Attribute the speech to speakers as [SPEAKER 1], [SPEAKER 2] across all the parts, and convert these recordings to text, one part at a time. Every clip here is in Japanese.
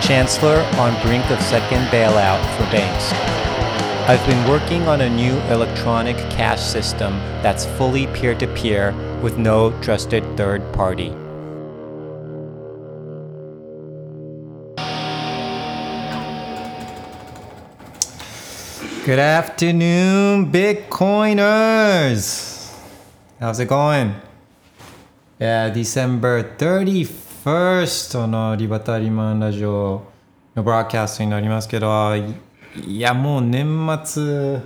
[SPEAKER 1] Chancellor on brink of second bailout for banks. I've been working on a new electronic cash system that's fully peer to peer with no trusted third party. Good afternoon, Bitcoiners. How's it going? Yeah, December 31st first のリバタリマンラジオのブローキャストになりますけど、いいや、もう年末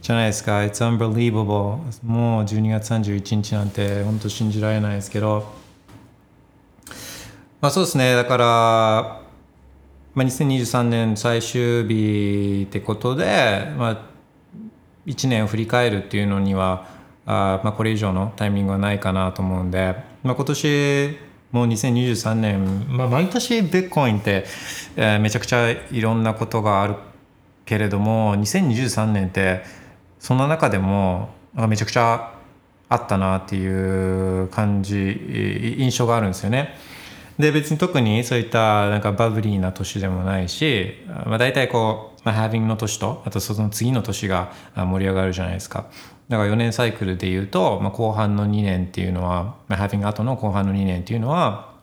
[SPEAKER 1] じゃないですか。It's unbelievable. もう12月31日なんて本当信じられないですけど、まあそうですね。だから、まあ、2023年最終日ってことで、まあ、1年を振り返るっていうのにはあ、まあ、これ以上のタイミングはないかなと思うんで、まあ、今年もう2023年、まあ、毎年ビットコインって、えーめちゃくちゃいろんなことがあるけれども2023年ってその中でもめちゃくちゃあったなっていう感じ印象があるんですよね。で別に特にそういったなんかバブリーな年でもないし、まあ、大体こう、まあ、ハービングの年とあとその次の年が盛り上がるじゃないですかだから4年サイクルでいうと、まあ、後半の2年っていうのは、まあ、ハービング後の後半の2年っていうのは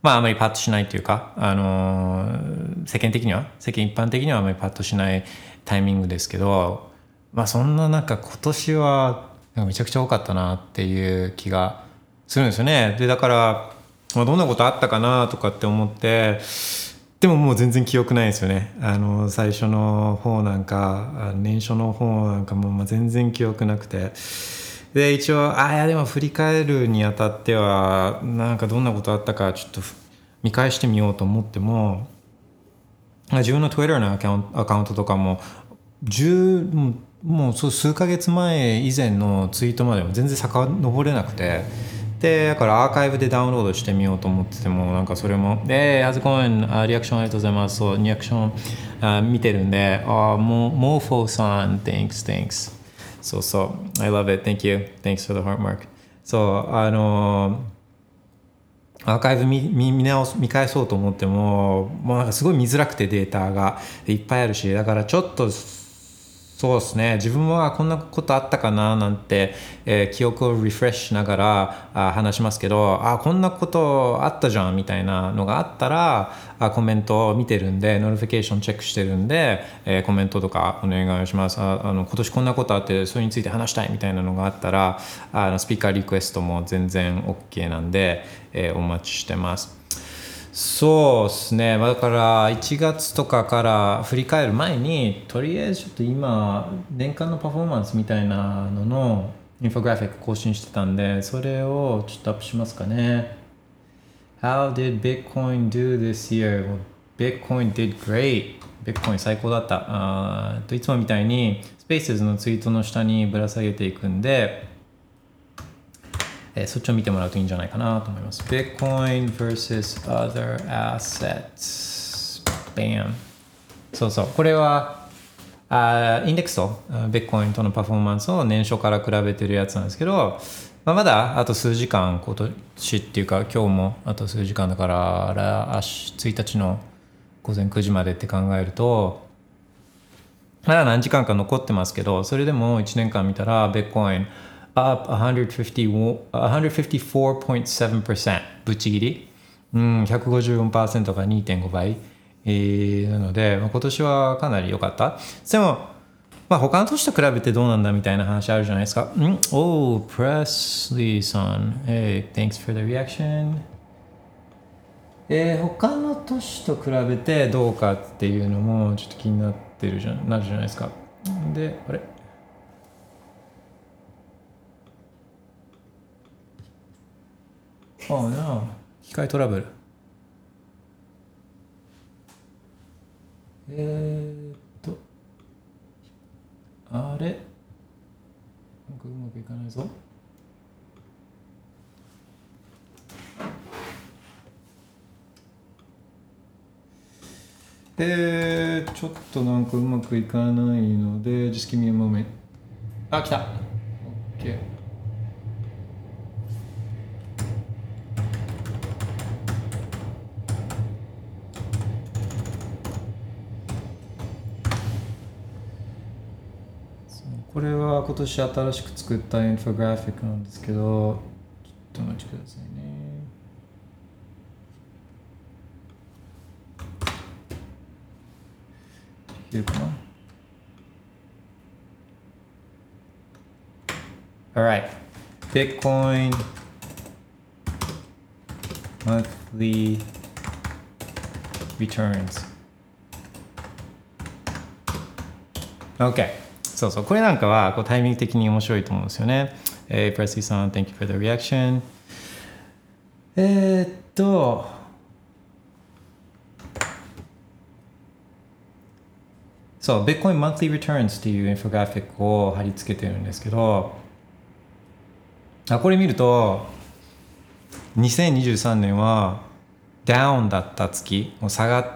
[SPEAKER 1] まああまりパッとしないというか、あのー世間的には世間一般的にはあまりパッとしないタイミングですけどまあそんな中今年はめちゃくちゃ多かったなっていう気がするんですよね。でだから、まあ、どんなことあったかなとかって思ってでももう全然記憶ないですよね。あの最初の方なんか年初の方なんかも全然記憶なくて。で一応ああいやでも振り返るにあたってはなんかどんなことあったかちょっと見返してみようと思っても自分の Twitter のアカウントとかも10もう数ヶ月前以前のツイートまでも全然遡れなくてでだからアーカイブでダウンロードしてみようと思っててもなんかそれも「えー、how's it going? リアクションありがとうございます」そうリアクションあ見てるんで「あもうモーフォーさん thanks thanks」そうそう。I love it. Thank you. Thanks for the heart mark そうあのアーカイブ見見見直す見返そうと思ってももうなんかすごい見づらくてデータが。いっぱいあるしだからちょっとそうですね自分はこんなことあったかななんて、えー記憶をリフレッシュしながらあ話しますけどあこんなことあったじゃんみたいなのがあったらあコメントを見てるんで notification チェックしてるんで、えーコメントとかお願いしますああの今年こんなことあってそれについて話したいみたいなのがあったらあのスピーカーリクエストも全然 OK なんで、えーお待ちしてます。そうですね、だから1月とかから振り返る前にとりあえずちょっと今年間のパフォーマンスみたいなののインフォグラフィック更新してたんでそれをちょっとアップしますかね How did Bitcoin do this year? Bitcoin did great. Bitcoin 最高だった。あといつもみたいに Spaces のツイートの下にぶら下げていくんで、えーそっちを見てもらうといいんじゃないかなと思います。Bitcoin versus other assets. Bam. そうそう。これは、あインデックスとあー Bitcoin とのパフォーマンスを年初から比べてるやつなんですけど、まあ、まだあと数時間、今年っていうか今日もあと数時間だから、あし1日の午前9時までって考えると、まだ何時間か残ってますけど、それでも1年間見たら、Bitcoin up 154.7%ぶっちぎり、うん、154%が2.5倍、えーなので、まあ、今年はかなり良かった。でも、まあ、他の年と比べてどうなんだみたいな話あるじゃないですか。んお、プレスリーさん。Hey, thanks for the reaction. えー、他の都市と比べてどうかっていうのもちょっと気になってるじゃなるじゃないですか。で、あれ？ああじゃ機械トラブル。えー、っとあれ？なんかうまくいかないぞ。えー、ちょっとなんかうまくいかないので just give me a moment あ来た。OK これは今年新しく作ったインフォグラフィックなんですけど、ちょっとお待ちくださいね。できるかな？Alright. Bitcoin monthly returns. Okay.。そうそう。これなんかはこうタイミング的に面白いと思うんですよね。えー、プレスリーさん、Thank you for the reaction. えー、っと、そう、Bitcoin Monthly Returns っていうインフォグラフィックを貼り付けてるんですけど、あこれ見ると、2023年はダウンだった月、もう下がっ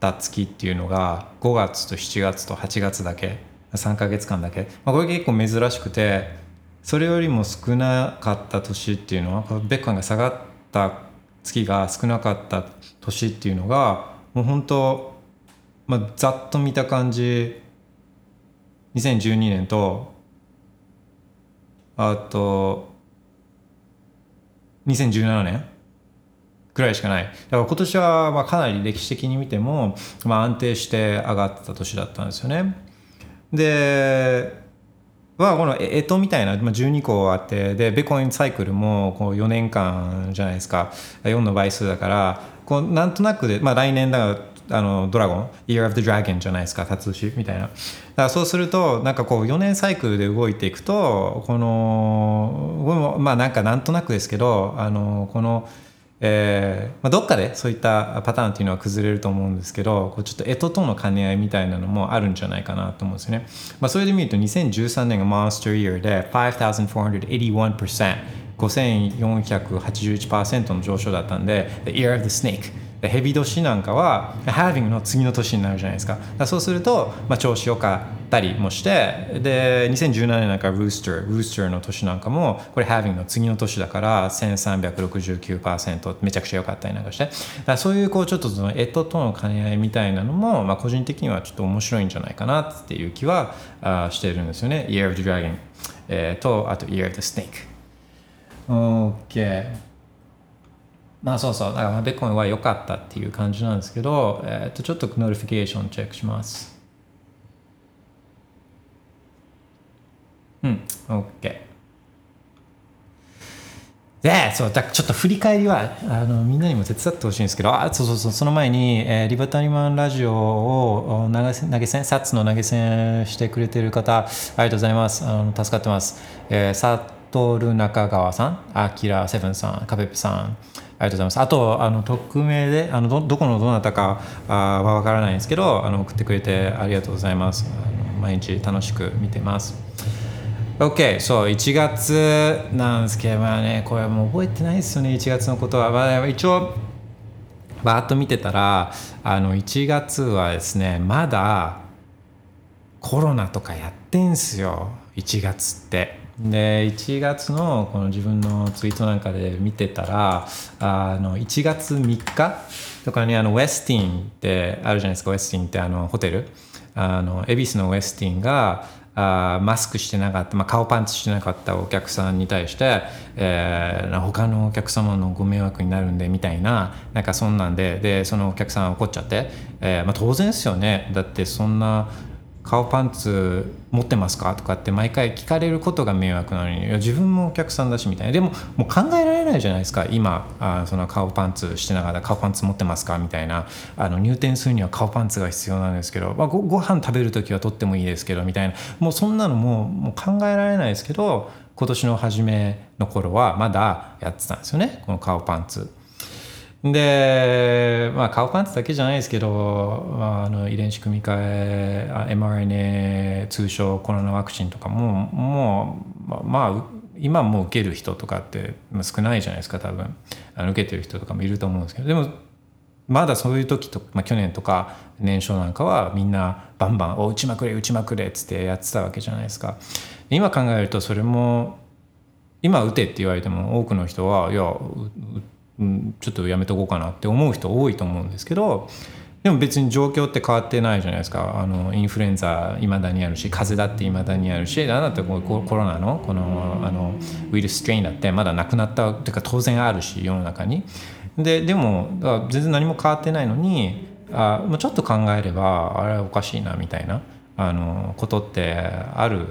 [SPEAKER 1] た月っていうのが5月と7月と8月だけ、3ヶ月間だけ。まあ、これ結構珍しくて、それよりも少なかった年っていうのは、ベッコンが下がった月が少なかった年っていうのが、もう本当、まあ、ざっと見た感じ。2012年とあと2017年ぐらいしかない。だから今年はまあかなり歴史的に見ても、まあ、安定して上がってた年だったんですよね。でまあこのえとみたいな12個あってでベコインサイクルもこう4年間じゃないですか。4の倍数だからこうなんとなくで、まあ、来年だからあのドラゴン Year of the Dragon じゃないですか辰牛みたいな。だからそうするとなんかこう4年サイクルで動いていくとこのまあなんかなんとなくですけどあのこのえーまあ、どっかでそういったパターンっていうのは崩れると思うんですけどこうちょっと干支との兼ね合いみたいなのもあるんじゃないかなと思うんですよね、まあ、それで見ると2013年が Monster Year で5481% 5481%の上昇だったんで The Year of the Snake ヘビ年なんかは Having の次の年になるじゃないですか。そうすると、まあ、調子よかったりもしてで2017年なんか Rooster Rooster の年なんかもこれ Having の次の年だから1369%めちゃくちゃ良かったりなんかして。だそういうこうちょっとその干支との兼ね合いみたいなのも、まあ、個人的にはちょっと面白いんじゃないかなっていう気はあしてるんですよね。Year of the Dragon、えー、とあと Year of the Snake OK まあそうそう、だからベッコンは良かったっていう感じなんですけど、えー、とちょっと notification チェックします。うん、OK。で、そう、だちょっと振り返りはあのみんなにも手伝ってほしいんですけど、あ、そうそうそう、その前に、えー、リバタリマンラジオを投げ投げ銭、 sats の投げ銭してくれてる方、ありがとうございます。あの助かってます。えー、サトル中川さん、アキラセブンさん、カペプさん、ありがとうございます。あと、あの匿名で、あのどどこのどなたかあはわからないんですけど、あの送ってくれてありがとうございます。毎日楽しく見てます。OK、そう、1月なんですけど、まあね、これもう覚えてないですよね、1月のことは。まあ、一応、バーッと見てたら、あの1月はですね、まだコロナとかやってんすよ、1月って。で1月のこの自分のツイートなんかで見てたらあの1月3日とかにあのウェスティンってあるじゃないですかウェスティンってあのホテルあの恵比寿のウェスティンがあマスクしてなかった、まあ、顔パンツしてなかったお客さんに対して、えー、他のお客様のご迷惑になるんでみたいななんかそんなんででそのお客さん怒っちゃって、えーまあ、当然ですよね。だってそんな顔パンツ持ってますか？とかって毎回聞かれることが迷惑なのに自分もお客さんだしみたいな。でももう考えられないじゃないですか。今あその顔パンツしてながら顔パンツ持ってますか？みたいな。あの入店するには顔パンツが必要なんですけど、まあ、ごご飯食べる時は取ってもいいですけどみたいな。もうそんなのもうもう考えられないですけど今年の初めの頃はまだやってたんですよね。この顔パンツ。で、まあ、顔パンツだけじゃないですけど、まあ、あの遺伝子組み換え mRNA 通称コロナワクチンとかももうまあ今もう受ける人とかって少ないじゃないですか多分あの受けてる人とかもいると思うんですけどでもまだそういう時と、まあ、去年とか年少なんかはみんなバンバン「お打ちまくれ打ちまくれ」っつってやってたわけじゃないですか。今考えるとそれも今打てって言われても多くの人はいや打ってちょっとやめとこうかなって思う人多いと思うんですけどでも別に状況って変わってないじゃないですかあのインフルエンザいまだにあるし風邪だっていまだにあるし何だってコロナのこのあのウイルスストレインだってまだなくなったっていうか当然あるし世の中に。ででも全然何も変わってないのにあちょっと考えればあれはおかしいなみたいなあのことってある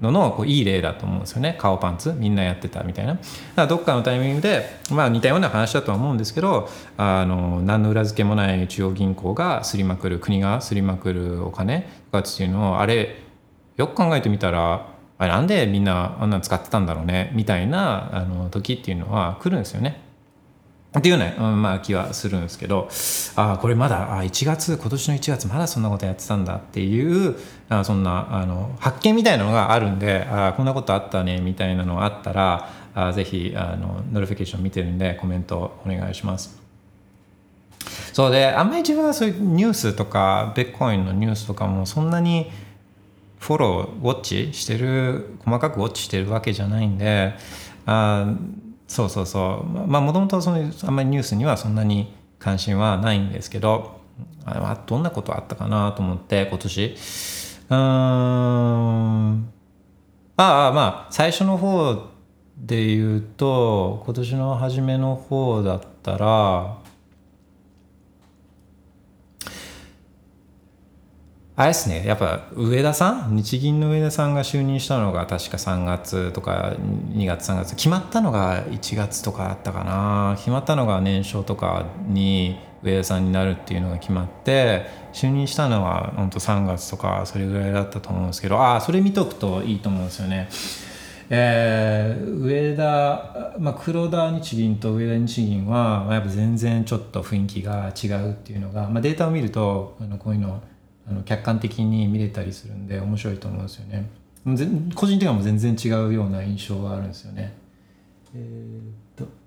[SPEAKER 1] ののこういい例だと思うんですよね顔パンツみんなやってたみたいなだからどっかのタイミングで、まあ、似たような話だとは思うんですけどあの何の裏付けもない中央銀行がすりまくる国がすりまくるお金とかっていうのをあれよく考えてみたらあれなんでみんなあんなの使ってたんだろうねみたいなあの時っていうのは来るんですよね。っていうね、うん、まあ気はするんですけどああこれまだあ1月今年の1月まだそんなことやってたんだっていうあそんなあの発見みたいなのがあるんであこんなことあったねみたいなのがあったらあぜひあの notification 見てるんでコメントお願いします。そうであんまり自分はそういうニュースとかベッコインのニュースとかもそんなにフォローウォッチしてる細かくウォッチしてるわけじゃないんであそうそうそう。まあもともとそのあんまりニュースにはそんなに関心はないんですけどあどんなことあったかなと思って今年。うん。ああまあ最初の方で言うと今年の初めの方だったらあれですね。やっぱ上田さん？日銀の上田さんが就任したのが確か3月とか2月3月。決まったのが1月とかだったかな。決まったのが年少とかに上田さんになるっていうのが決まって就任したのは本当3月とかそれぐらいだったと思うんですけどああそれ見とくといいと思うんですよね。えー、上田、まあ、黒田日銀と上田日銀は、まあ、やっぱ全然ちょっと雰囲気が違うっていうのが、まあ、データを見るとあのこういうのあの客観的に見れたりするんで面白いと思うんですよね。個人的にはもう全然違うような印象があるんですよね。えー、っと。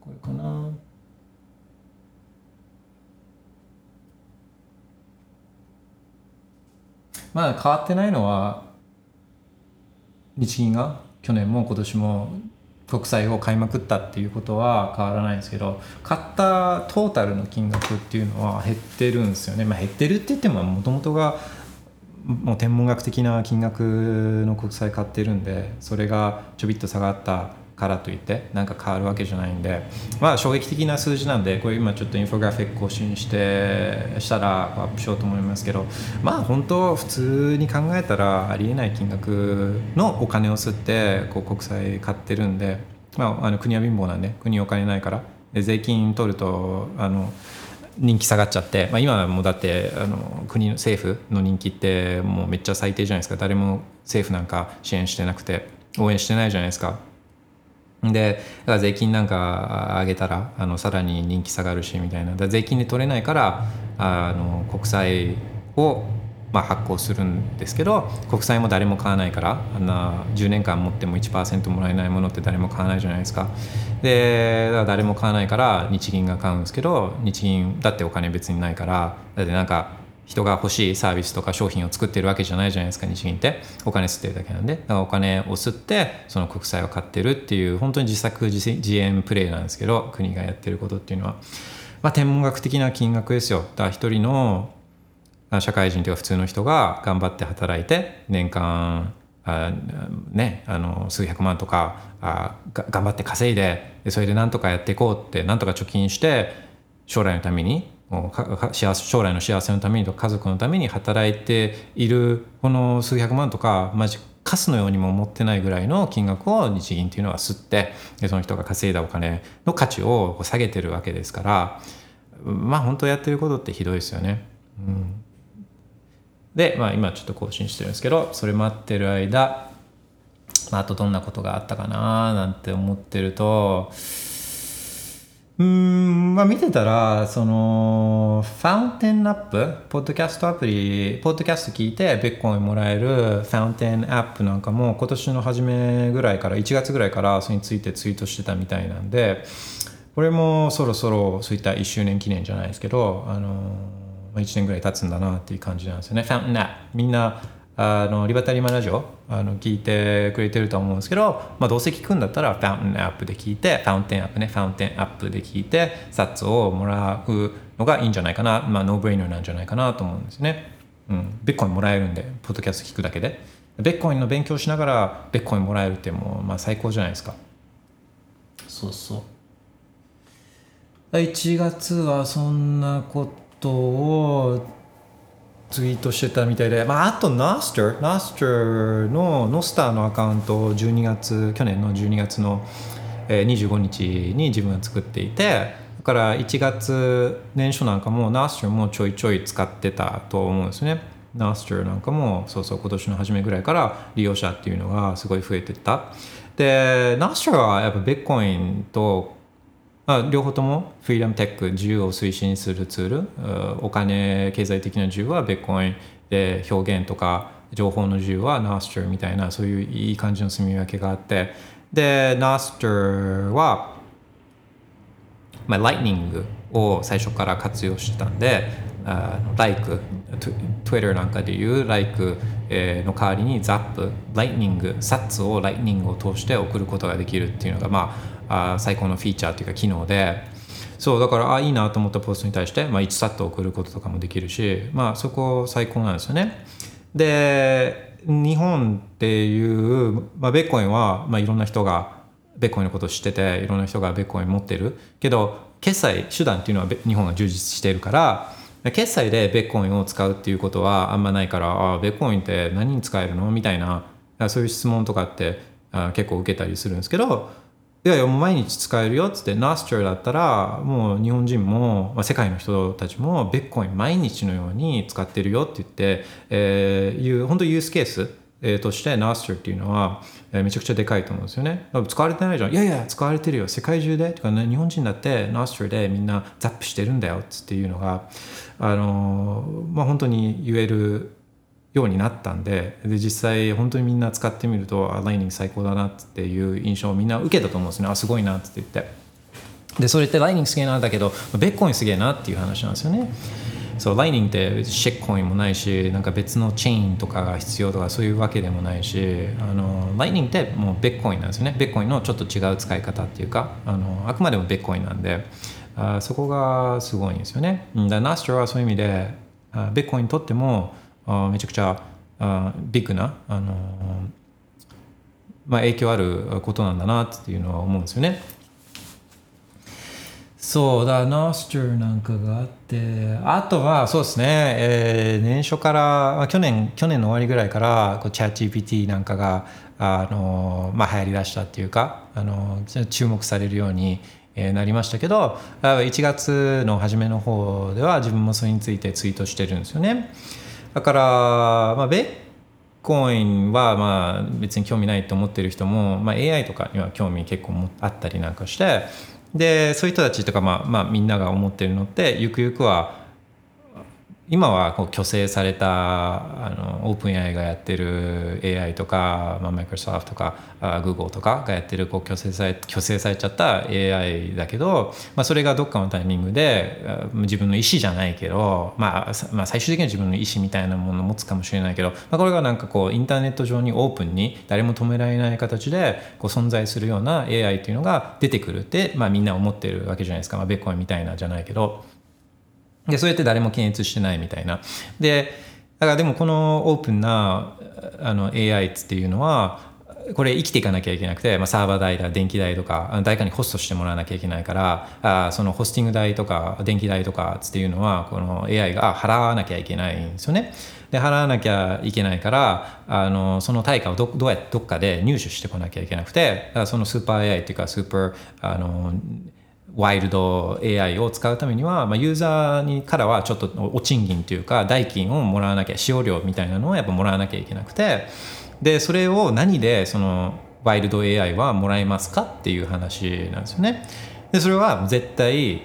[SPEAKER 1] これかな。まあ変わってないのは日銀が去年も今年も国債を買いまくったっていうことは変わらないんですけど買ったトータルの金額っていうのは減ってるんですよね、まあ、減ってるって言ってももともとがもう天文学的な金額の国債買ってるんでそれがちょびっと下がったからといってなんか変わるわけじゃないんでまあ衝撃的な数字なんでこれ今ちょっとインフォグラフィック更新してしたらアップしようと思いますけどまあ本当普通に考えたらありえない金額のお金を吸ってこう国債買ってるんで、まあ、あの国は貧乏なんで国お金ないからで税金取るとあの人気下がっちゃって、まあ、今はもうだってあの国の政府の人気ってもうめっちゃ最低じゃないですか。誰も政府なんか支援してなくて応援してないじゃないですか。でだから税金なんか上げたらあのさらに人気下がるしみたいな。税金で取れないからあの国債をまあ発行するんですけど国債も誰も買わないからあんな10年間持っても1%もらえないものって誰も買わないじゃないですか。で誰も買わないから日銀が買うんですけど日銀だってお金別にないからだってなんか人が欲しいサービスとか商品を作ってるわけじゃないじゃないですか日銀って。お金吸ってるだけなんで。だからお金を吸ってその国債を買ってるっていう本当に自作自演プレイなんですけど国がやってることっていうのは、まあ、天文学的な金額ですよ。だから一人の社会人というか普通の人が頑張って働いて年間あね、あの数百万とかあ頑張って稼いでそれでなんとかやっていこうってなんとか貯金して将来のために幸せ将来の幸せのためにと家族のために働いているこの数百万とかマジカスのようにも思ってないぐらいの金額を日銀っていうのは吸ってその人が稼いだお金の価値を下げてるわけですからまあ本当やってることってひどいですよね。うんで、まあ、今ちょっと更新してるんですけどそれ待ってる間、まあ、あとどんなことがあったかななんて思ってるとうんまあ見てたらそのファウンテンアップポッドキャストアプリポッドキャスト聞いてベッコインもらえるファウンテンアップなんかも今年の初めぐらいから1月ぐらいからそれについてツイートしてたみたいなんでこれもそろそろそういった1周年記念じゃないですけどあの1年ぐらい経つんだなっていう感じなんですよね。 Fountain app みんなあのリバタリーマラジオあの聞いてくれてると思うんですけど、まあ、どうせ聞くんだったら Fountain app で聞いて Fountain app ね Fountain app で聞いて sats をもらうのがいいんじゃないかなまあ no-brainer なんじゃないかなと思うんですね、うん、ビットコインもらえるんでポッドキャスト聞くだけで。ビットコインの勉強しながらビットコインもらえるってもう、まあ、最高じゃないですか。そうそう。1月はそんなことをツイートしてたみたいで、まあ、あと Noster Noster の Noster のアカウントを12月去年の12月の25日に自分が作っていてだから1月年初なんかも Noster もちょいちょい使ってたと思うんですね。Noster なんかもそうそう今年の初めぐらいから利用者っていうのがすごい増えてった。で Noster はやっぱビットコインとあ、両方ともフリーダムテック自由を推進するツールお金経済的な自由はベッコインで表現とか情報の自由は Nostr みたいなそういういい感じの住み分けがあって。で Nostr は、まあ、Lightning を最初から活用してたんであの Like Twitter なんかでいう Like の代わりに Zap Lightning SATS を Lightning を通して送ることができるっていうのがまああ最高のフィーチャーというか機能で。そうだからあいいなと思ったポストに対して、まあ、1サット送ることとかもできるし、まあ、そこ最高なんですよね。で日本っていう、まあ、ベッコインは、まあ、いろんな人がベッコインのことを知ってていろんな人がベッコイン持ってる。けど決済手段っていうのは日本が充実しているから決済でベッコインを使うっていうことはあんまないからあベッコインって何に使えるの？みたいなそういう質問とかってあ結構受けたりするんですけどいやいやもう毎日使えるよっつってナスチューだったらもう日本人も、まあ、世界の人たちもベッコイン毎日のように使ってるよって言って、えー、いう本当ユースケースえー、としてナースチューっていうのは、えー、めちゃくちゃでかいと思うんですよね。使われてないじゃん。いやいや、使われてるよ。世界中で。とかね、日本人だってナースチューでみんなザップしてるんだよっていうのが、あのー、まあ本当に言えるようになったんでで実際本当にみんな使ってみるとあライニング最高だなっていう印象をみんな受けたと思うんですね。あすごいなって言って。でそれってライニングすげえなんだけどベッコインすげえなっていう話なんですよね。そうライニングってシェッコインもないしなんか別のチェーンとかが必要とかそういうわけでもないしあのライニングってもうベッコインなんですよね。ベッコインのちょっと違う使い方っていうかあのあくまでもベッコインなんであそこがすごいんですよね。だナストはそういう意味でベッコインにとってもあめちゃくちゃあビッグな、あのまあ、影響あることなんだなっていうのは思うんですよね。そうだ、ノースチューなんかがあって、あとはそうですね、えー、年初から、去年、去年の終わりぐらいから、こうチャット GPT なんかが、あのまあ、流行りだしたっていうか、あの注目されるようになりましたけど、1月の初めの方では自分もそれについてツイートしてるんですよね。だから、まあ、ベッコインはまあ別に興味ないと思ってる人も、まあ、AI とかには興味結構あったりなんかしてでそういう人たちとか、まあまあ、みんなが思ってるのってゆくゆくは今はこう虚勢されたあのオープン AI がやってる AI とか、まあ、マイクロソフトとかあ Google とかがやってるこう虚勢され虚勢されちゃった AI だけど、まあ、それがどっかのタイミングで自分の意思じゃないけど、まあ、まあ最終的には自分の意思みたいなものを持つかもしれないけど、まあ、これがなんかこうインターネット上にオープンに誰も止められない形でこう存在するような AI というのが出てくるって、まあ、みんな思ってるわけじゃないですか、まあ、ベッコンみたいなじゃないけど。でそうやって誰も検閲してないみたいな。でだからでもこのオープンなあの AI っていうのはこれ生きていかなきゃいけなくて、まあ、サーバー代だ電気代とか誰かにホストしてもらわなきゃいけないからあそのホスティング代とか電気代とかっていうのはこの AI が払わなきゃいけないんですよね。で払わなきゃいけないからあのその対価をどどうやってどっかで入手してこなきゃいけなくてそのスーパー AI っていうかスーパーあのワイルド AI を使うためには、まあ、ユーザーにからはちょっとお賃金というか代金をもらわなきゃ使用料みたいなのをやっぱもらわなきゃいけなくてでそれを何でそのワイルド AI はもらえますかっていう話なんですよね。でそれは絶対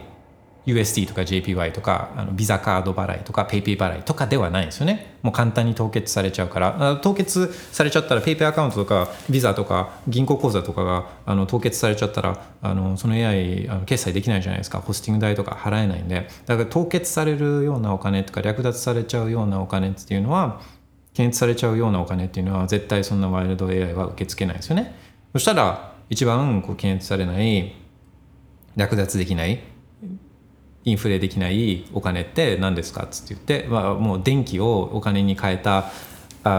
[SPEAKER 1] USD とか JPY とかあのビザカード払いとか PayPay 払いとかではないんですよね。もう簡単に凍結されちゃうから。凍結されちゃったら PayPay アカウントとかビザとか銀行口座とかがあの凍結されちゃったらあのその AI あの決済できないじゃないですか。ホスティング代とか払えないんで。だから凍結されるようなお金とか略奪されちゃうようなお金っていうのは検出されちゃうようなお金っていうのは絶対そんなワイルド AI は受け付けないですよね。そしたら一番こう検出されない略奪できないインフレできないお金って何ですかっつって言って、まあ、もう電気をお金に変えた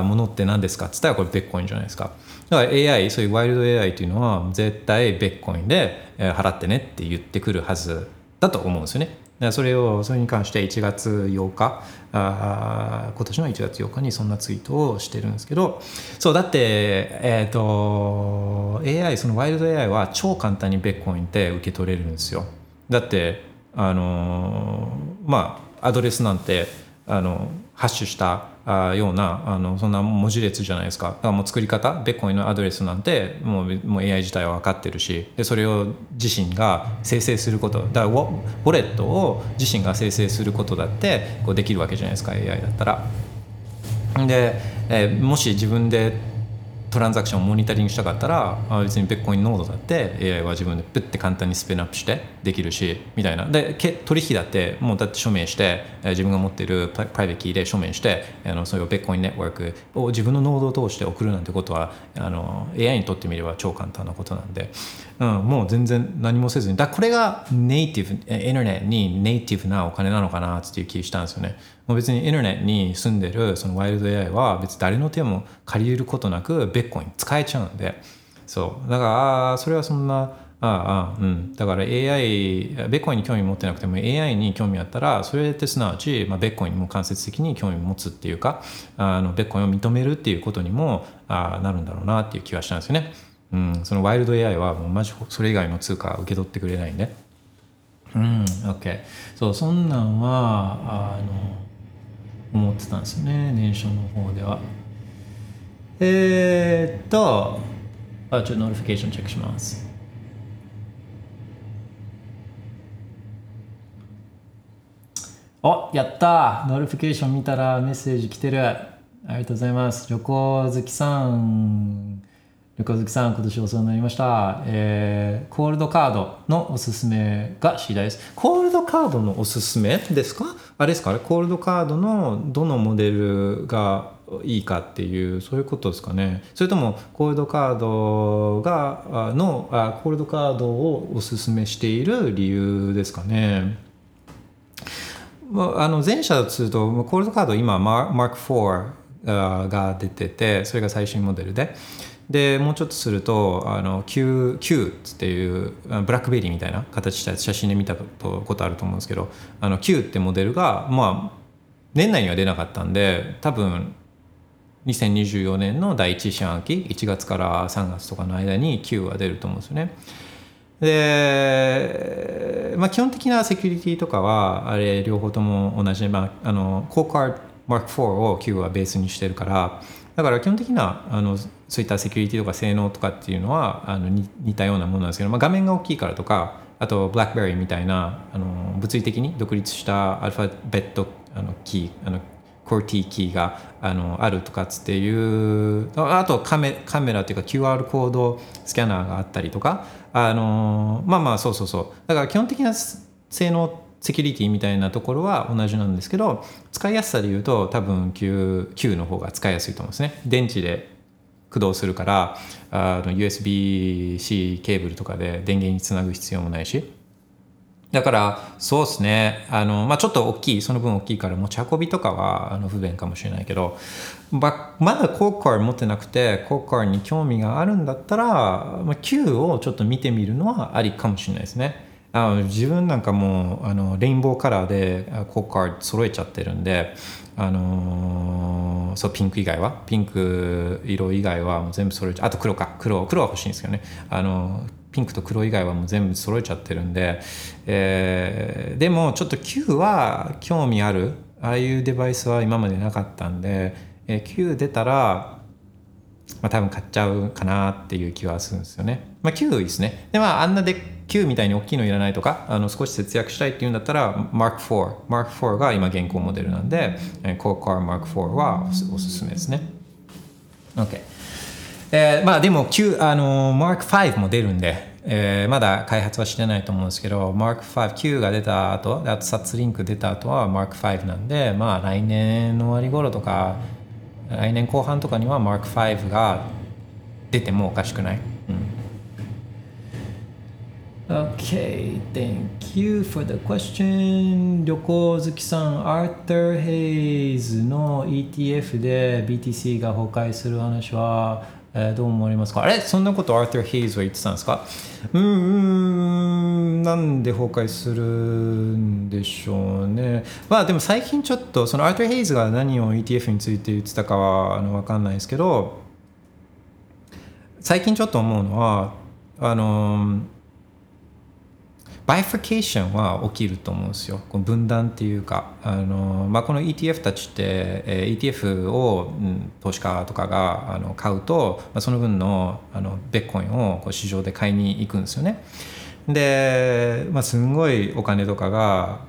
[SPEAKER 1] ものって何ですかっつったらこれベッコインじゃないですか。だから AI そういうワイルド AI っていうのは絶対ベッコインで払ってねって言ってくるはずだと思うんですよね。それをそれに関して1月8日あ今年の1月8日にそんなツイートをしてるんですけどそうだってえっ、ー、と AI そのワイルド AI は超簡単にベッコインって受け取れるんですよ。だってあのまあアドレスなんてあのハッシュしたあようなあのそんな文字列じゃないですかだからもう作り方ベッコインのアドレスなんてもうもう AI 自体は分かってるしでそれを自身が生成することだからウォレットを自身が生成することだってこうできるわけじゃないですか AI だったら。で、えー、もし自分でトランザクションをモニタリングしたかったら別にビットコインノードだって AI は自分でプッて簡単に spin up してできるしみたいな。で取引だってもうだって署名して自分が持ってる private key で署名してあのそういうビットコインネットワークを自分のノードを通して送るなんてことはあの AI にとってみれば超簡単なことなんで、うん、もう全然何もせずに。だこれがネイティブインターネットにネイティブなお金なのかなっていう気したんですよね。別にインターネットに住んでるそのワイルド AI は別に誰の手も借りることなくベッコイ使えちゃうんでそうだからそれはそんなああうん、だから AI ベッコインに興味持ってなくても AI に興味あったらそれってすなわち、まあ、ベッコインにも間接的に興味持つっていうかあのベッコインを認めるっていうことにもあなるんだろうなっていう気はしたんですよね。うん、そのワイルド AI はもうマジそれ以外の通貨受け取ってくれないんで。うん、OK。そうそんなんはあの思ってたんですよね年初の方では。えー、っとあちょっと notification チェックします。おやった。 notification 見たらメッセージ来てる。ありがとうございます。旅行好きさん。旅行好きさん今年お世話になりました、えー、コールドカードのおすすめが次第です。コールドカードのおすすめですか？あれですか？コールドカードのどのモデルがいいかっていうそういうことですかね。それともコールドカードがのあコールドカードをおすすめしている理由ですかね。あの前者だとするとコールドカード今マーク4が出ててそれが最新モデルで。でもうちょっとするとあの Q, Q っていうブラックベリーみたいな形した写真で見たことあると思うんですけどあの Q ってモデルがまあ年内には出なかったんで多分2024年の第一四半期1月から3月とかの間に Q は出ると思うんですよね。で、まあ、基本的なセキュリティとかはあれ両方とも同じ、まあ、あのコーカード Mark4 を Q はベースにしてるからだから基本的なあのそういったセキュリティとか性能とかっていうのはあの似たようなものなんですけど、まあ、画面が大きいからとかあと BlackBerry みたいなあの物理的に独立したアルファベットあのキーあのコーティキーがあのあるとかっていうあとカメカメラっていうか QR コードスキャナーがあったりとかあのまあまあそうそうそう。だから基本的な性能セキュリティみたいなところは同じなんですけど使いやすさで言うと多分 Q, Q の方が使いやすいと思うんですね。電池で駆動するからあの USB-C ケーブルとかで電源につなぐ必要もないしだからそうですねあの、まあ、ちょっと大きいその分大きいから持ち運びとかはあの不便かもしれないけどままだコーカー持ってなくてコーカーに興味があるんだったら、まあ、Q をちょっと見てみるのはありかもしれないですね。あの自分なんかもうあのレインボーカラーでコーカー揃えちゃってるんで、あのー、そうピンク以外は？ピンク色以外はもう全部揃えちゃあと黒か。黒黒は欲しいんですけどね。あのピンクと黒以外はもう全部揃えちゃってるんで、えー、でもちょっと9は興味ある。ああいうデバイスは今までなかったんで、えー、Q 出たら、まあ、多分買っちゃうかなっていう気はするんですよね。まあ、Q ですね。でまああんなで Q みたいに大きいのいらないとかあの少し節約したいっていうんだったら Mark IV Mark IV が今現行モデルなんで Core Car Mark IV はおすすめですね。OK。えー、まあでも Q あの Mark V も出るんで、えー、まだ開発はしてないと思うんですけど Mark V Q が出た後あとサッツリンク出た後は Mark V なんでまあ来年の終わり頃とか来年後半とかには Mark V が出てもおかしくない？OK thank you for the question. 旅行好きさん、アーター・ヘイズの ETF で BTC が崩壊する話は、えー、どう思われますか？あれ？そんなことアー r ー・ヘイズは言ってたんですか？うん、うん、なんで崩壊するんでしょうね。まあでも最近ちょっと、そのアー r ー・ヘイズが何を ETF について言ってたかはあの分かんないですけど、最近ちょっと思うのは、あの bifurcation は起きると思うんですよ。この分断っていうか、あのまあ、この ETF たちって、えー、ETF を、うん、投資家とかがあの買うと、まあ、その分のあのベッコインをこう市場で買いに行くんですよね。で、まあ、すんごいお金とかが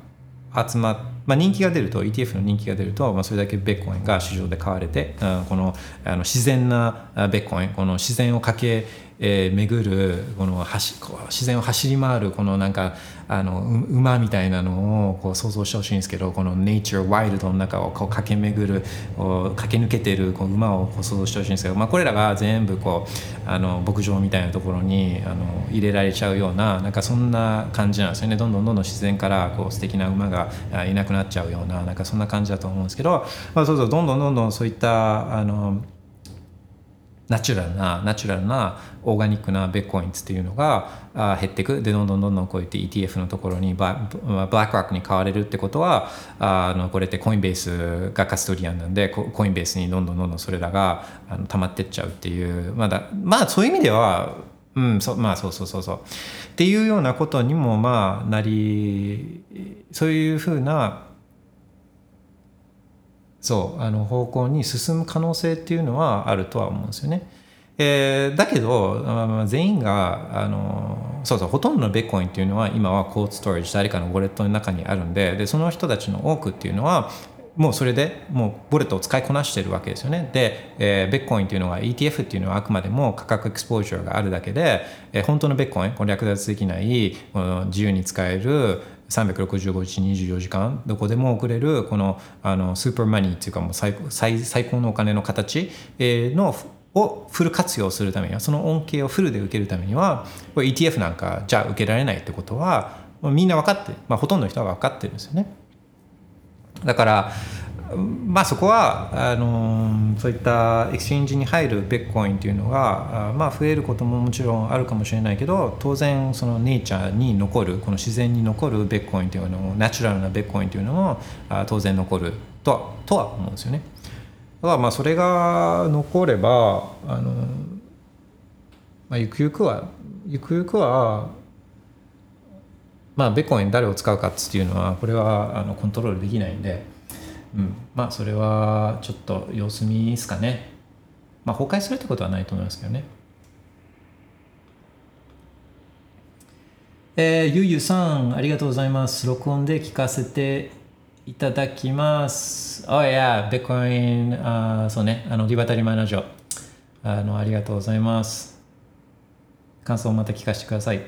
[SPEAKER 1] 集まって、まあ、人気が出ると ETF の人気が出ると、まあ、それだけベッコインが市場で買われて、うん、このあの自然なベッコインこの自然を駆けえー、巡るこの走こう自然を走り回るこのなんかあの馬みたいなのをこう想像してほしいんですけどこのネイチャーワイルドの中をこう駆け巡る駆け抜けてるこう馬をこう想像してほしいんですけど、まあ、これらが全部こうあの牧場みたいなところにあの入れられちゃうようななんかそんな感じなんですよね。どんどんどんどん自然からこう素敵な馬がいなくなっちゃうようななんかそんな感じだと思うんですけど、まあ、そうそうどんどんどんどんそういったあのナチュラルなナチュラルなオーガニックなベッコインっていうのが減っていく。でどんどんどんどんこうやって ETF のところにブラックロックに買われるってことはあのこれってコインベースがカストリアンなんでコインベースにどんどんどんどんそれらがあの溜まってっちゃうっていうまだまあそういう意味ではうんそまあそうそうそうそう。っていうようなことにもまあなりそういうふうなそうあの方向に進む可能性っていうのはあるとは思うんですよね。えー、だけど、全員があのそうそうほとんどのベッコインっていうのは今はコードストレージ誰かのウォレットの中にあるんででその人たちの多くっていうのはもうそれでもうウォレットを使いこなしてるわけですよね。で、えー、ベッコインっていうのは ETF っていうのはあくまでも価格エクスポージャーがあるだけで、えー、本当のベッコインこれ略奪できない自由に使える365日24時間どこでも送れるこのあのスーパーマニーっていうかもう最最最高のお金の形のをフル活用するためにはその恩恵をフルで受けるためには ETF なんかじゃあ受けられないってことはみんな分かって、まあ、ほとんどの人は分かってるんですよね。だからまあそこはあのそういった exchange に入るビットコインというのがまあ増えることももちろんあるかもしれないけど当然その nature に残るこの自然に残るビットコインというのもナチュラルなビットコインというのも当然残るとはとは思うんですよね。だからまあそれが残ればあの、まあ、ゆくゆくはゆくゆくはまあベッコイン誰を使うかっていうのはこれはあのコントロールできないんで。うん、まあそれはちょっと様子見ですかね。まあ崩壊するってことはないと思いますけどね。えー、ゆうゆうさん、ありがとうございます。録音で聞かせていただきます。あ、いや、ベッコイン、あそうね、あの、リバタリマナジョ。あの、ありがとうございます。感想をまた聞かせてください。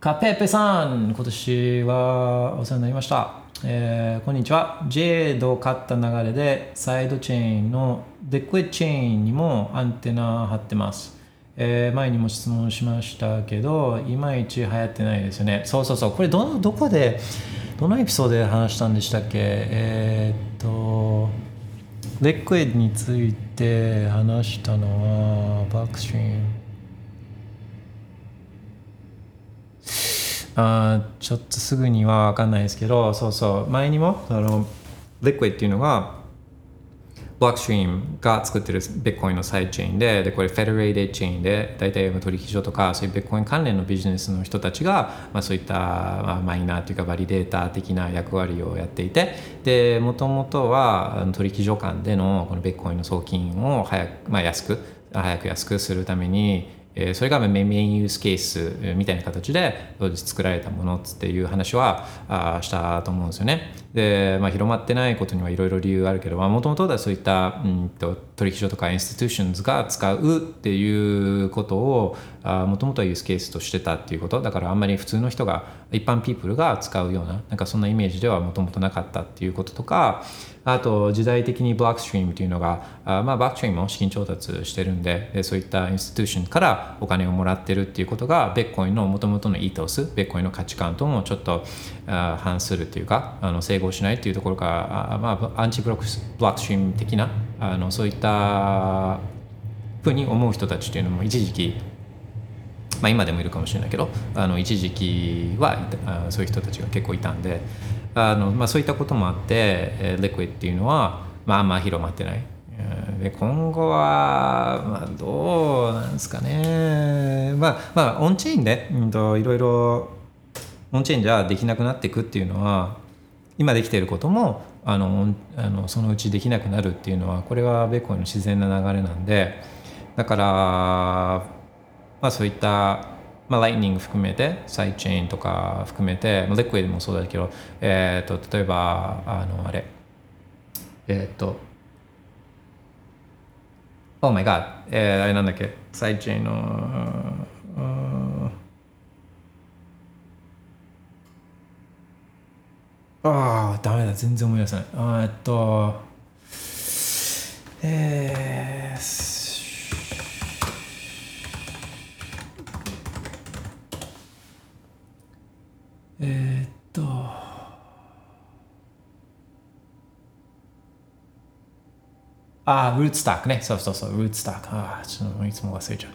[SPEAKER 1] カペペさん、今年はお世話になりました。えー、こんにちは。ジェードを買った流れで、サイドチェーンのデクエチェーンにもアンテナ貼ってます。えー、前にも質問しましたけど、いまいち流行ってないですよね。そうそうそう。これど、どこで、どのエピソードで話したんでしたっけ？えー、っと、レックエについて話したのは、バックストリーム。あちょっとすぐには分かんないですけどそうそう。前にもあのレックエっていうのがブロックストリームが作ってるビットコインのサイドチェーンででこれ federated chain で大体取引所とかそういうビットコイン関連のビジネスの人たちが、まあ、そういった、まあ、マイナーというかバリデータ的な役割をやっていてでもともとは取引所間でのこのビットコインの送金を早く、まあ、安く早く安くするためにえそれがメインユースケースみたいな形で当時作られたものっていう話はあしたと思うんですよね。で、まあ、広まってないことにはいろいろ理由あるけどもともとはそういった、うんと、取引所とか institutions が使うっていうことをもともとはユースケースとしてたっていうことだからあんまり普通の人が一般ピープルが使うようななんかそんなイメージではもともとなかったっていうこととかあと時代的にブロックストリームというのがあまあブロックストリームも資金調達してるんででそういった institution からお金をもらってるっていうことがビットコインのもともとの ethos ビットコインの価値観ともちょっとあ反するっていうかあの整合しないっていうところがあ、まあ、アンチブロックブロックストリーム的なあのそういったふうに思う人たちというのも一時期まあ、今でもいるかもしれないけどあの一時期はそういう人たちが結構いたんであの、まあ、そういったこともあって、 Liquid っていうのは、まあ、あんま広まってない。で今後は、まあ、どうなんですかね。まあ、まあ、オンチェーンで、うんと、いろいろオンチェーンじゃできなくなっていくっていうのは今できていることもあのあのそのうちできなくなるっていうのはこれはベーコンの自然な流れなんでだから、まあ、そういったまあ、ライニング含めて、サイチェーンとか含めて、まあ、レクエドもそうだけど、えー、と例えば、あの、あれ、えっ、ー、と、Oh my god、えー、あれなんだっけ、サイチェーンの、ああ、ダメだ、全然思い出せない。えっと、えー、えー、っとああ、ウーツタークね。そうそうそう、ウーツターク。ああ、ちょっといつも忘れちゃう。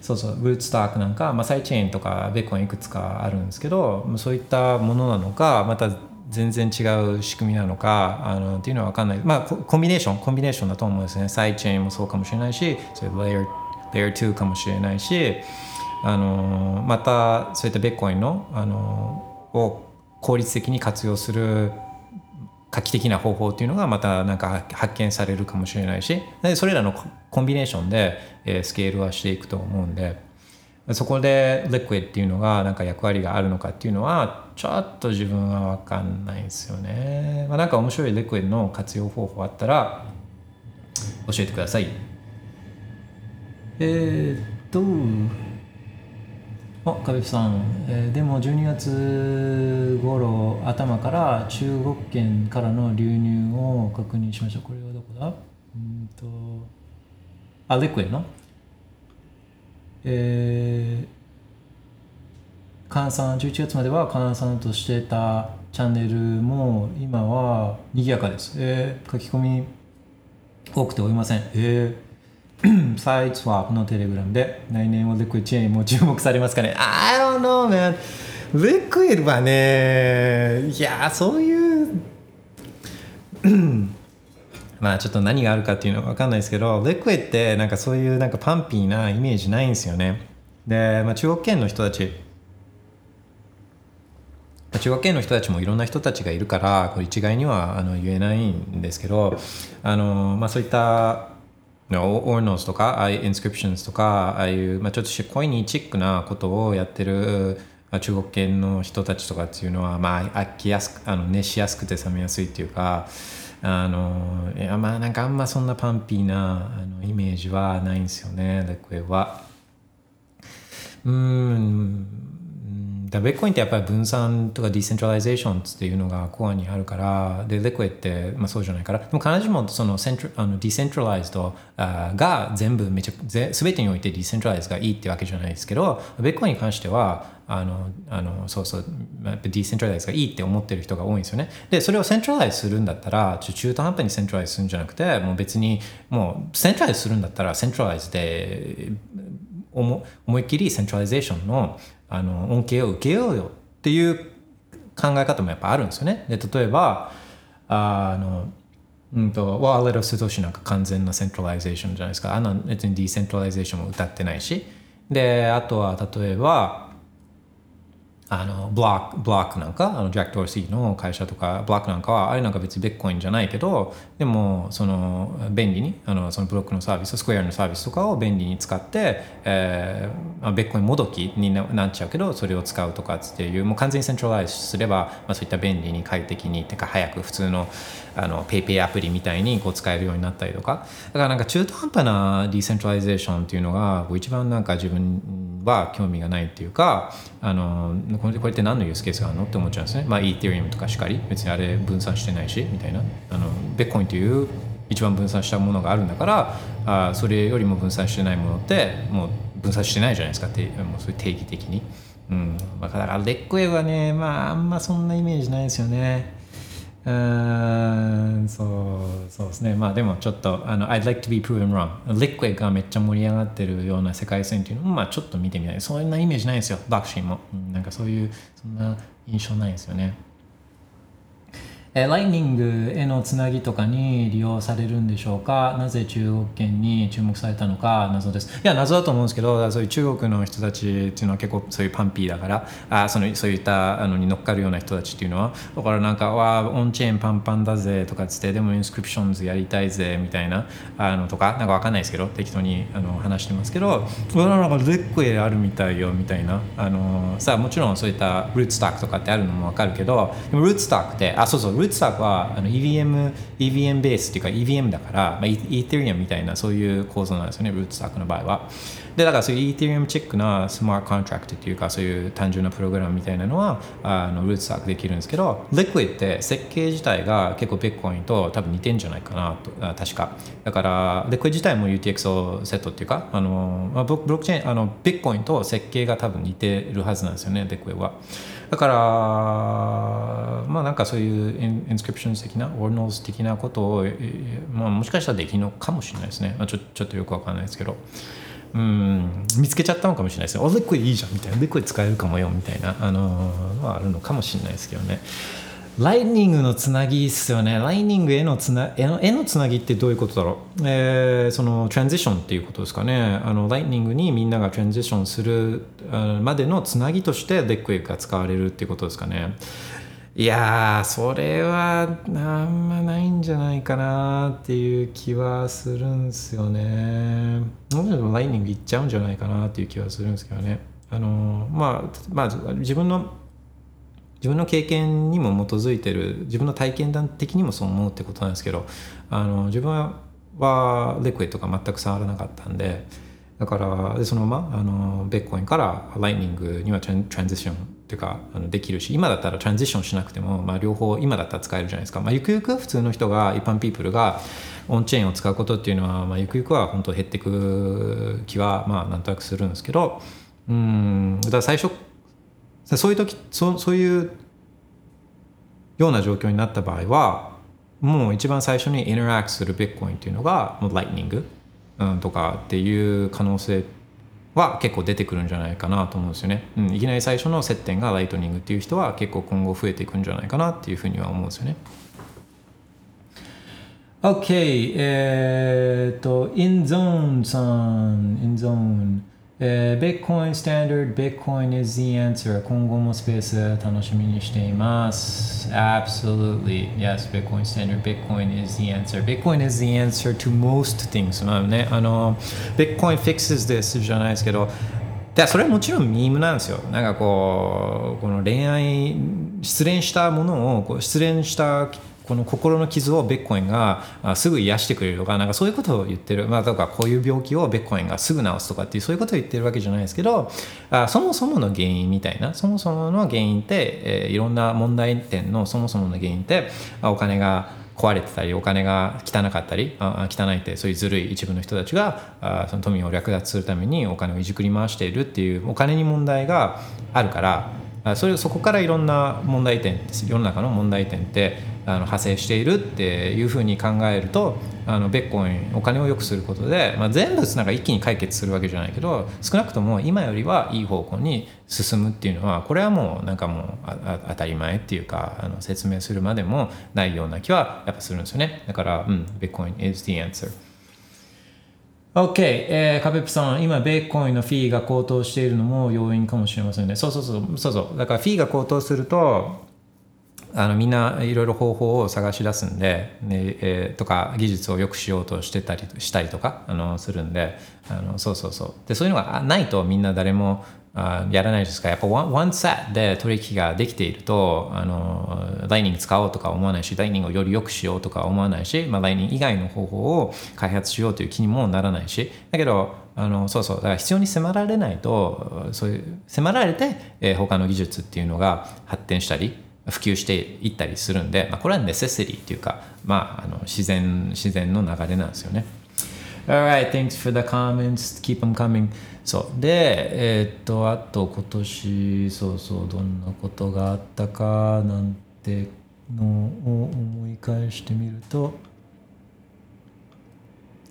[SPEAKER 1] そうそう、ウーツタークなんか、まあ、サイチェーンとかベーコンいくつかあるんですけど、そういったものなのか、また全然違う仕組みなのかあのっていうのは分かんない。まあ、コンビネーション、コンビネーションだと思うんですね。サイチェーンもそうかもしれないし、それレイヤー、レイヤー2かもしれないし、あのまたそういったベッコインの、あのを効率的に活用する画期的な方法っていうのがまたなんか発見されるかもしれないしそれらのコンビネーションで、スケールはしていくと思うんでそこでレクエっていうのがなんか役割があるのかっていうのはちょっと自分は分かんないですよね。まあ、なんか面白いレクエの活用方法あったら教えてください。えー、っとあ、かべさん、えー、でも12月頃頭から中国圏からの流入を確認しました。これはどこだ？うんと、あ、レクエの？えー、換算、11月までは換算としてたチャンネルも今は賑やかです。えー、書き込み多くておりません。えー サイドスワップのテレグラムで来年はリクイドチェーンも注目されますかね ?I don't know, man. リクイドはね、いや、そういう まあちょっと何があるかっていうのは分かんないですけど、リクイドってなんかそういうなんかパンピーなイメージないんですよね。で、まあ、中国圏の人たち、中国圏の人たちもいろんな人たちがいるからこれ一概にはあの言えないんですけどあの、まあ、そういった Ordinals とか、ああいう inscriptions とか、ああいう、まあ、ちょっとコイニーチックなことをやってる中国系の人たちとかっていうのは、まあ、飽きやすく、あの熱しやすくて冷めやすいっていうか、あの、いやまあなんかあんまそんなパンピーなあのイメージはないんですよね、 Liquid は。うん、だビットコインってやっぱり分散とか decentralization っていうのがコアにあるからで Liquid って、まあ、そうじゃないから。でも必ずしもその cent あの decentralized が全部めちゃぜ全てにおいて decentralize がいいってわけじゃないですけどビットコインに関してはあのあのそうそうdecentralize がいいって思ってる人が多いんですよね。でそれを centralize するんだったら中途半端に centralize するんじゃなくてもう別にもう centralize するんだったら centralize で思いっきり centralization のあの恩恵を受けようよっていう考え方もやっぱあるんですよね。で例えばあのうんと、 Wallet of Satoshi なんか完全な centralization じゃないですか。あの別に decentralization も歌ってないし。で、あとは例えば、あのブロックブロックなんかあのジャック・ドーシーの会社とかブロックなんかはあれなんか別にビットコインじゃないけどでもその便利にあのそのブロックのサービススクエアのサービスとかを便利に使って、えー、ビットコインもどきになっちゃうけどそれを使うとかっていうもう完全に centralize すれば、まあ、そういった便利に快適にてか早く普通のあのペイペイアプリみたいにこう使えるようになったりとか。だからなんか中途半端な decentralization っていうのが一番なんか自分は興味がないっていうかあのこれこれって何のユースケースがあるのって思っちゃうんですね。まあイーテリウムとかしかり。別にあれ分散してないしみたいな。あのベッコインという一番分散したものがあるんだからあそれよりも分散してないものってもう分散してないじゃないですか。てもうそういう定義的に。うん、だからレックウェブはねまああんまそんなイメージないですよね。うんそうそうですね。まあでもちょっとあの I'd like to be proven wrong リックエがめっちゃ盛り上がってるような世界線っていうのもまあちょっと見てみたい。そんなイメージないですよ。バクシーも、なんかそういうそんな印象ないですよね。えライトニングへのつなぎとかに利用されるんでしょうか？なぜ中国圏に注目されたのか？謎です。いや謎だと思うんですけどそういう中国の人たちっていうのは結構そういうパンピーだからあそのそういったあのに乗っかるような人たちっていうのはだからなんかわあオンチェーンパンパンだぜとかっつってでも Inscriptions やりたいぜみたいなあのとかなんかわかんないですけど適当にあの話してますけどうわなんかレックへあるみたいよみたいなあのさあもちろんそういったルーツタックとかってあるのもわかるけどでもルーツタックってあそうそうルーツスタックはあの EVM, EVM ベースっていうか EVM だから、まあ、イーテリアムみたいなそういう構造なんですよねルーツスタックの場合は。でだからそういうイーテリアムチェックなスマートコントラクトっていうかそういう単純なプログラムみたいなのはあのルーツスタックできるんですけど Liquid って設計自体が結構ビットコインと多分似てんじゃないかなと確か。だから Liquid 自体も UTXO セットっていうかあの、まあ、ブロックチェーンあのビットコインと設計が多分似てるはずなんですよね Liquid は。だからまあなんかそういうインスクリプション的なオーノーズ的なことを、まあ、もしかしたらできるのかもしれないですね、まあ、ちょちょっとよくわかんないですけど。うん見つけちゃったのかもしれないですね。あレコイいいじゃんみたいな。レコイ使えるかもよみたいな。あのー、はあるのかもしれないですけどね。ライニングのつなぎっすよね。ライニングへのつな絵の絵のつなぎってどういうことだろう、えー、そのトランジションっていうことですかね。あのライニングにみんながトランジションするまでのつなぎとしてデックエが使われるっていうことですかね。いやそれはあんまないんじゃないかなっていう気はするんですよね。もうちょっとライニングいっちゃうんじゃないかなっていう気はするんですけどね。あのまあ、まあ、自分の自分の経験にも基づいてる自分の体験談的にもそう思うってことなんですけどあの自分はレクエとか全く触らなかったんでだからでそのままあのベッコインからライニングにはトランジションっていうかあのできるし今だったらトランジションしなくても、まあ、両方今だったら使えるじゃないですか、まあ、ゆくゆく普通の人が一般ピープルがオンチェーンを使うことっていうのは、まあ、ゆくゆくは本当減っていく気はまあなんとなくするんですけどうんだから最初そういう時そそういうような状況になった場合はもう一番最初にインタラクするビットコインっていうのがもうライトニング、うん、とかっていう可能性は結構出てくるんじゃないかなと思うんですよね、うん、いきなり最初の接点がライトニングっていう人は結構今後増えていくんじゃないかなっていうふうには思うんですよね。OK えー、っと InZone さん InZone えー、Bitcoin Standard Bitcoin is the answer 今後もスペース楽しみにしています Absolutely Yes Bitcoin Standard Bitcoin is the answer Bitcoin is the answer to most things まあねあの Bitcoin fixes this じゃないですけどでそれはもちろんミームなんですよなんかこうこの恋愛失恋したものをこう失恋したこの心の傷をベッコインがすぐ癒してくれるとかなんかそういうことを言ってる、まあ、とかこういう病気をベッコインがすぐ治すとかっていうそういうことを言ってるわけじゃないですけどあそもそもの原因みたいなそもそもの原因って、えー、いろんな問題点のそもそもの原因ってお金が壊れてたりお金が汚かったりあ汚いってそういうずるい一部の人たちがあその富を略奪するためにお金をいじくり回しているっていうお金に問題があるからそれそこからいろんな問題点世の中の問題点ってあの派生しているっていうふうに考えるとあのベッコインお金を良くすることで、まあ、全部なんか一気に解決するわけじゃないけど少なくとも今よりはいい方向に進むっていうのはこれはもうなんかもう当たり前っていうかあの説明するまでもないような気はやっぱするんですよね。だからうんベッコイン is the answer. OK、えー、カペプさん、今、ベーコンのフィーが高騰しているのも要因かもしれませんね。そうそうそう、そうそう。だからフィーが高騰すると、あのみんないろいろ方法を探し出すんで、ねえー、とか技術を良くしようとしてたりしたりとかあのするんであのそうそうそうでそういうのがないとみんな誰もあやらないですかやっぱワンワンセットで取引ができているとあのライニング使おうとか思わないしライニングをより良くしようとか思わないし、まあ、ライニング以外の方法を開発しようという気にもならないしだけどあのそうそうだから必要に迫られないとそういう迫られて、えー、他の技術っていうのが発展したり普及していったりするんで、まあ、これはネセシティっていうか、まあ、あの自然自然の流れなんですよね。Alright, thanks for the comments. Keep them coming. そう。で、えー、っと、あと今年、そうそう、どんなことがあったかなんてのを思い返してみると、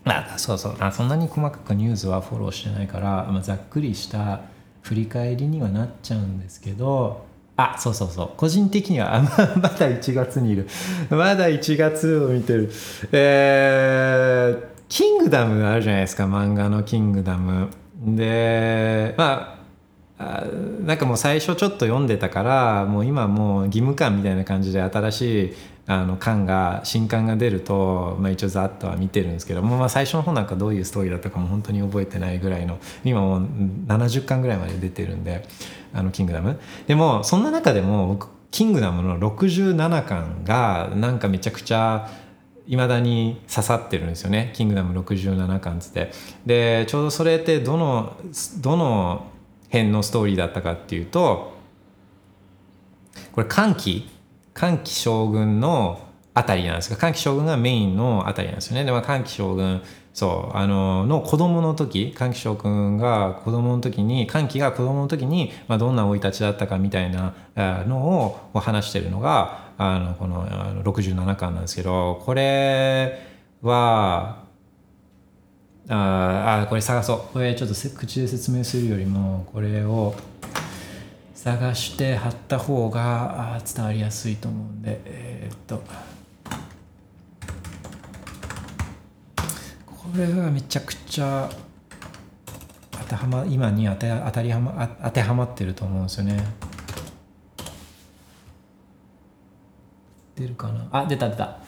[SPEAKER 1] あそうそう。あ、そんなに細かくニュースはフォローしてないから、まあ、ざっくりした振り返りにはなっちゃうんですけど、あそうそうそう。個人的にはあまだ1月にいる。まだ1月を見てる。えー、キングダムあるじゃないですか。漫画のキングダムでまあなんかもう最初ちょっと読んでたからもう今もう義務感みたいな感じで新しいあの巻が新刊が出ると、まあ、一応ざっとは見てるんですけども、まあ、最初の方なんかどういうストーリーだったかも本当に覚えてないぐらいの今もう70巻ぐらいまで出てるんであのキングダム。でもそんな中でも僕キングダムの67巻がなんかめちゃくちゃいまだに刺さってるんですよね「キングダム67巻」つって。でちょうどそれってどのどの辺のストーリーだったかっていうとこれ歓喜。歓喜将軍のあたりなんですが歓喜将軍がメインのあたりなんですよね。で、まあ、歓喜将軍そうあのの子供の時歓喜将軍が子供の時に歓喜が子供の時に、まあ、どんな生い立ちだったかみたいなのを話してるのがあのこのあの67巻なんですけどこれはああこれ探そう。これちょっと口で説明するよりもこれを探して貼った方が伝わりやすいと思うんでえー、っとこれがめちゃくちゃ当てはま今に当て当たりはま当てはまってると思うんですよね。出るかな？あ出た出た。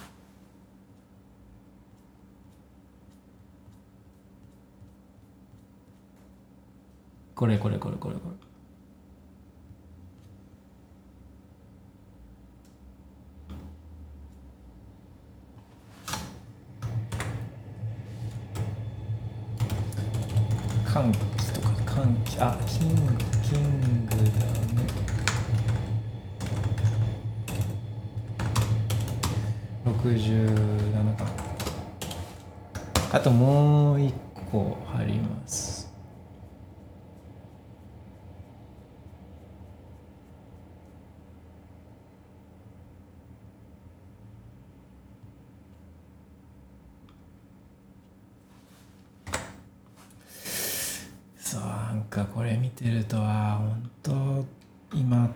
[SPEAKER 1] これこれこれこれこれ。あともう一個貼りますそう何かこれ見てるとは本当今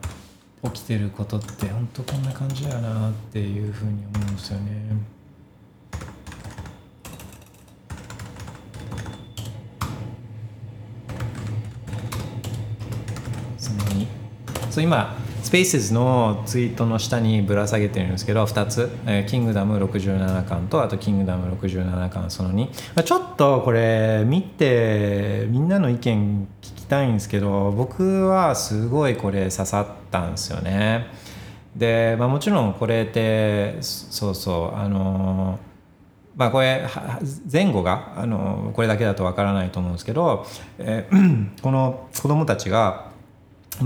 [SPEAKER 1] 起きてることって本当こんな感じやなっていうふうに思うんですよね。その2そう今スペースのツイートの下にぶら下げてるんですけど2つ、えー、キングダム67巻とあとキングダム67巻その2、ちょっとこれ見てみんなの意見聞きたいんですけど僕はすごいこれ刺さったんですよね。で、まあ、もちろんこれってそうそうあのまあこれ前後があのこれだけだとわからないと思うんですけど、え、この子供たちが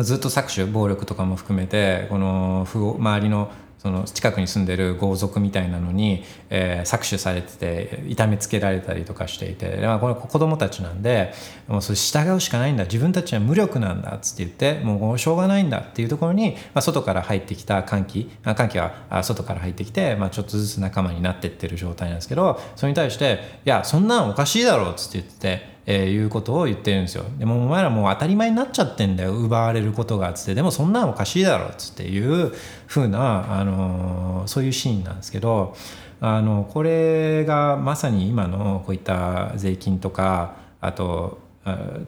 [SPEAKER 1] ずっと搾取暴力とかも含めてこの周りのその近くに住んでる豪族みたいなのに、えー搾取されてて痛めつけられたりとかしていて、まあ、これ子供たちなんでもうそれ従うしかないんだ自分たちは無力なんだっつって言ってもうしょうがないんだっていうところに、まあ、外から入ってきた歓喜歓喜は外から入ってきて、まあ、ちょっとずつ仲間になってってる状態なんですけどそれに対して「いやそんなんおかしいだろ」っつって言ってて。えーいうことを言ってるんですよ。でもお前らもう当たり前になっちゃってんだよ。奪われることがっつって。でもそんなんおかしいだろっつっていう風な、あのーそういうシーンなんですけどあのこれがまさに今のこういった税金とかあと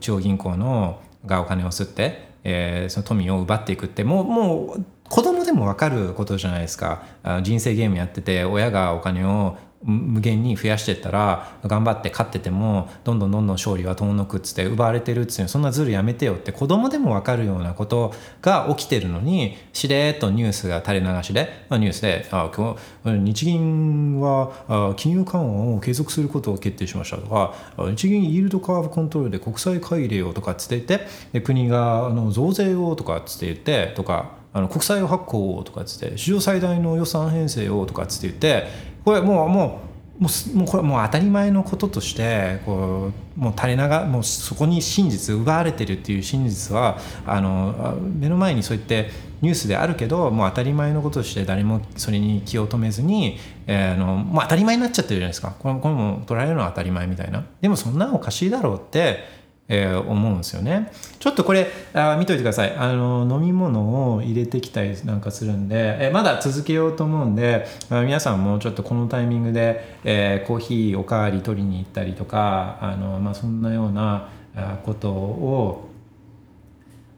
[SPEAKER 1] 中央銀行のがお金を吸って、えーその富を奪っていくってもうもう子供でも分かることじゃないですか。人生ゲームやってて親がお金を無限に増やしてったら頑張って勝っててもどんどんどんどん勝利は遠のくっつって奪われてるっつってそんなズルやめてよって子供でも分かるようなことが起きてるのにしれっとニュースが垂れ流しで、ニュースであ今日日銀は金融緩和を継続することを決定しましたとか日銀イールドカーブコントロールで国債買い入れようとかっつって言ってで国があの増税をとかっつって言ってとかあの国債を発行をとかっつって史上最大の予算編成をとかっつって言ってこれもうもうもうもうこれもう当たり前のこととしてこうもう垂れ流もうそこに真実奪われてるっていう真実はあの目の前にそう言ってニュースであるけどもう当たり前のこととして誰もそれに気を止めずに、えーあのもう当たり前になっちゃってるじゃないですかこれこれも捉えるのは当たり前みたいなでもそんなおかしいだろうってえー思うんですよね。ちょっとこれあ見といてくださいあの飲み物を入れてきたりなんかするんで、えーまだ続けようと思うんであ皆さんもちょっとこのタイミングで、えーコーヒーおかわり取りに行ったりとかあの、まあ、そんなようなあことを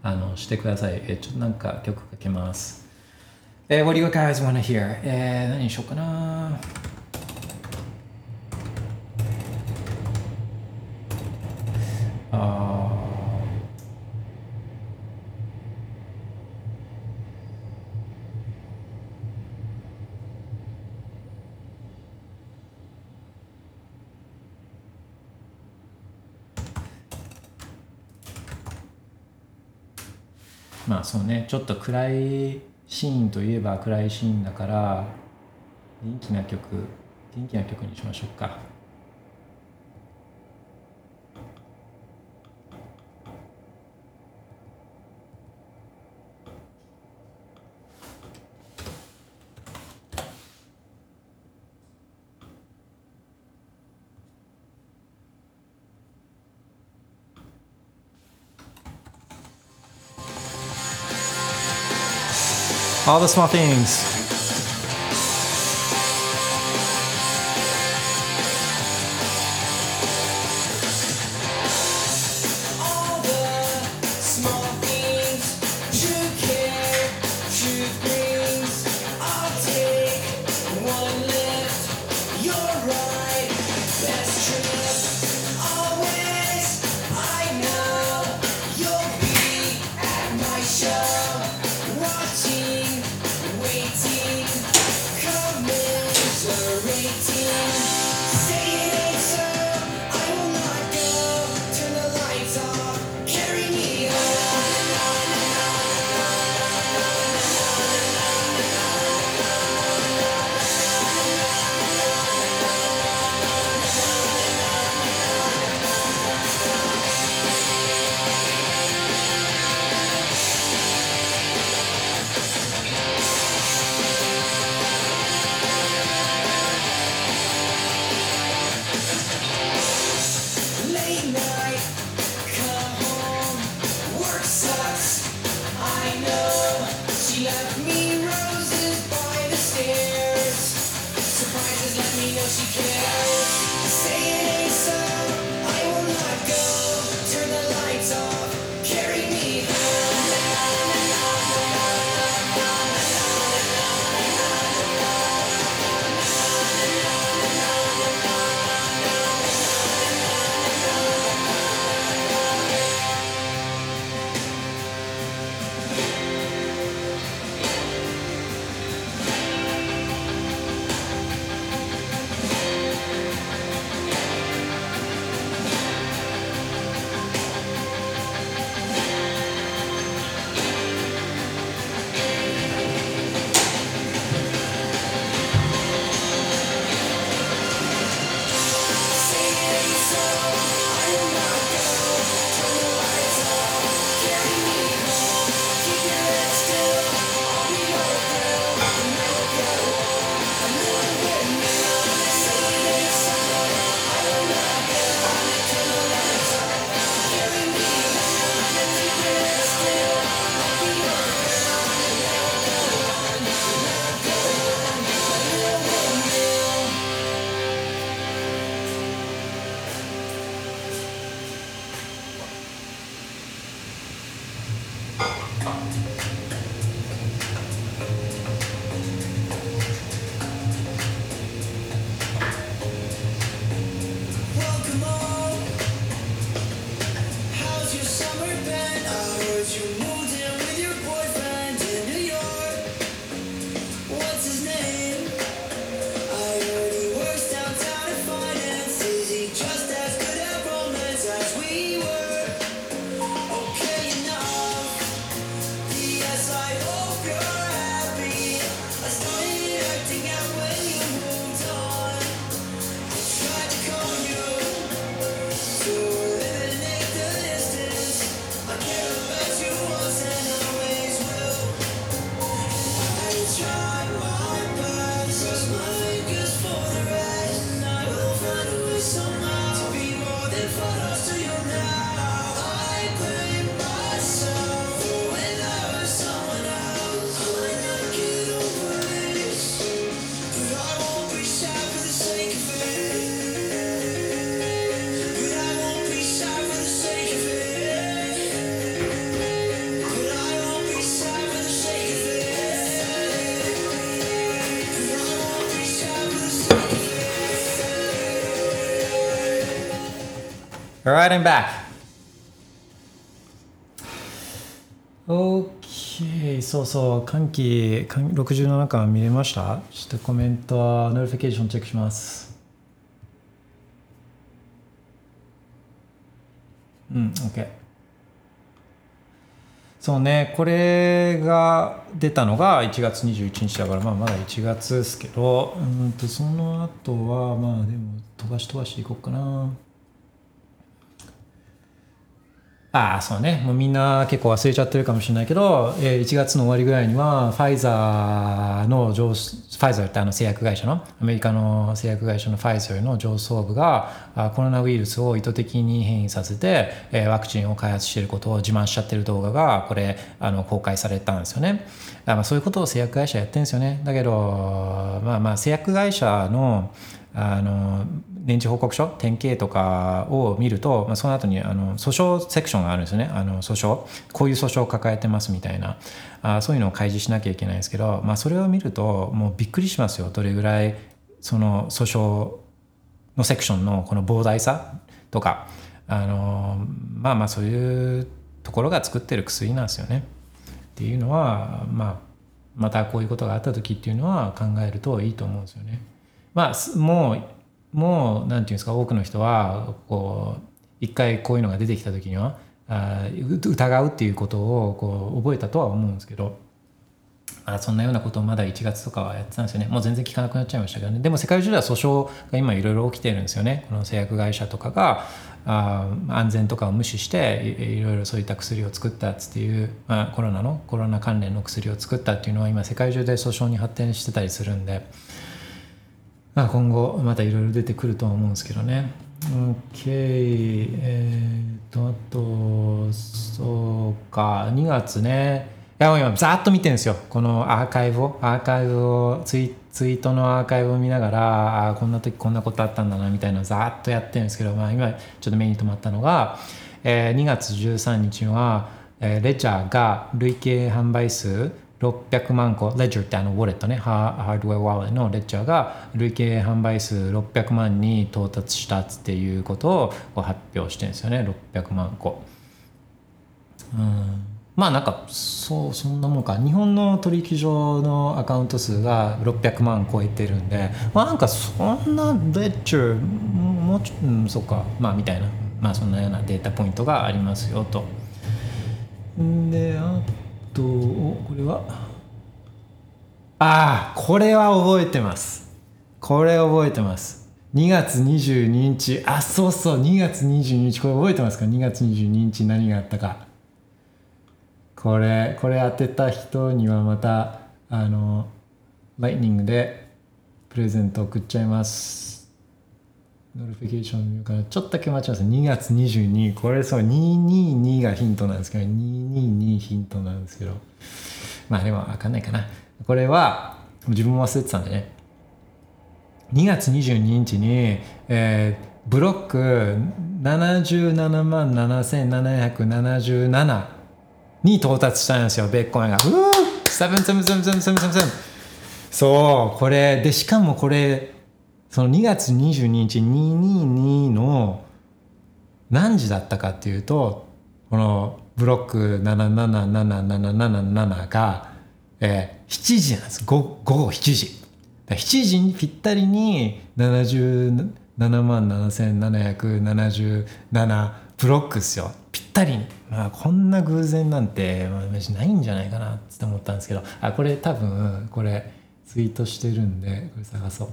[SPEAKER 1] あのしてください。えーちょっとなんか曲かけます。えー What do you guys wanna hear? えー何にしようかな？まあそうねちょっと暗いシーンといえば暗いシーンだから元気な曲元気な曲にしましょうか。All the small things. Alright, I'm back. OK そうそう寒気67巻見れました？ちょっとコメントは notification チェックします。うん OK そうねこれが出たのが1月21日だから、まあ、まだ1月ですけどうんとその後はまあでも飛ばし飛ばしていこうかな。ああそうね。もうみんな結構忘れちゃってるかもしれないけど、えー1月の終わりぐらいにはファイザーの上ファイザーってあの製薬会社のアメリカの製薬会社のファイザーの上層部がコロナウイルスを意図的に変異させて、ワクチンを開発していることを自慢しちゃってる動画がこれあの公開されたんですよね。あまあそういうことを製薬会社やってるんですよね。だけどまあまあ製薬会社のあの年次報告書典型とかを見ると、まあ、その後にあの訴訟セクションがあるんですね。あの訴訟。こういう訴訟を抱えてますみたいな。あそういうのを開示しなきゃいけないんですけど、まあ、それを見るともうびっくりしますよ。どれぐらいその訴訟のセクションのこの膨大さとか。あのまあまあそういうところが作ってる薬なんですよね。っていうのは、まあ、またこういうことがあった時っていうのは考えるといいと思うんですよね。まあもうもうなんていうんですか多くの人はこう一回こういうのが出てきた時にはあ疑うっていうことをこう覚えたとは思うんですけど。あそんなようなことをまだ1月とかはやってたんですよね。もう全然聞かなくなっちゃいましたけどね。でも世界中では訴訟が今いろいろ起きてるんですよね。この製薬会社とかがあ安全とかを無視していいろいろそういった薬を作ったっつっていう、まあ、コロナのコロナ関連の薬を作ったっていうのは今世界中で訴訟に発展してたりするんで、まあ、今後またいろいろ出てくるとは思うんですけどね。OK えー、っとあとそうか。2月ね。いや今ざっと見てるんですよ。このアーカイブを。アーカイブをツイツイートのアーカイブを見ながらあこんな時こんなことあったんだなみたいなざっとやってるんですけど、まあ、今ちょっと目に留まったのが、えー2月13日は、えーレジャーが累計販売数600万個、レジャーってあのウォレットね、ハードウェアウォレットのレジャーが累計販売数600万に到達したっていうことを発表してるんですよね、600万個。うん。まあなんかそうそんなもんか。日本の取引所のアカウント数が600万超えてるんでまあなんかそんなレッチャーもうちょうんそっか。まあみたいな。まあそんなようなデータポイントがありますよと。であとこれは？ああこれは覚えてます。これ覚えてます。2月22日。あそうそう。2月22日。これ覚えてますか？2月22日。何があったか。これこれ当てた人にはまたあのライトニングでプレゼント送っちゃいます。 notification 見ようかなちょっとだけ待ちます2月22これそう222がヒントなんですけど222ヒントなんですけどまあでも分かんないかなこれは自分も忘れてたんでね2月22日に、えーブロック77万7777に到達したんですよ、ベッコンが。うー !777777! そう、これ、で、しかもこれ、その2月22日222の何時だったかっていうと、このブロック777777が、えー7時なんです。午後7時。7時にぴったりに77万7777ブロックですよ。ぴったりに。まあ、こんな偶然なんて、まあ、ないんじゃないかなって思ったんですけど、あ、これ多分、これツイートしてるんで、これ探そう。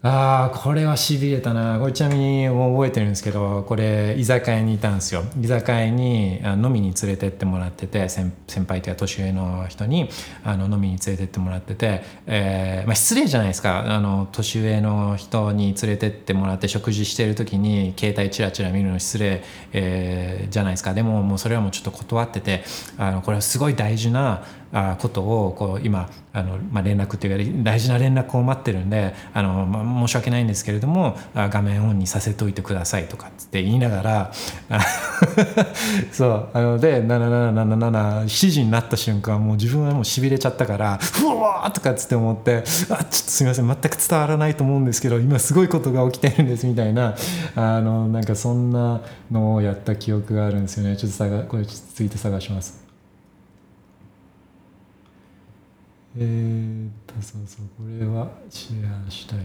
[SPEAKER 1] ああこれはしびれたな。これちなみに覚えてるんですけどこれ居酒屋にいたんですよ。居酒屋にあ飲みに連れてってもらってて先先輩というか年上の人にあの飲みに連れてってもらってて、えーまあ、失礼じゃないですか。あの年上の人に連れてってもらって食事してる時に携帯チラチラ見るの失礼、えーじゃないですか。でももうそれはもうちょっと断っててあのこれはすごい大事なことをこう今あの、まあ、連絡というか大事な連絡を待ってるんであの、まあ、申し訳ないんですけれどもあ画面オンにさせておいてくださいとかって言いながら そうあので7777時になった瞬間もう自分はもうしびれちゃったからうわーとかっつって思ってあちょっとすみません全く伝わらないと思うんですけど今すごいことが起きてるんですみたいなあのなんかそんなのをやった記憶があるんですよね。ちょっと探これちょっとツイート探します。えー、っとそうそうこれはシェアしたいな。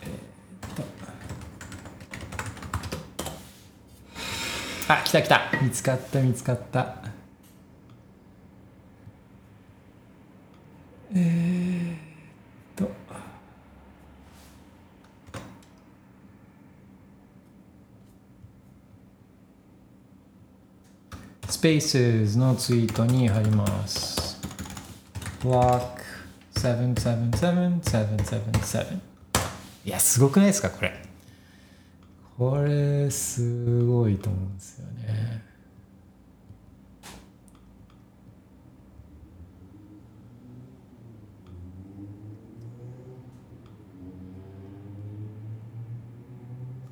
[SPEAKER 1] えっと。あ来た来た。見つかった見つかった。えー、Spaces のツイートに貼ります。Block 777777いや、すごくないですか、これ。これ、すごいと思うんですよね。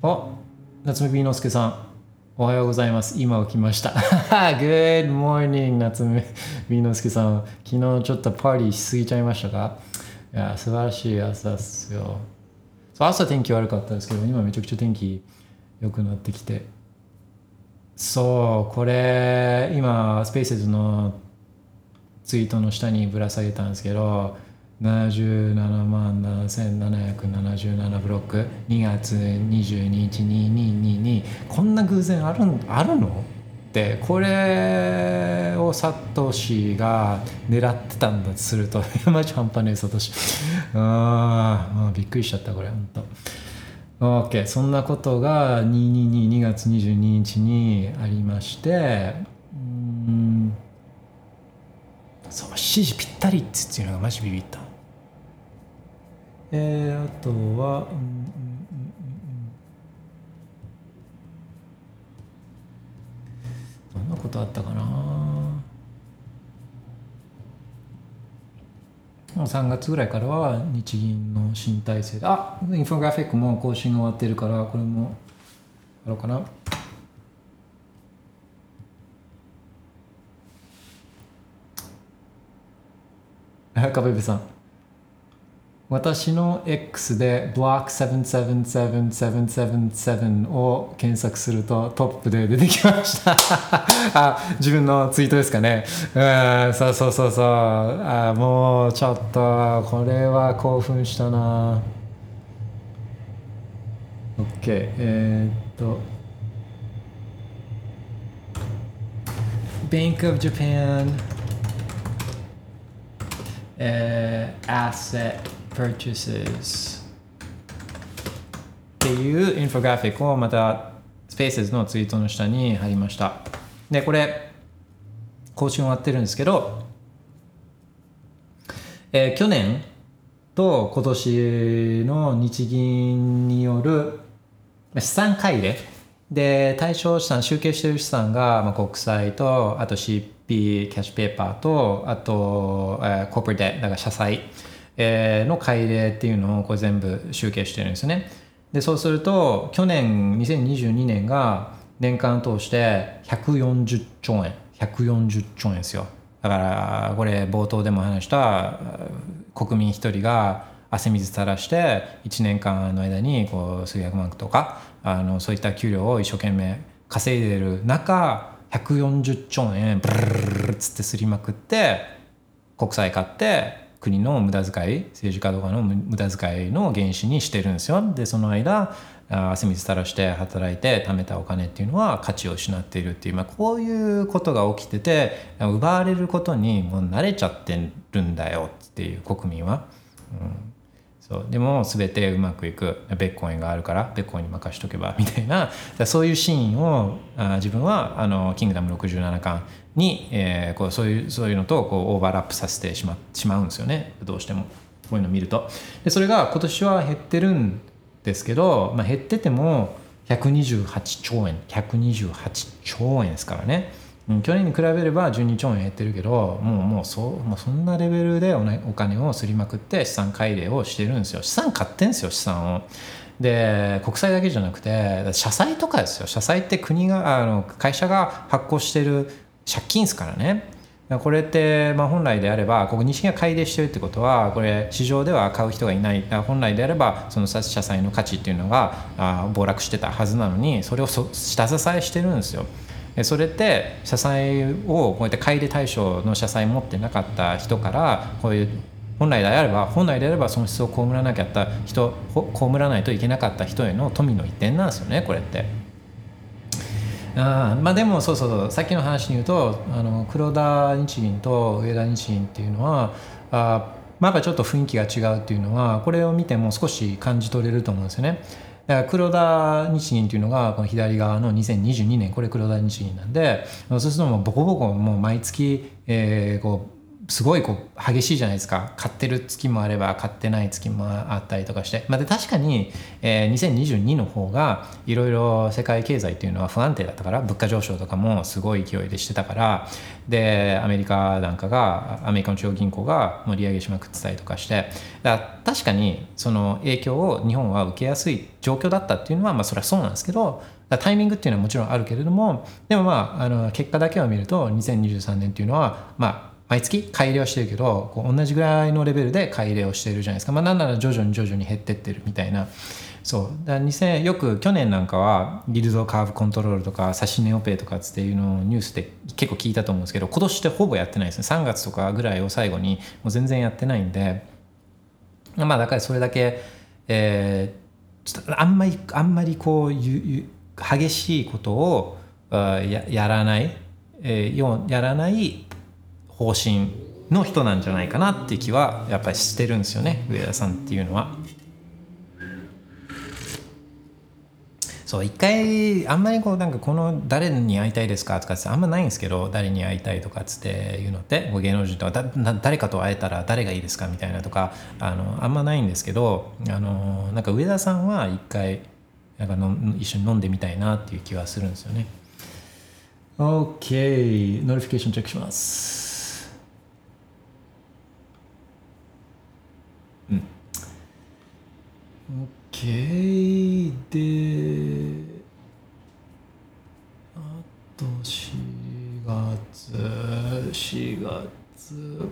[SPEAKER 1] あ、夏目美之助さん。おはようございます。今起きました。Good morning, 夏目美之助さん。昨日ちょっとパーティーしすぎちゃいましたか？いや、素晴らしい朝っすよ。そう朝天気悪かったですけど、今めちゃくちゃ天気良くなってきて。そう、これ、今、スペースズのツイートの下にぶら下げたんですけど、77万7777ブロック2月22日2222こんな偶然あるあるのってこれをサトシが狙ってたんだとするとマジ半端ねえサトシあーあーびっくりしちゃったこれ本当 OK そんなことが2222月22日にありましてうんそう7時ぴったりっていうのがマジビビったえー、あとは、うんうんうんうん、どんなことあったかな？もう3月ぐらいからは日銀の新体制で。あインフォグラフィックも更新が終わってるからこれもあろうかな。赤ベベさん。私の X で Block777777 を検索するとトップで出てきました。あ自分のツイートですかね。うんそうそうそうそう。あもうちょっとこれは興奮したな。OK えー、っと。Bank of Japan えー、asset purchases. っていうインフォグラフィックをまた Spaces のツイートの下に貼りました。でこれ更新終わってるんですけど、えー去年と今年の日銀による資産買い入れで対象資産集計している資産が、まあ、国債とあと CP キャッシュペーパーとあと、えー、コープレデだから社債、えの買い入れっていうのをこれ全部集計してるんですよね。でそうすると去年2022年が年間通して140兆円。140兆円ですよ。だからこれ冒頭でも話した国民一人が汗水垂らして1年間の間にこう数百万とかあのそういった給料を一生懸命稼いでる中140兆円ブルルルルルっつってすりまくって国債買って国の無駄遣い政治家とかの無駄遣いの原資にしてるんですよ。でその間汗水垂らして働いて貯めたお金っていうのは価値を失っているっていう、まあ、こういうことが起きてて奪われることにもう慣れちゃってるんだよっていう国民は。うん。そう。でも全てうまくいく。ベッコインがあるからベッコインに任しとけばみたいな。そういうシーンをあ自分はあのキングダム67巻に、えーこうそういうそういうのとこうオーバーラップさせてしましまうんですよね。どうしても。こういうのを見ると。でそれが今年は減ってるんですけど、まあ、減ってても128兆円。128兆円ですからね。うん去年に比べれば12兆円減ってるけどもうもうそもうそんなレベルでお,、ね、お金をすりまくって資産改良をしてるんですよ。資産買ってんですよ資産を。で国債だけじゃなくて社債とかですよ。社債って国があの会社が発行してる借金ですからね。これって、まあ、本来であればここ日銀が買い入れしてるってことはこれ市場では買う人がいない。本来であればその社債の価値っていうのがあ暴落してたはずなのにそれを下支えしてるんですよ。それって社債をこうやって買い入れ対象の社債持ってなかった人からこういう本来であれば本来であれば損失を被らなきゃった人被らないといけなかった人への富の移転なんですよねこれって。あまあでもそうそうそうさっきの話に言うとあの黒田日銀と上田日銀っていうのはあまだちょっと雰囲気が違うっていうのはこれを見ても少し感じ取れると思うんですよね。だから黒田日銀というのがこの左側の2022年これ黒田日銀なんでそうするともうボコボコもう毎月、えーこうすごいこう激しいじゃないですか。買ってる月もあれば買ってない月もあったりとかして、まあ、で確かに、えー2022の方がいろいろ世界経済っていうのは不安定だったから物価上昇とかもすごい勢いでしてたからでアメリカなんかがアメリカの中央銀行がもう利上げしまくってたりとかして。だ確かにその影響を日本は受けやすい状況だったっていうのはまあそれはそうなんですけどタイミングっていうのはもちろんあるけれどもでもまああの結果だけを見ると2023年っていうのはまあ毎月買い入れはしてるけどこう同じぐらいのレベルで買い入れをしてるじゃないですか、まあ、なんなら徐々に徐々に減ってってるみたいな。そう。だから2000よく去年なんかはギルドカーブコントロールとか指値オペとかっていうのをニュースで結構聞いたと思うんですけど今年ってほぼやってないですね。3月とかぐらいを最後にもう全然やってないんで。まあだからそれだけ、えーちょっとあんまりあんまりこうゆゆ激しいことをややらない、えーようやらない方針の人なんじゃないかなっていう気はやっぱりしてるんですよね上田さんっていうのは。そう一回あんまりこうなんかこの誰に会いたいですかとかってあんまないんですけど誰に会いたいとかっつっていうのって芸能人とかだな誰かと会えたら誰がいいですかみたいなとかあのあんまないんですけどあのなんか上田さんは一回なんかの一緒に飲んでみたいなっていう気はするんですよね。OK notification チェックします。うん OK であと4月4月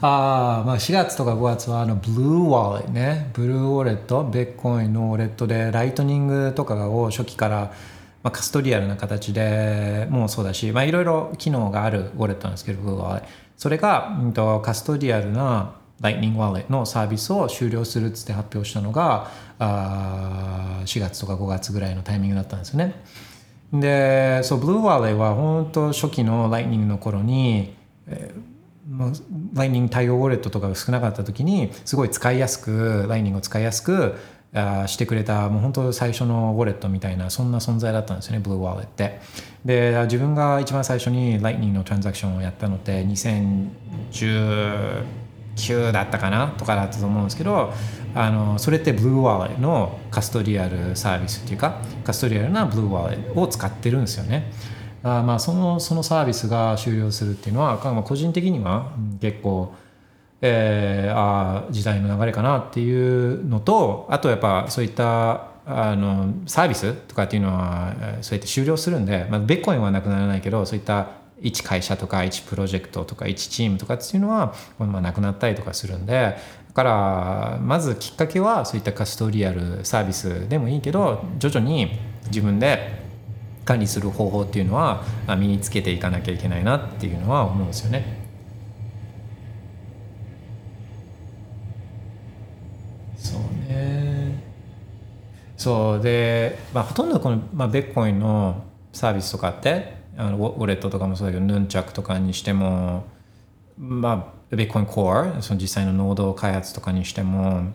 [SPEAKER 1] あまあ4月とか5月はあのブルーウォレットねブルーウォレットベッコインのウォレットでライトニングとかを初期から、まあ、 custodial な形でもうそうだしいろいろ機能があるウォレットなんですけどブルーウォレットそれが、うん、と custodial なライトニングウォレットのサービスを終了するっつって発表したのがあ4月とか5月ぐらいのタイミングだったんですよね。でそうブルーワレは本当初期のライトニングの頃に、えーまあ、ライトニング対応ウォレットとかが少なかった時にすごい使いやすくライトニングを使いやすくあしてくれたもう本当最初のウォレットみたいなそんな存在だったんですよねブルーワレットって。で自分が一番最初にライニングのトランザクションをやったのって2019だったかなとかだったと思うんですけどあのそれってブルーワーレットのカストリアルサービスっていうかカストリアルなブルーワーレットを使ってるんですよね。あまあそのそのサービスが終了するっていうのは個人的には結構えー、あ時代の流れかなっていうのとあとやっぱそういったあのサービスとかっていうのはそうやって終了するんで、まあ、ベットコインはなくならないけどそういった一会社とか一プロジェクトとか一チームとかっていうのは、まあ、なくなったりとかするんでだからまずきっかけはそういったカストリアルサービスでもいいけど徐々に自分で管理する方法っていうのは身につけていかなきゃいけないなっていうのは思うんですよね。そうねそうで、まあ、ほとんどこの、まあ、ビットコインのサービスとかってあのウォレットとかもそうだけどヌンチャクとかにしてもまあビットコインコアその実際のノード開発とかにしても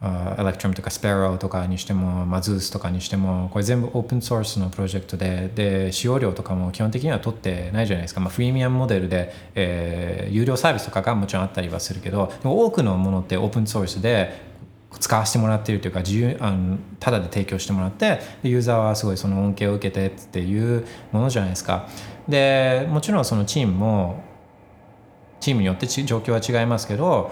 [SPEAKER 1] エレクトラムとかスパローとかにしても、まあ、 Zeus とかにしてもこれ全部オープンソースのプロジェクトでで使用料とかも基本的には取ってないじゃないですか、まあ、フリーミアムモデルで、えー有料サービスとかがもちろんあったりはするけどでも多くのものってオープンソースで使わせてもらってるというか自由あのただで提供してもらってユーザーはすごいその恩恵を受けてっていうものじゃないですか。でもちろんそのチームもチームによって状況は違いますけど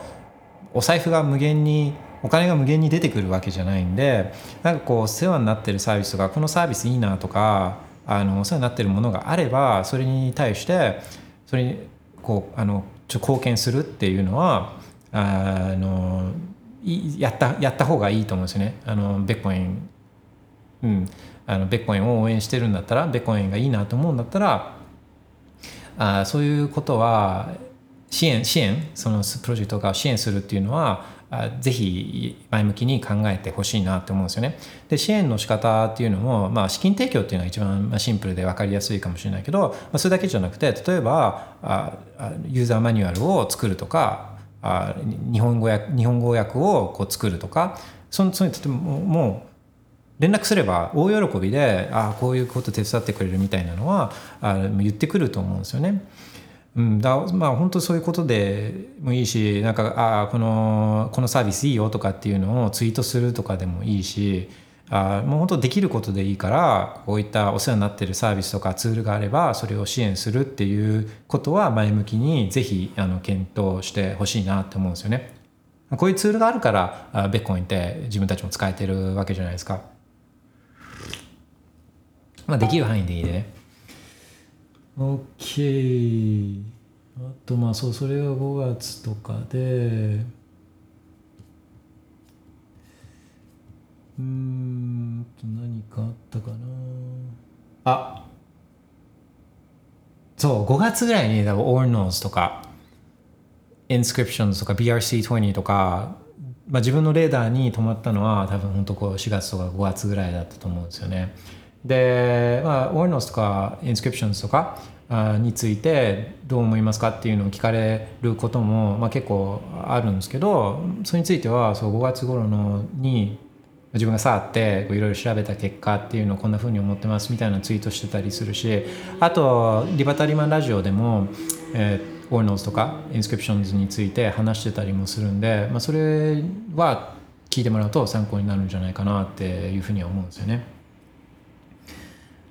[SPEAKER 1] お財布が無限にお金が無限に出てくるわけじゃないんでなんかこう世話になってるサービスとかこのサービスいいなとかあのお世話になってるものがあればそれに対してそれにこうあのちょ貢献するっていうのはあのやったやった方がいいと思うんですよね。あのベッコインうん、あのベッコインを応援してるんだったらベッコインがいいなと思うんだったらあそういうことは支援支援そのプロジェクトが支援するっていうのはあぜひ前向きに考えてほしいなと思うんですよね。で支援の仕方っていうのも、まあ、資金提供っていうのが一番シンプルで分かりやすいかもしれないけど、まあ、それだけじゃなくて例えばあユーザーマニュアルを作るとかあ日本語訳日本語訳をこう作るとかそのそういう例えばももう連絡すれば大喜びでああこういうこと手伝ってくれるみたいなのはあ言ってくると思うんですよね。うん、だまあ本当そういうことでもいいしなんかああこのこのサービスいいよとかっていうのをツイートするとかでもいいしあもう本当できることでいいからこういったお世話になってるサービスとかツールがあればそれを支援するっていうことは前向きにぜひあの検討してほしいなって思うんですよね。こういうツールがあるからあベッコンって自分たちも使えてるわけじゃないですか。まあできる範囲でいいでね。OK。あとまあそうそれが5月とかでうんと何かあったかなあそう5月ぐらいに多分 Ornos とか Inscriptions とか BRC20 とか、まあ、自分のレーダーに止まったのは多分本当こう4月とか5月ぐらいだったと思うんですよね。で、まあ、Ornos とか Inscriptions とかについてどう思いますかっていうのを聞かれることも、まあ、結構あるんですけどそれについてはそう5月頃のに自分がさあっていろいろ調べた結果っていうのをこんな風に思ってますみたいなツイートしてたりするしあとリバタリマンラジオでも、えー Ordinals とか Inscriptions について話してたりもするんで、まあ、それは聞いてもらうと参考になるんじゃないかなっていうふうには思うんですよね。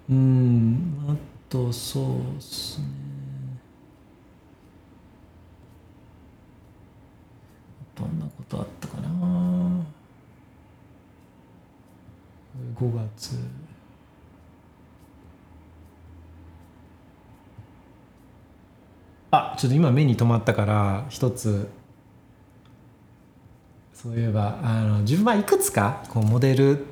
[SPEAKER 1] うんあとそうですねどんなことあったかな5月。あちょっと今目に留まったから一つ。そういえばあの自分はいくつかこうモデル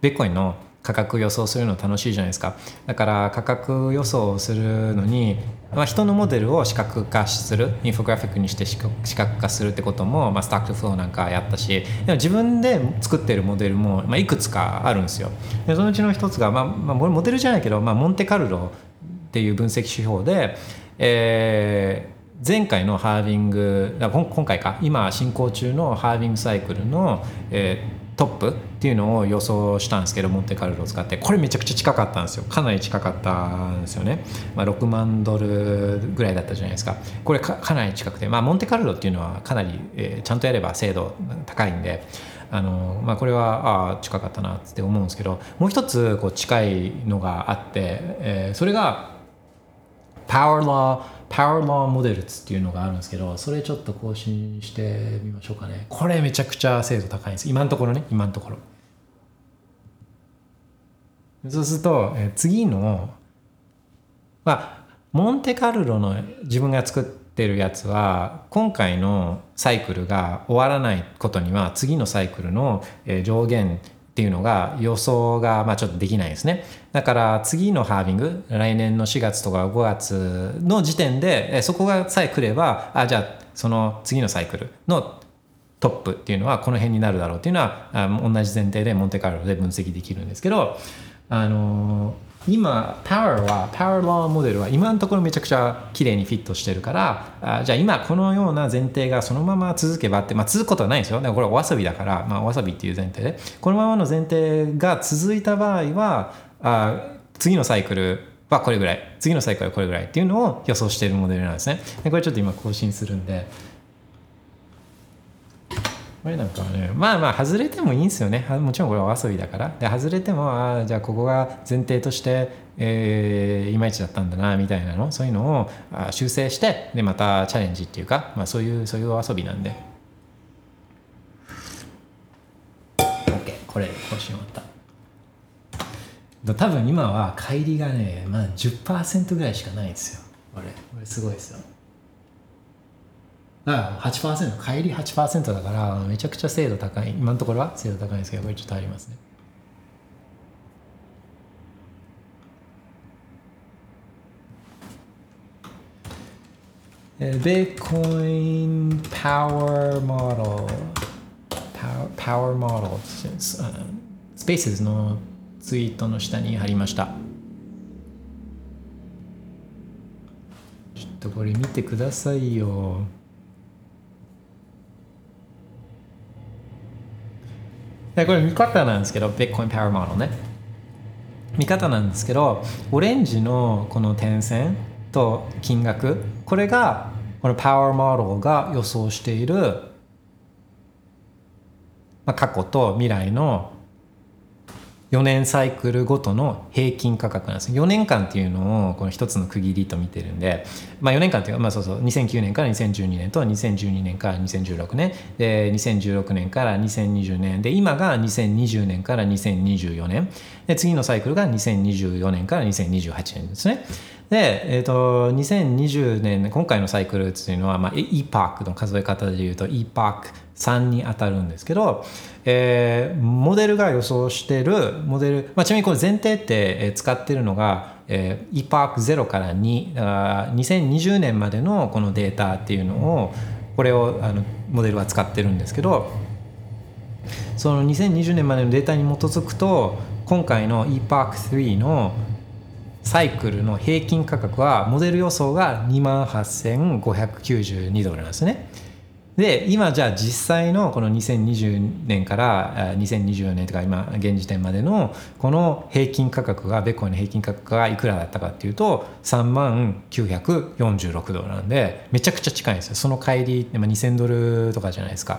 [SPEAKER 1] ベッコインの価格予想するの楽しいじゃないですか。だから価格予想するのに、まあ、人のモデルを視覚化するインフォグラフィックにして視覚化するってことも、まあ、スタックフローなんかやったしでも自分で作ってるモデルも、まあ、いくつかあるんですよ。でそのうちの一つが、まあまあ、モデルじゃないけど、まあ、モンテカルロっていう分析指標で、えー前回のハービング今今回か。今進行中のハービングサイクルの、えートップっていうのを予想したんですけどモンテカルロを使って。これめちゃくちゃ近かったんですよ。かなり近かったんですよね、まあ、6万ドルぐらいだったじゃないですか。これかなり近くて、まあ、モンテカルロっていうのはかなり、えーちゃんとやれば精度高いんで。あの、まあ、これはあ近かったなって思うんですけどもう一つこう近いのがあって、えーそれがパワーラー Power Law Power Law Models っていうのがあるんですけどそれちょっと更新してみましょうかね。これめちゃくちゃ精度高いんです。今のところね。今のところ。そうすると、え次のまあモンテカルロの自分が作ってるやつは今回のサイクルが終わらないことには次のサイクルのえ上限っていうのが予想がまあちょっとできないですね。だから次のハービング来年の4月とか5月の時点でえそこがさえ来ればあじゃあその次のサイクルのトップっていうのはこの辺になるだろうっていうのはあ同じ前提でモンテカルロで分析できるんですけどあの今 Power は Power Law モデルは今のところめちゃくちゃ綺麗にフィットしてるからあじゃあ今このような前提がそのまま続けばって、まあ、続くことはないですよ。だからこれはお遊びだから、まあ、お遊びっていう前提で。このままの前提が続いた場合はあ次のサイクルはこれぐらい。次のサイクルはこれぐらいっていうのを予想しているモデルなんですね。でこれちょっと今更新するんで。これなんかねまあまあ外れてもいいんですよね。もちろんこれはお遊びだから。で外れてもあーじゃあここが前提として、えーいまいちだったんだなみたいなの？そういうのをあ修正してでまたチャレンジっていうか、まあ、そういうそういうお遊びなんで。OK これ更新終わった。多分今は乖離がね、まあ、10%ぐらいしかないんですよ。これこれすごいですよ。だから8%帰り8%だからめちゃくちゃ精度高い。今のところは精度高いんですけどこれちょっとありますね。えー Bitcoin Power Model Power, Power Model スあのスペースのツイートの下に貼りました。ちょっとこれ見てくださいよ。でこれ見方なんですけど Bitcoin Power Model ね。見方なんですけどオレンジのこの点線と金額これがこの Power Model が予想している、まあ、過去と未来の4年サイクルごとの平均価格なんです。4年間っていうのをこの一つの区切りと見てるんで、まあ、4年間っていうか、まあ、そうそう2009年から2012年と2012年から2016年。で2016年から2020年。で今が2020年から2024年。で次のサイクルが2024年から2028年ですね。で、えー、と2020年今回のサイクルっていうのは、まあ、EPOC の数え方でいうと3に当たるんですけど、えーモデルが予想してるモデル、まあ、ちなみにこれ前提って、使ってるのが、えー、EPOC0 から2だから2020年までのこのデータっていうのをこれをあのモデルは使ってるんですけどその2020年までのデータに基づくと今回の EPOC3 のサイクルの平均価格はモデル予想が2万8592ドルなんですね。で今じゃあ実際のこの2020年から2024年とか今現時点までのこの平均価格がベッコイの平均価格がいくらだったかっていうと3万946ドルなんでめちゃくちゃ近いんですよ。その帰りま2000ドルとかじゃないですか。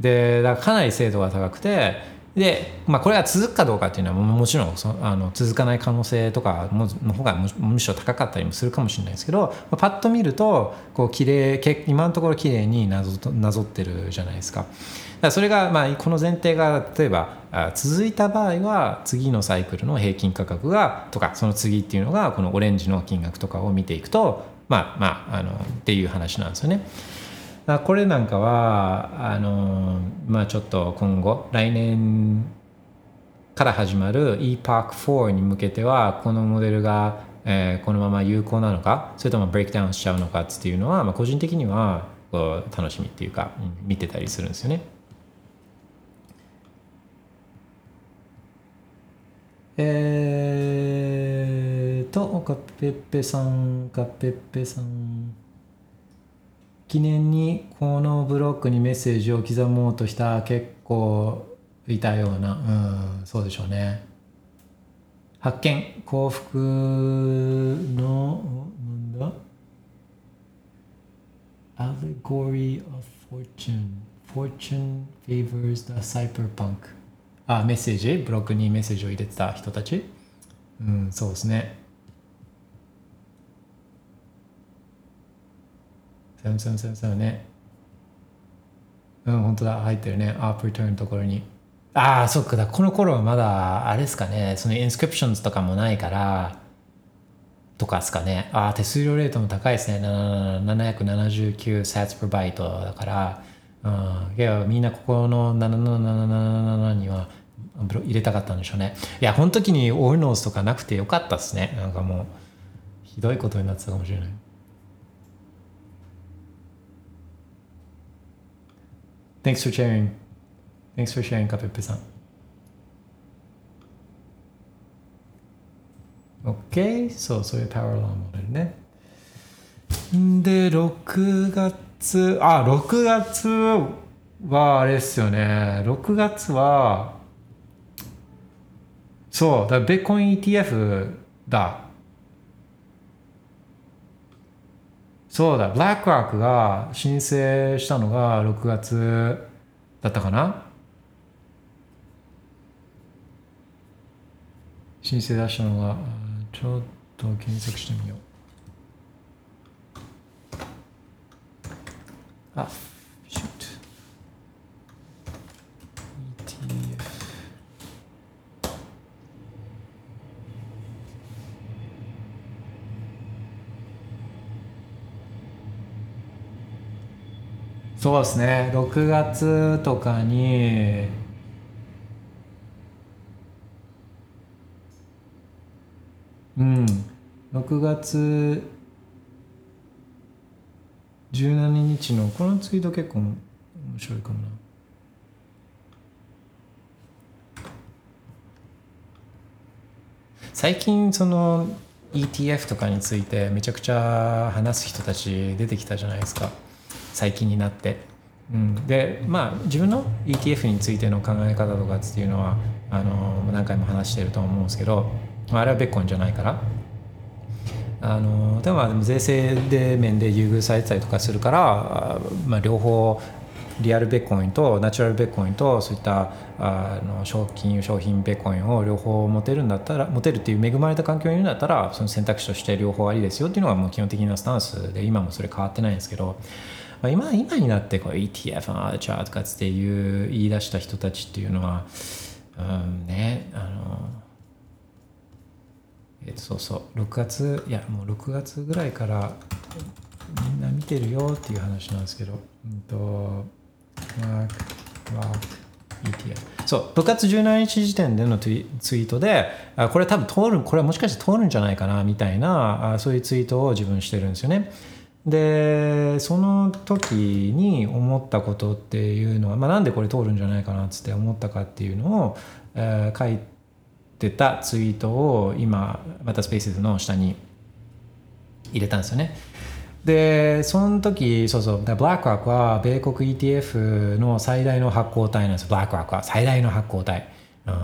[SPEAKER 1] でだからかなり精度が高くてで、まあ、これが続くかどうかっていうのはもちろんそあの続かない可能性とかもの方がむしろ高かったりもするかもしれないですけど、まあパッと見るとこう綺麗今のところ綺麗になぞなぞってるじゃないですか。だからそれが、まあ、この前提が例えば続いた場合は次のサイクルの平均価格がとかその次っていうのがこのオレンジの金額とかを見ていくとまあまああのっていう話なんですよね。だこれなんかはあのまあちょっと今後来年から始まる EPOC4 に向けてはこのモデルが、えーこのまま有効なのかそれともブレイクダウンしちゃうのかっていうのは、まあ、個人的にはこう楽しみっていうか、うん見てたりするんですよね。えーと、ガペッペさん、ガペッペさん。記念にこのブロックにメッセージを刻もうとした結構いたような、うん、そうでしょうね。発見、幸福の、なんだ？Allegory of Fortune. Fortune favors the cyberpunk. あ、メッセージ？ブロックにメッセージを入れてた人たち？うん、そうですね。7777ね。うん、本当だ、入ってるね。 OP_RETURN のところに。ああ、そっかだ。この頃はまだ、あれですかね。その Inscriptions とかもないから、とかですかね。ああ、手数料レートも高いですね。779 sats per byte だから、うん。いや、みんなここの7777には入れたかったんでしょうね。いや、この時にオールノーズとかなくてよかったですね。なんかもう、ひどいことになってたかもしれない。Thanks for sharing. Thanks for sharing, カペッペさん。OK? そう、そういうパワーローモデルね。で、6月、あ、6月はあれですよね。6月は、そう、だからベッコイン ETF だ。そうだ、ブラックロックが申請したのが6月だったかな？申請出したのが、ちょっと検索してみよう。あ、シュート。ETF。そうですね、6月とかに、うん、6月17日のこのツイート結構面白いかもな。最近その ETF とかについてめちゃくちゃ話す人たち出てきたじゃないですか。最近になって。うん、でまあ自分の ETF についての考え方とかっていうのはあの何回も話してると思うんですけどあれはベッコンじゃないからあのでも税制で面で優遇されてたりとかするから、まあ、両方リアルベッコインとナチュラルベッコインとそういったあの商金商品ベッコインを両方持てるんだったら持てるっていう恵まれた環境にいるんだったらその選択肢として両方ありですよっていうのがもう基本的なスタンスで今もそれ変わってないんですけど、まあ、今今になってこう ETF ああチャーとかっていう言い出した人たちっていうのは、うんねあのえっとそうそう6月いやもう6月ぐらいからみんな見てるよっていう話なんですけど、うんと、マーク、ワーク、ETF。そう、6月17日時点でのツイツイートで、あこれ多分通る、これはもしかして通るんじゃないかなみたいな、あそういうツイートを自分してるんですよね。で、その時に思ったことっていうのは、まあ、なんでこれ通るんじゃないかなっつって思ったかっていうのを、えー書いてたツイートを今、またスペースの下に入れたんですよね。でその時そうそうブラックロックは米国 ETF の最大の発行体なんですブラックロックは最大の発行体、うん、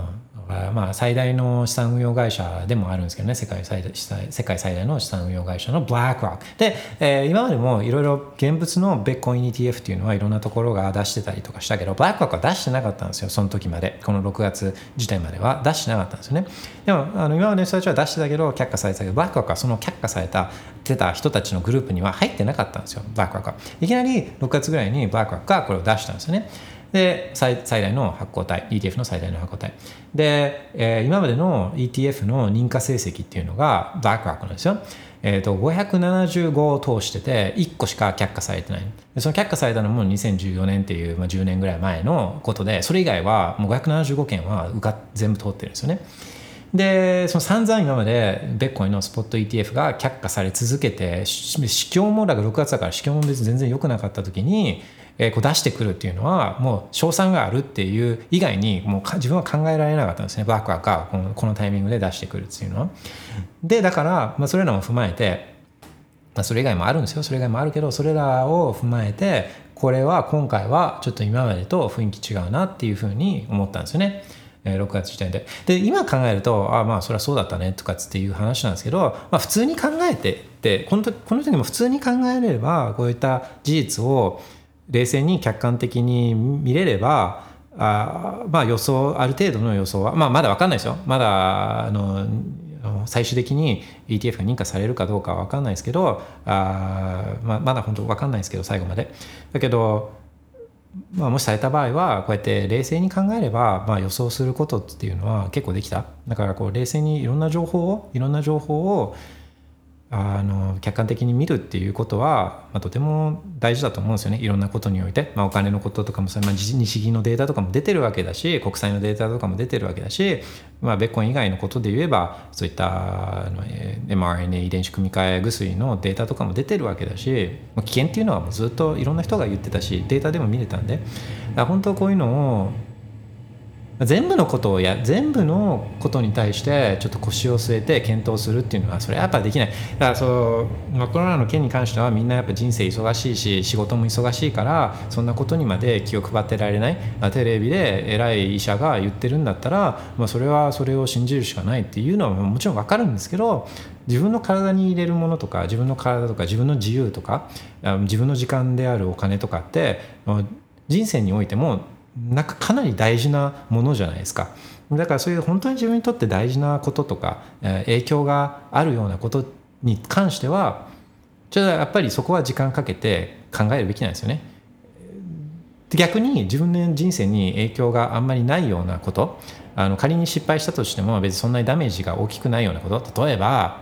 [SPEAKER 1] まあ最大の資産運用会社でもあるんですけどね世界最大世界最大の資産運用会社のブラックロックで、えー今までもいろいろ現物のベッコイン ETF っていうのはいろんなところが出してたりとかしたけどブラックロックは出してなかったんですよその時まで。この6月時点までは出してなかったんですよね。でもあの今までの人たちは出してたけど却下されてたけどブラックロックはその却下されたてた人たちのグループには入ってなかったんですよブラックロックは。いきなり6月ぐらいにブラックロックがこれを出したんですよね。で最大の発行体 ETF の最大の発行体で、えー今までの ETF の認可成績っていうのがブラックロックなんですよえー、と575を通してて1個しか却下されてないその却下されたのも2014年っていう、まあ、10年ぐらい前のことでそれ以外はもう575件は受か全部通ってるんですよねでその散々今までベッコイのスポット ETF が却下され続けて市況もだから6月だから市況も別に全然良くなかった時に、えこう出してくるっていうのはもう賞賛があるっていう以外にもう自分は考えられなかったんですねバックワーがこのこのタイミングで出してくるっていうのは。でだから、まあ、それらも踏まえてまあ、それ以外もあるんですよそれ以外もあるけどそれらを踏まえてこれは今回はちょっと今までと雰囲気違うなっていうふうに思ったんですよね。6月時点で。で今考えるとあまあそれはそうだったねとかっていう話なんですけど、まあ、普通に考えてってこの時この時も普通に考えればこういった事実を冷静に客観的に見れればあまあ予想ある程度の予想は、まあ、まだ分かんないですよ。まだあの最終的に ETF が認可されるかどうかは分かんないですけどあー、まあ、まだ本当分かんないですけど最後まで。だけど、まあ、もしされた場合はこうやって冷静に考えれば、まあ、予想することっていうのは結構できた。だからこう冷静にいろんな情報をいろんな情報をあの客観的に見るっていうことは、まあ、とても大事だと思うんですよね。いろんなことにおいて、まあ、お金のこととかもそれ、まあ、日銀のデータとかも出てるわけだし国債のデータとかも出てるわけだし、まあ、ベッコン以外のことで言えばそういったあの mRNA 遺伝子組み換え薬のデータとかも出てるわけだし、まあ、危険っていうのはもうずっといろんな人が言ってたしデータでも見れたんで。本当こういうのを全部のことをや全部のことに対してちょっと腰を据えて検討するっていうのはそれはやっぱできない。だからそう、まあ、コロナの件に関してはみんなやっぱ人生忙しいし仕事も忙しいからそんなことにまで気を配ってられない。テレビで偉い医者が言ってるんだったら、まあ、それはそれを信じるしかないっていうのはもちろん分かるんですけど自分の体に入れるものとか自分の体とか自分の自由とか自分の時間であるお金とかって人生においてもなんかかなり大事なものじゃないですかだからそういう本当に自分にとって大事なこととか、え影響があるようなことに関してはちょっとやっぱりそこは時間かけて考えるべきなんですよね。逆に自分の人生に影響があんまりないようなことあの仮に失敗したとしても別にそんなにダメージが大きくないようなこと例えば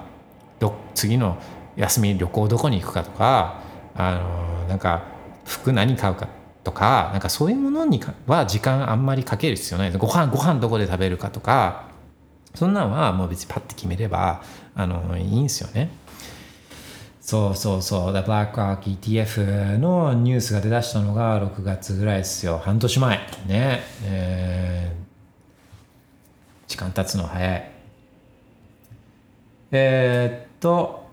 [SPEAKER 1] 次の休み旅行どこに行くかとかあのなんか服何買うかとかなんかそういうものには時間あんまりかける必要ないですご飯ご飯どこで食べるかとかそんなんはもう別にパッて決めればあのいいんですよね。そうそうそう。だ BlackRock ETF のニュースが出だしたのが6月ぐらいですよ。半年前。ね。えー時間経つの早い。えーっと、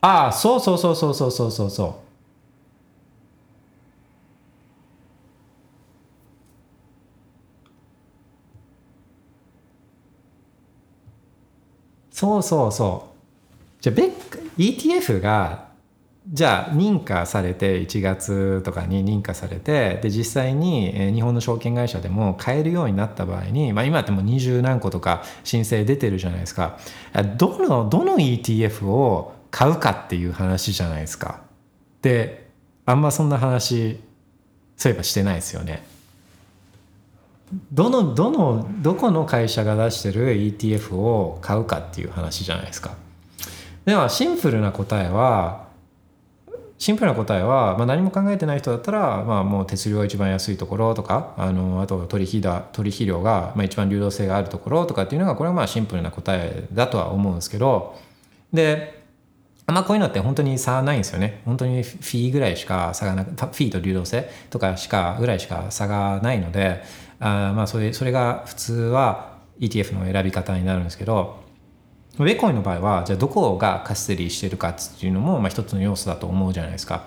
[SPEAKER 1] ああ、そうそうそうそうそうそうそうそう。そうそうそう。じゃあ、ベック ETF が、じゃあ認可されて1月とかに認可されてで実際に日本の証券会社でも買えるようになった場合に、まあ、今ってもう二十何個とか申請出てるじゃないですか。どのどの ETF を買うかっていう話じゃないですか。であんまそんな話そういえばしてないですよね。どのどのどこの会社が出してる ETF を買うかっていう話じゃないですか。ではシンプルな答えはシンプルな答えは、まあ、何も考えてない人だったら、まあ、もう手数料が一番安いところとかあのあと取引だ取引量が、まあ、一番流動性があるところとかっていうのがこれはまあシンプルな答えだとは思うんですけどであまこういうのって本当に差ないんですよね。本当にフィーぐらいしか差がなくフィーと流動性とかしかぐらいしか差がないのであまあそれそれが普通は ETF の選び方になるんですけどウェコインの場合はじゃあどこがカステリーしてるかっていうのもまあ一つの要素だと思うじゃないですか。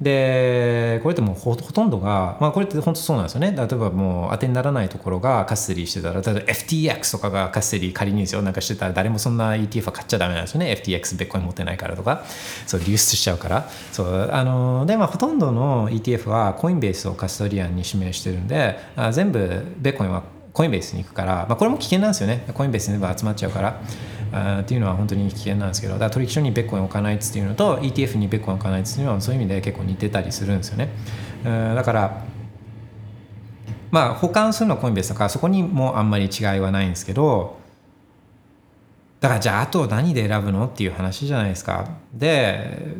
[SPEAKER 1] でこれってもうほとんどが、まあ、これって本当そうなんですよね。例えばもう当てにならないところがカステリーしてたら例えば FTX とかがカステリー仮にですよなんかしてたら誰もそんな ETF は買っちゃダメなんですよね。FTX ベッコン持ってないからとか。そう流出しちゃうから。そうあのでまあほとんどの ETF はコインベースをカストリアンに指名してるんであ全部ベッコインはコインベースに行くから、まあ、これも危険なんですよね。コインベースに全部集まっちゃうから。っていうのは本当に危険なんですけどだから取引所にベッコイン置かないっていうのと ETF にベッコイン置かないっていうのはそういう意味で結構似てたりするんですよね。だからまあ保管するのはコインベースだからそこにもあんまり違いはないんですけどだからじゃああと何で選ぶのっていう話じゃないですか。で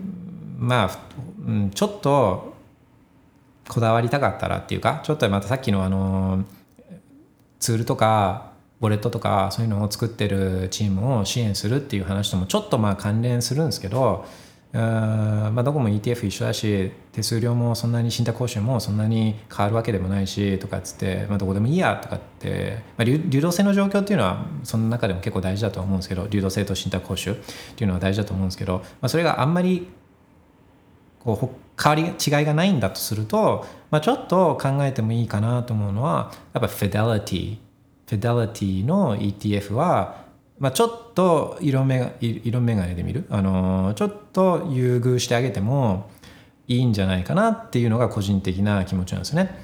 [SPEAKER 1] まあうんちょっとこだわりたかったらっていうかちょっとまたさっきのあのツールとかウォレットとかそういうのを作ってるチームを支援するっていう話ともちょっとまあ関連するんですけどうーんまあどこも ETF 一緒だし手数料もそんなに信託報酬もそんなに変わるわけでもないしとかっつって、まあ、どこでもいいやとかって、まあ、流動性の状況っていうのはその中でも結構大事だと思うんですけど流動性と信託報酬っていうのは大事だと思うんですけど、まあ、それがあんまりこう変わり違いがないんだとすると、まあ、ちょっと考えてもいいかなと思うのはやっぱフィデリティフィデリティの ETF は、まあ、ちょっと色目がい色眼鏡で見る、あのちょっと優遇してあげてもいいんじゃないかなっていうのが個人的な気持ちなんですね。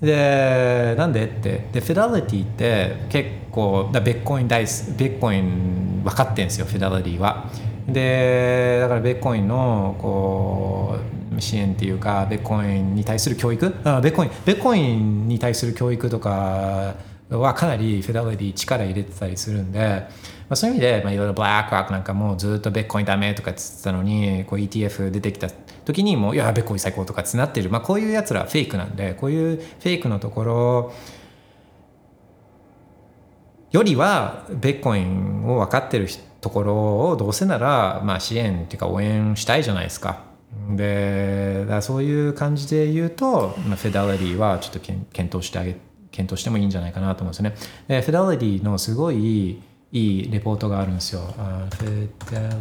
[SPEAKER 1] でなんでって？でフィデリティって結構だベッコイン大好きベッコイン分かってんですよフィデリティは。でだからベッコインのこう支援っていうかベッコインに対する教育？あベッコインベッコインに対する教育とかはかなりフィデリティ力入れてたりするんで、まあ、そういう意味で、まあ、いろいろブラックロックなんかもずっとベッコインダメとかって言ってたのにこう ETF 出てきた時にもういやベッコイン最高とかってなってる、まあ、こういうやつらフェイクなんでこういうフェイクのところよりはベッコインを分かってるところをどうせならまあ支援っていうか応援したいじゃないですか。でそういう感じで言うと、まあ、フェダリティはちょっと検討してあげ検検討してもいいんじゃないかなと思うんですよね。で、フィデリティのすごいいいレポートがあるんですよ。あフィ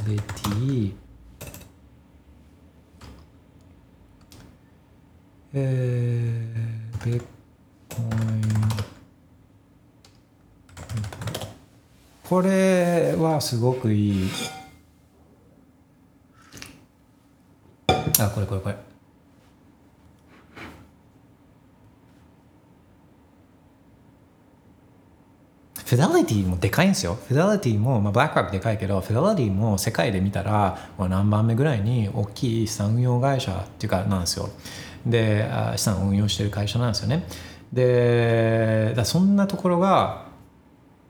[SPEAKER 1] デリティえー、ビットコインこれはすごくいいあこれこれこれフェデリティもでかいんですよ。フェデリティも、まあ、ブラックロックでかいけど、フェデリティも世界で見たら、何番目ぐらいに大きい資産運用会社っていうかなんですよ。で、資産運用してる会社なんですよね。で、だそんなところが、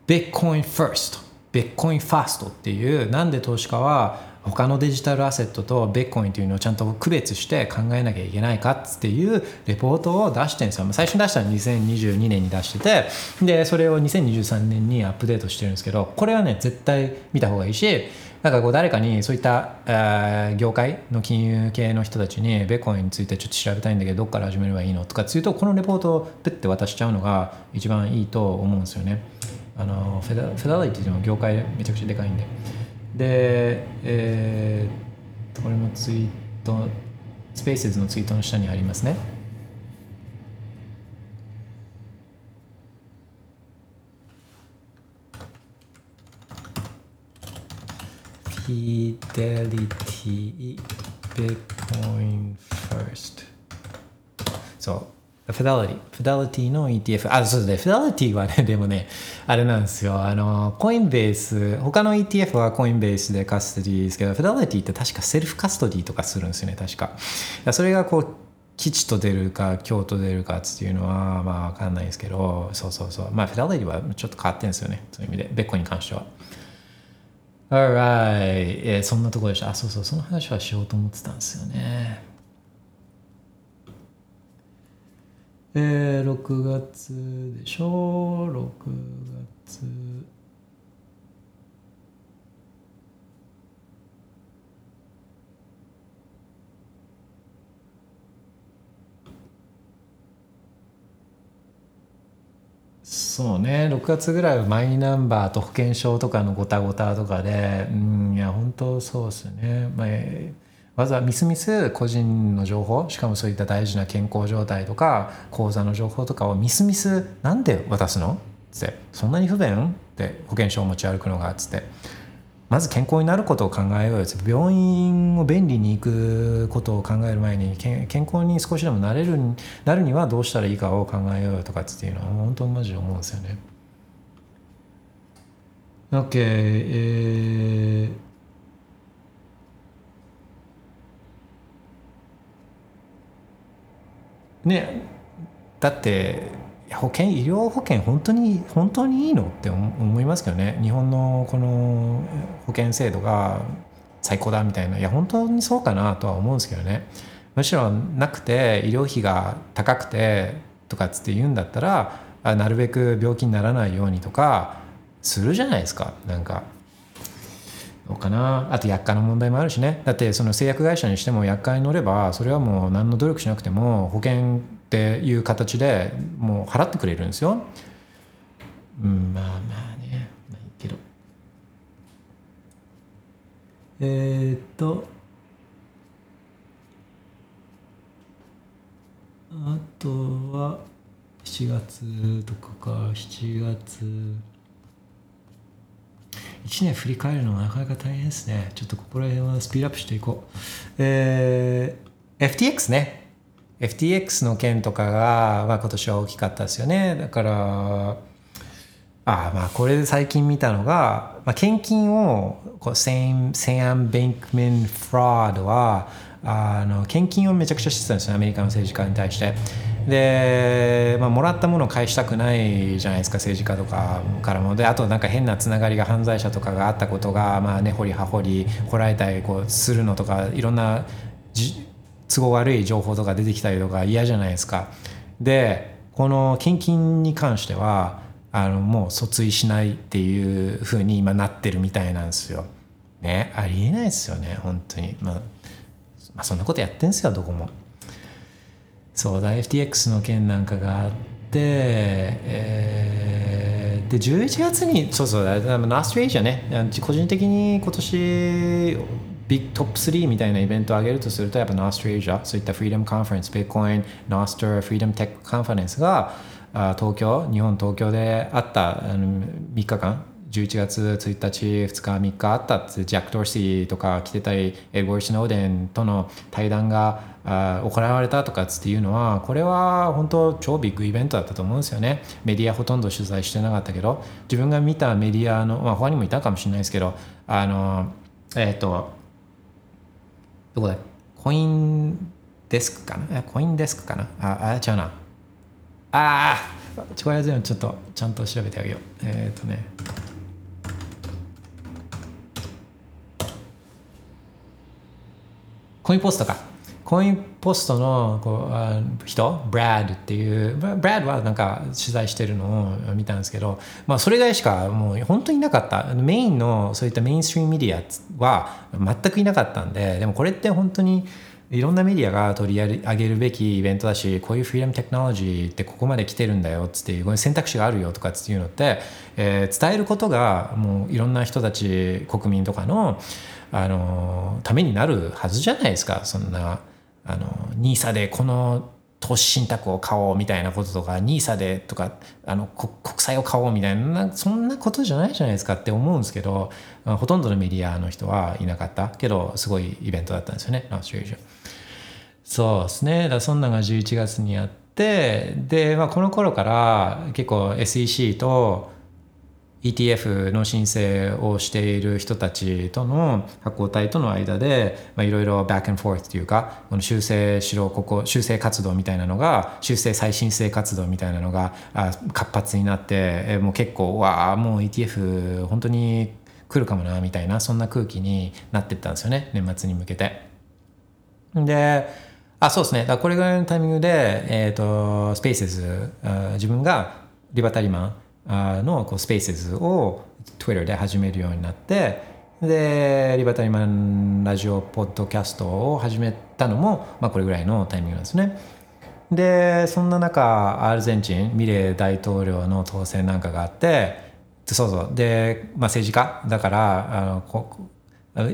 [SPEAKER 1] ビットコインファーストビ、ットコインファーストっていう、なんで投資家は他のデジタルアセットとベッコインというのをちゃんと区別して考えなきゃいけないかっていうレポートを出してるんですよ。最初に出したのは2022年に出しててでそれを2023年にアップデートしてるんですけどこれはね絶対見た方がいいしなんかこう誰かにそういった、えー業界の金融系の人たちにベッコインについてちょっと調べたいんだけどどっから始めればいいのとかっていうとこのレポートをプッて渡しちゃうのが一番いいと思うんですよね。あのフェダフェダリティの業界めちゃくちゃでかいんで。で、えー、これもツイートスペースズのツイートの下にありますねフィデリティ、ビッコイン、ファースト。そう。フィデリティ、フィデリティの ETF。あ、そうですね。フィデリティはね、でもね、あれなんですよ。あの、コインベース、他の ETF はコインベースでカストディですけど、フィデリティって確かセルフカストディとかするんですよね、確か。それがこう、吉と出るか、凶と出るかっていうのは、まあわかんないですけど、そうそうそう。まあ、フィデリティはちょっと変わってるんですよね。そういう意味で。ベッコに関しては。Alright、えーそんなところでした。あ、そうそう、その話はしようと思ってたんですよね。えー、6月でしょ ?6 月。そうね6月ぐらいはマイナンバーと保険証とかのごたごたとかでうんいや本当そうですね、まあえーわざわざみすみす個人の情報しかもそういった大事な健康状態とか口座の情報とかをみすみすなんで渡すの？ってそんなに不便？って保険証を持ち歩くのがつって。まず健康になることを考えようよ病院を便利に行くことを考える前に健健康に少しでもなれるなるにはどうしたらいいかを考えようよとかっていうのは本当にマジで思うんですよね。OK、えーねだって保険医療保険本当に本当にいいのって思いますけどね。日本のこの保険制度が最高だみたいな。いや本当にそうかなとは思うんですけどね。むしろなくて医療費が高くてとかっつって言うんだったらなるべく病気にならないようにとかするじゃないですか。なんかどうかな？あと薬価の問題もあるしね。だってその製薬会社にしても薬価に乗ればそれはもう何の努力しなくても保険っていう形でもう払ってくれるんですよ。うんまあまあね。まあいいけど。えー、っと。あとは7月とかか。7月。1年振り返るのはなかなか大変ですね。ちょっとここら辺はスピードアップしていこう。えー、FTX ね。FTX の件とかが、まあ、今年は大きかったですよね。だから、ああまあこれで最近見たのが、まあ、献金をこうセンセアン・ベンクメン・フラードはあの献金をめちゃくちゃしてたんですよアメリカの政治家に対して。で、まあ、もらったものを返したくないじゃないですか政治家とかからもであとなんか変なつながりが犯罪者とかがあったことが、まあ、根掘り葉掘りこらえたりこうするのとかいろんな都合悪い情報とか出てきたりとか嫌じゃないですか。でこの献金に関してはあのもう訴追しないっていうふうに今なってるみたいなんですよ。ねありえないですよね本当に、まあ、まあそんなことやってんすよどこも。そうだ。FTX の件なんかがあっえーで11月にそうそうあのナーストレージャね個人的に今年ビッグトップ3みたいなイベントを上げるとするとやっぱノーストレージャそういったフリーダムカンファレンスビットコインノーストフリーダムテックカンファレンスが東京日本東京であったあの3日間11月1日2日3日あったってジャック・ドーシーとか来てたりエドワード・スノーデンとの対談があ行われたとかっていうのはこれは本当超ビッグイベントだったと思うんですよね。メディアほとんど取材してなかったけど自分が見たメディアの、まあ、他にもいたかもしれないですけどあのえっ、とどこだコインデスクかな？コインデスクかな？ああ違うな。ああこれは全部ちょっとちゃんと調べてあげよう。えっ、とね。コインポストか。コインポストのこうあ人、ブラッドっていう、ブラッドはなんか取材してるのを見たんですけど、まあ、それぐらいしかもう本当になかった。メインのそういったメインストリームメディアは全くいなかったんで、でもこれって本当にいろんなメディアが取り上げるべきイベントだし、こういうフリーダムテクノロジーってここまで来てるんだよっていう、こういう選択肢があるよとかっていうのって、えー伝えることがもういろんな人たち、国民とかの、あのためになるはずじゃないですかそんなあの NISA でこの投資信託を買おうみたいなこととか NISA でとかあのこ国債を買おうみたいなそんなことじゃないじゃないですかって思うんですけどほとんどのメディアの人はいなかったけどすごいイベントだったんですよね。ラストレージャそうですね。だそんなのが11月にあってで、まあ、この頃から結構 SEC と ETF の申請をしている人たちとの発行体との間でいろいろバックンフォースというかこの修正しろここ修正活動みたいなのが修正再申請活動みたいなのが活発になってえもう結構わあもう ETF 本当に来るかもなみたいなそんな空気になってったんですよね年末に向けて。であそうですねだこれぐらいのタイミングで、えー、とスペースズ自分がリバタリマンのこうスペースを Twitter で始めるようになってでリバタリマンラジオポッドキャストを始めたのも、まあ、これぐらいのタイミングなんですね。でそんな中アルゼンチンミレー大統領の当選なんかがあってそうそうで、まあ、政治家だからあのこ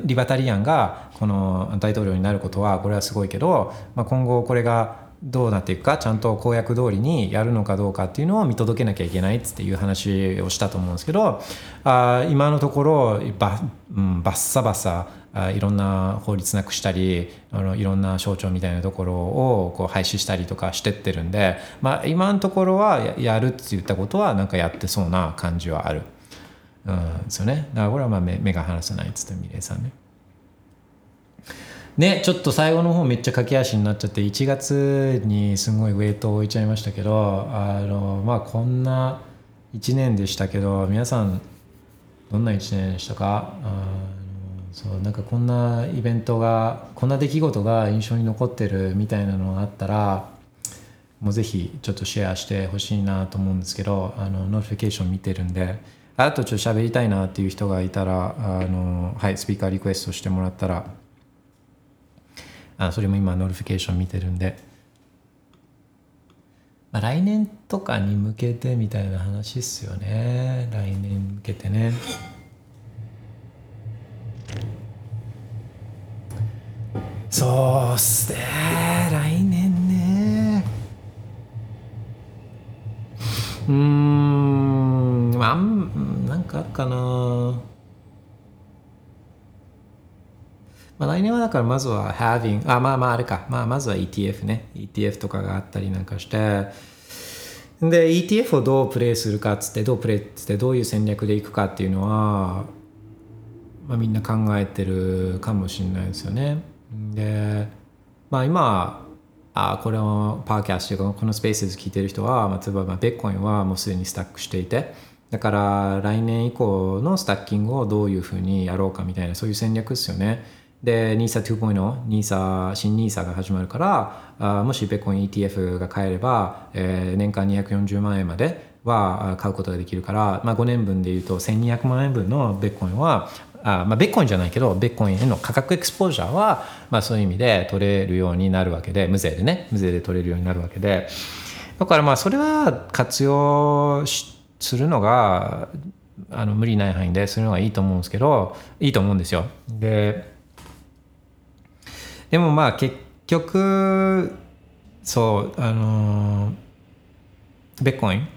[SPEAKER 1] リバタリアンがこの大統領になることはこれはすごいけど、まあ、今後これがどうなっていくかちゃんと公約通りにやるのかどうかっていうのを見届けなきゃいけないっていう話をしたと思うんですけどあ今のところば、うん、バッサバサあいろんな法律なくしたりあのいろんな省庁みたいなところをこう廃止したりとかしてってるんで、まあ、今のところはややるって言ったことはなんかやってそうな感じはある。うんですよね。だからこれはまあ目目が離せないっつってミレイさんね。ね、ちょっと最後の方めっちゃ駆け足になっちゃって1月にすごいウェイトを置いちゃいましたけどあのまあこんな1年でしたけど皆さんどんな1年でしたか？あそうなんかこんなイベントがこんな出来事が印象に残ってるみたいなのがあったらもうぜひちょっとシェアしてほしいなと思うんですけどあの notification 見てるんであとちょっと喋りたいなっていう人がいたらあの、はい、スピーカーリクエストしてもらったらあそれも今 notification 見てるんで、まあ、来年とかに向けてみたいな話っすよね。来年に向けてね。そうっすね。来年ね。うんまあんなんかあっかな。まあ、来年はだからまずは having あまあまああれか、まあ、まずは ETF ね。ETF とかがあったりなんかして。で ETF をどうプレイするかっつってどうプレイっつってどういう戦略でいくかっていうのは、まあ、みんな考えてるかもしれないですよね。でまあ今あこれをパーキャスというかこのスペースで聞いてる人は、まあ、例えばまあベッコインはもうすでにスタックしていてだから来年以降のスタッキングをどういうふうにやろうかみたいなそういう戦略ですよね。で NISA2.0 NISA 新 NISA が始まるからあもしベッコン ETF が買えれば、えー年間240万円までは買うことができるから、まあ、5年分でいうと1200万円分のベッコンはあまあ、ベッコンじゃないけどベッコンへの価格エクスポージャーは、まあ、そういう意味で取れるようになるわけで無税でね無税で取れるようになるわけで。だからまあそれは活用するのがあの無理ない範囲でするのがいいと思うんですけどいいと思うんですよ。ででもまあ結局そうあのベッコイン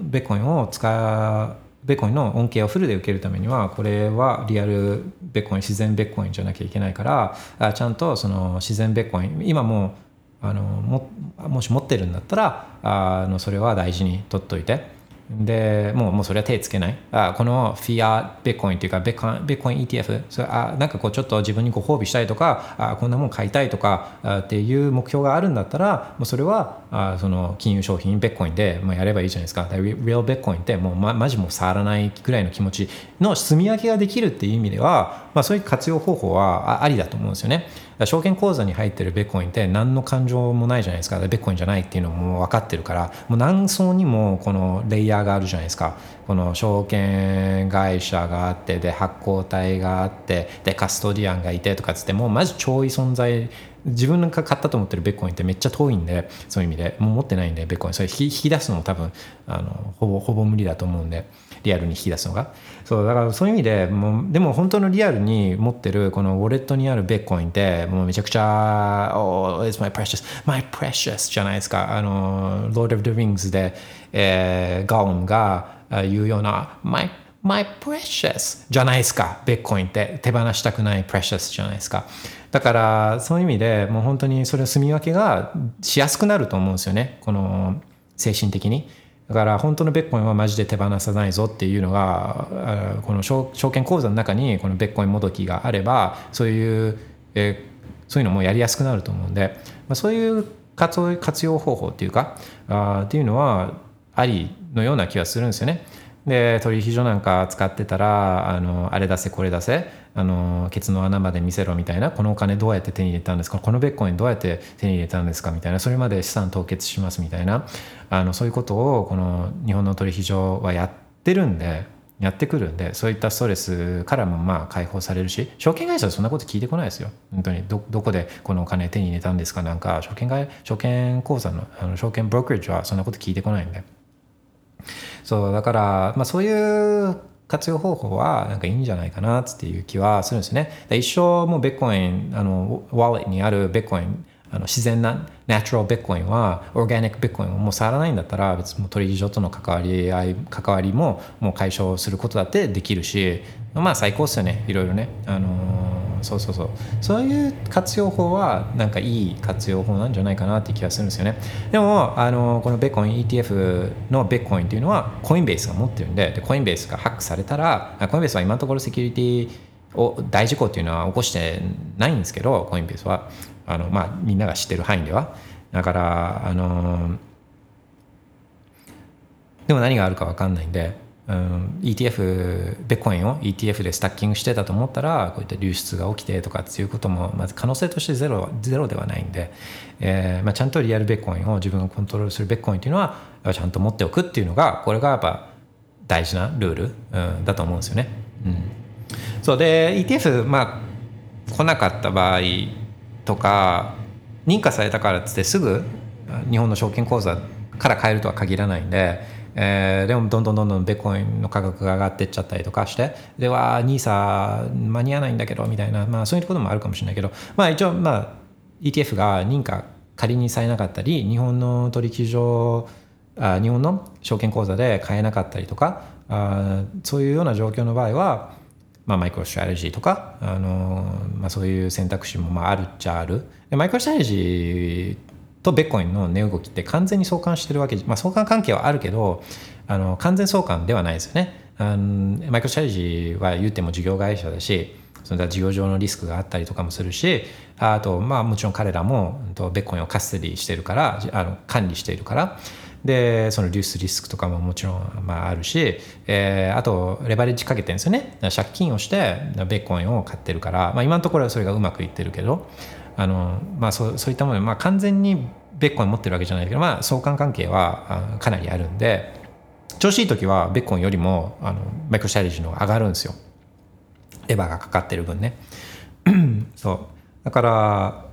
[SPEAKER 1] ベッコインを使うベッコインの恩恵をフルで受けるためにはこれはリアルベッコイン自然ベッコインじゃなきゃいけないからあちゃんとその自然ベッコイン今もあのももし持ってるんだったらあのそれは大事に取っといて。でもうもうそれは手つけないあこのフィアベッコインっていうかベッコインベッコイン ETF それあなんかこうちょっと自分にご褒美したいとかあこんなもん買いたいとかあっていう目標があるんだったらもうそれはあその金融商品ベッコインで、まあ、やればいいじゃないですか。リ Real ベッコインってもうまマジもう触らないぐらいの気持ちの積み分けができるっていう意味では、まあ、そういう活用方法はありだと思うんですよね。証券口座に入ってるベッコインって何の感情もないじゃないですか。ベッコインじゃないっていうのも分かってるからもう何層にもこのレイヤーがあるじゃないですか。この証券会社があってで発行体があってでカストディアンがいてとかつってもうマジ超位存在自分が買ったと思ってるベッコインってめっちゃ遠いんでそういう意味で。もう持ってないんでベッコイン。それ引き引き出すのも多分あのほぼほぼ無理だと思うんで。リアルに引き出すのがそうだからそういう意味でもうでも本当のリアルに持ってるこのウォレットにあるベッコインってもうめちゃくちゃ「Oh, it's my precious my precious」じゃないですかあの「Lord of the Rings で」えー、ガオンが言うような「my My precious じゃないですか。ベッコインって手放したくない precious じゃないですか。だからそういう意味でもう本当にそれを住み分けがしやすくなると思うんですよね。この精神的に。だから本当のベッコインはマジで手放さないぞっていうのがこの証券口座の中にこのベッコインもどきがあればそういう、えー、そういうのもやりやすくなると思うんで、まあ、そういう活活用方法っていうかあっていうのはありのような気はするんですよね。で取引所なんか使ってたらあのあれ出せこれ出せあのケツの穴まで見せろみたいなこのお金どうやって手に入れたんですか？このベッコインどうやって手に入れたんですか？みたいなそれまで資産凍結しますみたいなあのそういうことをこの日本の取引所はやってるんでやってくるんでそういったストレスからもまあ解放されるし証券会社はそんなこと聞いてこないですよ。本当にどこでこのお金手に入れたんですかなんか証券会証券口座のあの証券ブロックリッジはそんなこと聞いてこないんで。そうだから、まあ、そういう活用方法はなんかいいんじゃないかなっていう気はするんですね。一生もうベッコインあのワレットにあるベッコインあの自然なナチュラルベッコインはオーガニックベッコインをもう触らないんだったら別に取引所との関わり合い関わりももう解消することだってできるしまあ最高っすよね。いろいろね。あのーそうそうそう。そういう活用法はなんかいい活用法なんじゃないかなって気がするんですよね。でもあのこのベッコイン ETF のベッコインっていうのはコインベースが持ってるんででコインベースがハックされたらコインベースは今のところセキュリティを大事故っていうのは起こしてないんですけどコインベースは。あの、まあ、みんなが知ってる範囲では。だからあのでも何があるか分かんないんでうん、ETF ベッコインを ETF でスタッキングしてたと思ったらこういった流出が起きてとかっていうこともまず可能性としてゼロゼロではないんで、えーまあ、ちゃんとリアルベッコインを自分がコントロールするベッコインっていうのはちゃんと持っておくっていうのがこれがやっぱ大事なルール、うん、だと思うんですよね。うん、そうで ETF まあ来なかった場合とか認可されたからっつってすぐ日本の証券口座から買えるとは限らないんでえー、でもどんどんどんどんベッコインの価格が上がっていっちゃったりとかしてでは NISA 間に合わないんだけどみたいな、まあ、そういうこともあるかもしれないけど、まあ、一応、まあ、ETF が認可仮にされなかったり日本の取引所あ日本の証券口座で買えなかったりとかあそういうような状況の場合は、まあ、マイクロストラテジーとか、あのまあ、そういう選択肢もまああるっちゃある。でマイクロストラテジーとビットコインの値動きって完全に相関してるわけまあ相関関係はあるけどあの完全相関ではないですよね。あのマイクロストラテジーは言っても事業会社だしそれ事業上のリスクがあったりとかもするしあとまあもちろん彼らもベッコインをカステリーしてるからあの管理しているから。でその流出リスクとかももちろんまああるし、えー、あとレバレッジかけてるんですよね。借金をしてベッコインを買ってるから、まあ、今のところはそれがうまくいってるけど。あの、まあ、そうそういったもので、まあ、完全にベッコン持ってるわけじゃないけど、まあ、相関関係はかなりあるんで調子いい時はベッコンよりもあのマイクロシャレジの上がるんですよ。レバーがかかってる分ね。そう。だから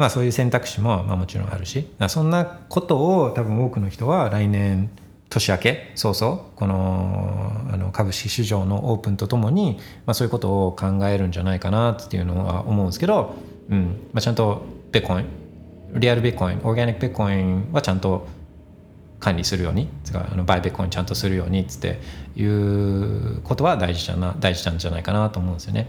[SPEAKER 1] まあ、そういう選択肢もまあもちろんあるしそんなことを多分多くの人は来年年明け早々このあの株式市場のオープンとともに、まあ、そういうことを考えるんじゃないかなっていうのは思うんですけど、うん。まあ、ちゃんとビッコイン。リアルビッコイン。オーガニックビッコインはちゃんと管理するように。あのバイビッコインちゃんとするようにっていうことは大事だな大事なんじゃないかなと思うんですよね。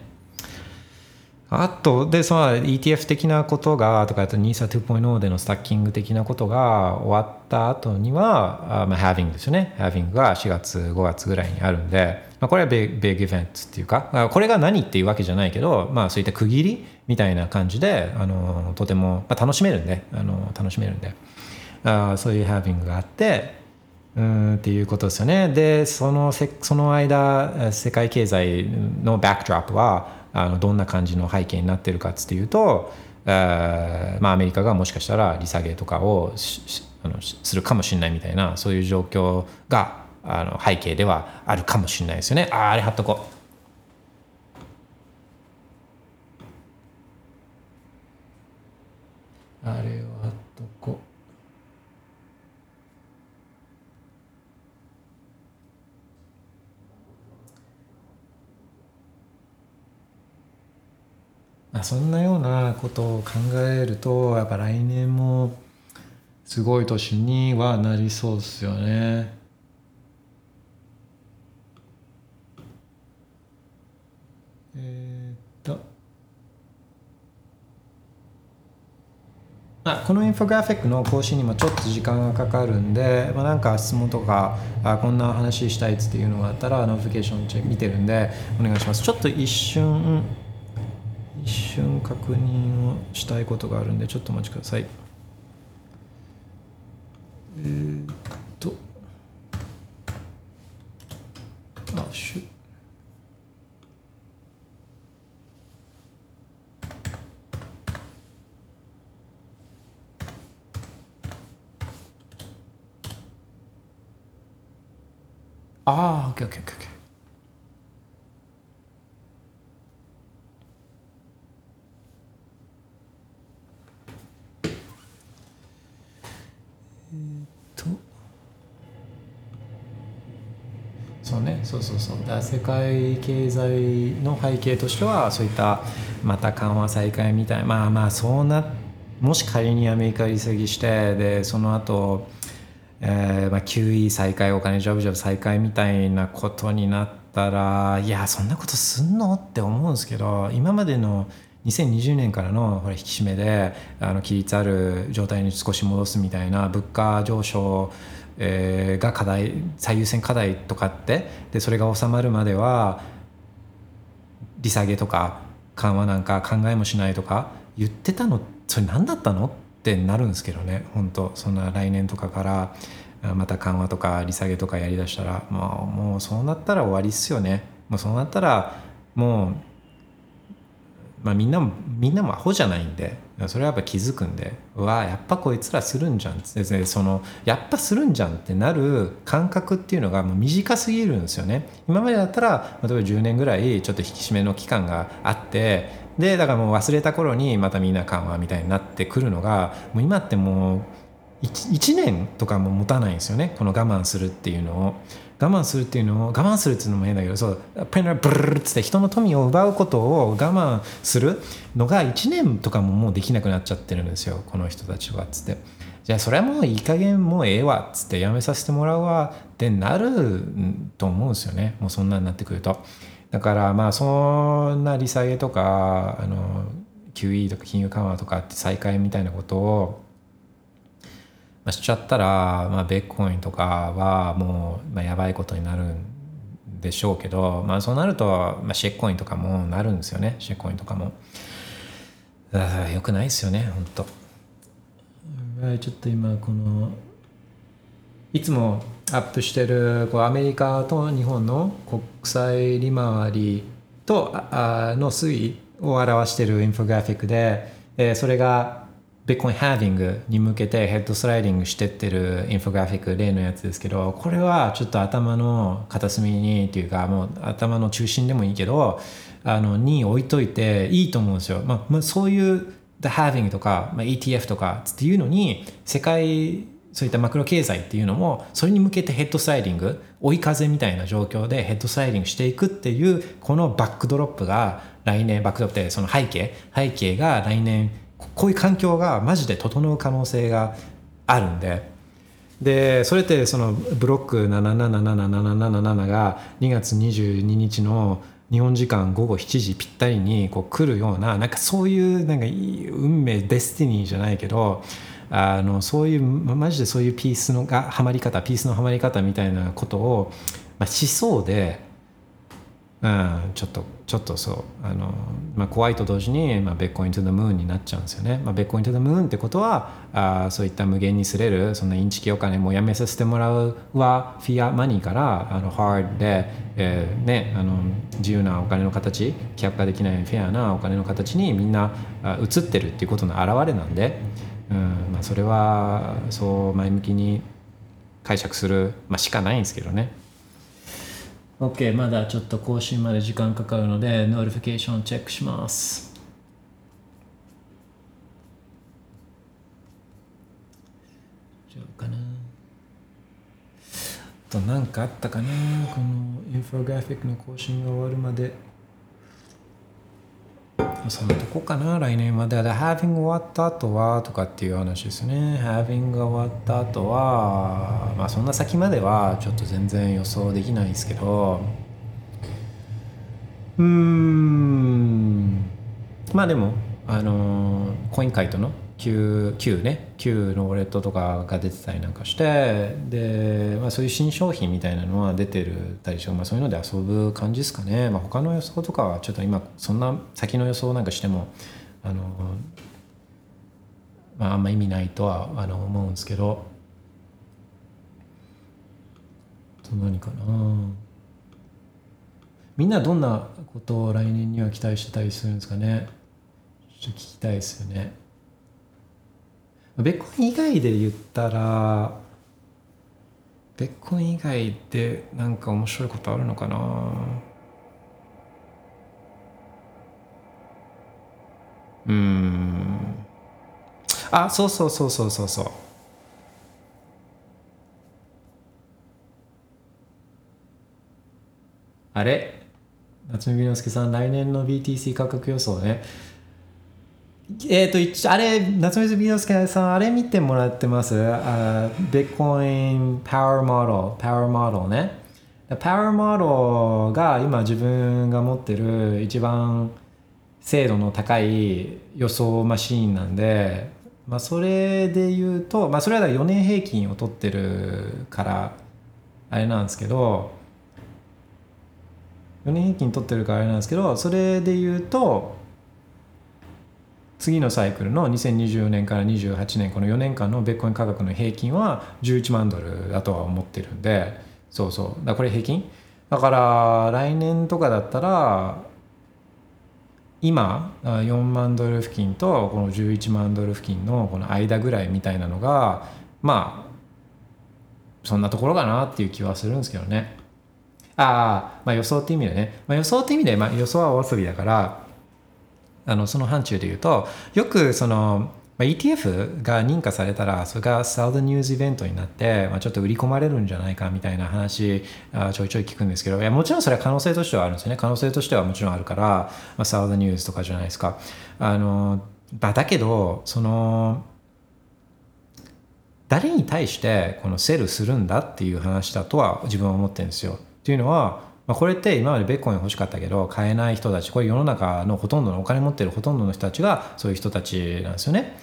[SPEAKER 1] あとでその ETF 的なことがとかあと NISA2.0 でのスタッキング的なことが終わった後には、まあ、ハービングですよね。ハービングが4月5月ぐらいにあるんで、まあ、これはビッグイベントっていうかこれが何っていうわけじゃないけど、まあ、そういった区切りみたいな感じであのとても、まあ、楽しめるんであの楽しめるんで。あそういうハービングがあってうんっていうことですよね。でそのせその間世界経済のバックドロップはあのどんな感じの背景になってるかっていうと、あまあ、アメリカがもしかしたら利下げとかをあのするかもしれないみたいなそういう状況があの背景ではあるかもしれないですよね。ああれ貼っとこう。あれを貼っとこうまあ、そんなようなことを考えるとやっぱ来年もすごい年にはなりそうですよね。えー、っとあこのインフォグラフィックの更新にもちょっと時間がかかるんで、まあ、なんか質問とかあこんな話したいっていうのがあったら notification チェック見てるんでお願いします。ちょっと一瞬一瞬確認をしたいことがあるんでちょっとお待ちください。え、っと。あしゅ。ああ、オッケーオッケーオッケー。そうね。そうそうそう。だ世界経済の背景としてはそういったまた緩和再開みたいまあまあそうなもし仮にアメリカ利下げしてでその後、えーまあ QE 再開お金ジョブジョブ再開みたいなことになったらいやそんなことすんの？って思うんですけど今までの2020年からのほら引き締めであの規律ある状態に少し戻すみたいな物価上昇えー、が課題最優先課題とかってでそれが収まるまでは利下げとか緩和なんか考えもしないとか言ってたのそれ何だったの？ってなるんですけどね本当。そんな来年とかからまた緩和とか利下げとかやりだしたらもうもうそうなったら終わりっすよね。もうそうなったらもうまあ、みんなもみんなもアホじゃないんでそれはやっぱ気づくんでうわやっぱこいつらするんじゃんってそのやっぱするんじゃんってなる感覚っていうのがもう短すぎるんですよね。今までだったら例えば10年ぐらいちょっと引き締めの期間があってでだからもう忘れた頃にまたみんな緩和みたいになってくるのがもう今ってもう 1, 1年とかも持たないんですよね。この我慢するっていうのを。我慢するっていうのを我慢するっていうのも変だけどそうペンラブルっつって人の富を奪うことを我慢するのが1年とかももうできなくなっちゃってるんですよこの人たちはっつって。じゃあそれはもういい加減もうええわっつってやめさせてもらうわってなると思うんですよね。もうそんなになってくると。だからまあそんな利下げとかあの QE とか金融緩和とかって再開みたいなことをあ、しちゃったら、まあ、ベッコインとかはもう、まあ、やばいことになるんでしょうけど、まあ、そうなると、まあ、シェッコインとかもなるんですよね。シェッコインとかも。あよくないですよね本当ちょっと今このいつもアップしてるこうアメリカと日本の国際利回りとあの推移を表しているインフォグラフィックで、えー、それがビットコインハービングに向けてヘッドスライディングしてってるインフォグラフィック例のやつですけどこれはちょっと頭の片隅にっていうかもう頭の中心でもいいけどあのに置いといていいと思うんですよ。まあ、まあ、そういう the halving とか、まあ、ETF とかっていうのに世界そういったマクロ経済っていうのもそれに向けてヘッドスライディング追い風みたいな状況でヘッドスライディングしていくっていうこのバックドロップが来年バックドロップってその背景背景が来年こういう環境がマジで整う可能性があるんで。でそれってそのブロック777777が2月22日の日本時間午後7時ぴったりにこう来るようななんかそういうなんか運命 destiny じゃないけどあのそういうマジでそういうピースのがはまり方ピースのはまり方みたいなことを、まあ、しそうで、うん、ちょっとちょっとそうあの、まあ、怖いと同時に、まあ、 Bitcoin to the moon になっちゃうんですよね。まあ、 Bitcoin to the moon ってことはあそういった無限にすれるそんなインチキお金もやめさせてもらうは fiat money からあのハードで、えーね、あの自由なお金の形希薄化できないフェアなお金の形にみんな移ってるっていうことの表れなんで、うんまあ、それはそう前向きに解釈する、まあ、しかないんですけどね。OK まだちょっと更新まで時間かかるので notification チェックします。かな。あと何かあったかな？このインフォグラフィックの更新が終わるまで。そのとこかな来年まで。で having 終わった後はとかっていう話ですね。having 終わった後は、まあそんな先まではちょっと全然予想できないですけど、うーん、まあでも、あのコイン会との Q, Q ね。Q のウォレットとかが出てたりなんかしてで、まあ、そういう新商品みたいなのは出てるたりして、まあ、そういうので遊ぶ感じですかね、まあ、他の予想とかはちょっと今そんな先の予想なんかしてもあの、まあ、あんま意味ないとはあの思うんですけど。と何かな。みんなどんなことを来年には期待してたりするんですかね。ちょっと聞きたいですよね。ベッコン以外で言ったらベッコン以外でなんか面白いことあるのかな？うん。あそうそうそうそうそうそう。あれ？夏目美之助さん来年の BTC 価格予想ね。えっ、と一あれ夏目美之助さんあれ見てもらってます？あビットコインパワーモデルパワーモデルね。パワーモデルが今自分が持ってる一番精度の高い予想マシーンなんで、まあ、それで言うと、まあ、それは4年平均を取ってるからあれなんですけど4年平均取ってるからあれなんですけどそれで言うと次のサイクルの2024年から28年この4年間のベッコイン価格の平均は11万ドルだとは思ってるんでそうそう。だこれ平均？だから来年とかだったら今4万ドル付近とこの11万ドル付近のこの間ぐらいみたいなのがまあそんなところかなっていう気はするんですけどね。ああまあ予想って意味でね、まあ、予想って意味で、まあ、予想はお遊びだからあのその範疇で言うとよくそのまあ ETF が認可されたらそれが Sell the News イベントになって、まあ、ちょっと売り込まれるんじゃないかみたいな話あちょいちょい聞くんですけどいやもちろんそれは可能性としてはあるんですよね。可能性としてはもちろんあるから、まあ、Sell the News とかじゃないですか。あの、まあ、だけどその誰に対してこのセルするんだっていう話だとは自分は思ってるんですよ。っていうのはまあ、これって今までベッコイン欲しかったけど買えない人たちこれ世の中のほとんどのお金持ってるほとんどの人たちがそういう人たちなんですよね。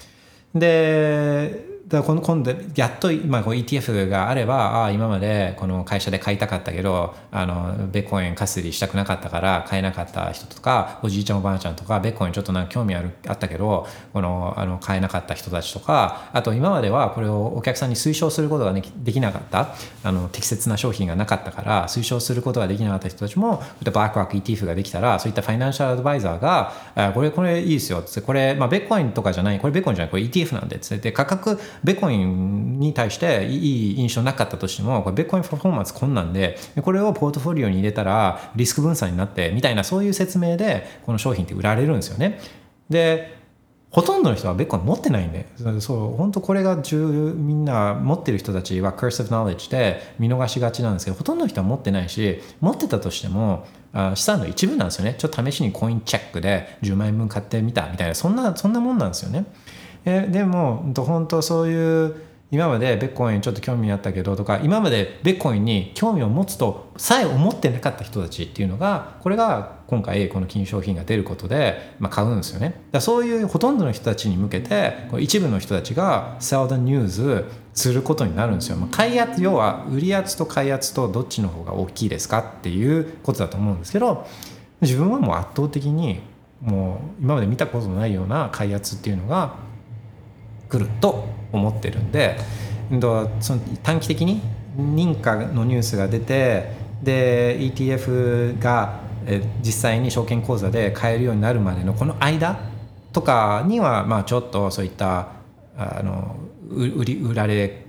[SPEAKER 1] でだから今度やっと今こう ETF があればあ今までこの会社で買いたかったけどあのベッコインカスリしたくなかったから買えなかった人とかおじいちゃんおばあちゃんとかベッコインちょっとなんか興味あるあったけどこのあの買えなかった人たちとかあと今まではこれをお客さんに推奨することができできなかったあの適切な商品がなかったから推奨することができなかった人たちもこういったバックワーク ETF ができたらそういったファイナンシャルアドバイザーがあこれこれいいですよってこれ、まあ、ベッコインとかじゃないこれベッコインじゃないこれ ETF なんでっつって価格ベコインに対していい印象なかったとしてもこれベコインパフォーマンスこんなんでこれをポートフォリオに入れたらリスク分散になってみたいなそういう説明でこの商品って売られるんですよね。でほとんどの人はベコイン持ってないんでそう本当これが重みんな持ってる人たちは curse of knowledge で見逃しがちなんですけどほとんどの人は持ってないし持ってたとしてもあ資産の一部なんですよねちょっと試しにコインチェックで10万円分買ってみたみたいなそんなそんなもんなんですよね。えでも本当そういう今までベッコインちょっと興味あったけどとか今までベッコインに興味を持つとさえ思ってなかった人たちっていうのがこれが今回この金商品が出ることで、まあ、買うんですよね。だからそういうほとんどの人たちに向けて一部の人たちが sell the news することになるんですよ、まあ、買い圧要は売り圧と買い圧とどっちの方が大きいですか？っていうことだと思うんですけど自分はもう圧倒的にもう今まで見たことのないような買い圧っていうのが来ると思ってるんでその短期的に認可のニュースが出てで ETF が実際に証券口座で買えるようになるまでのこの間とかにはまあちょっとそういったあの売り売られ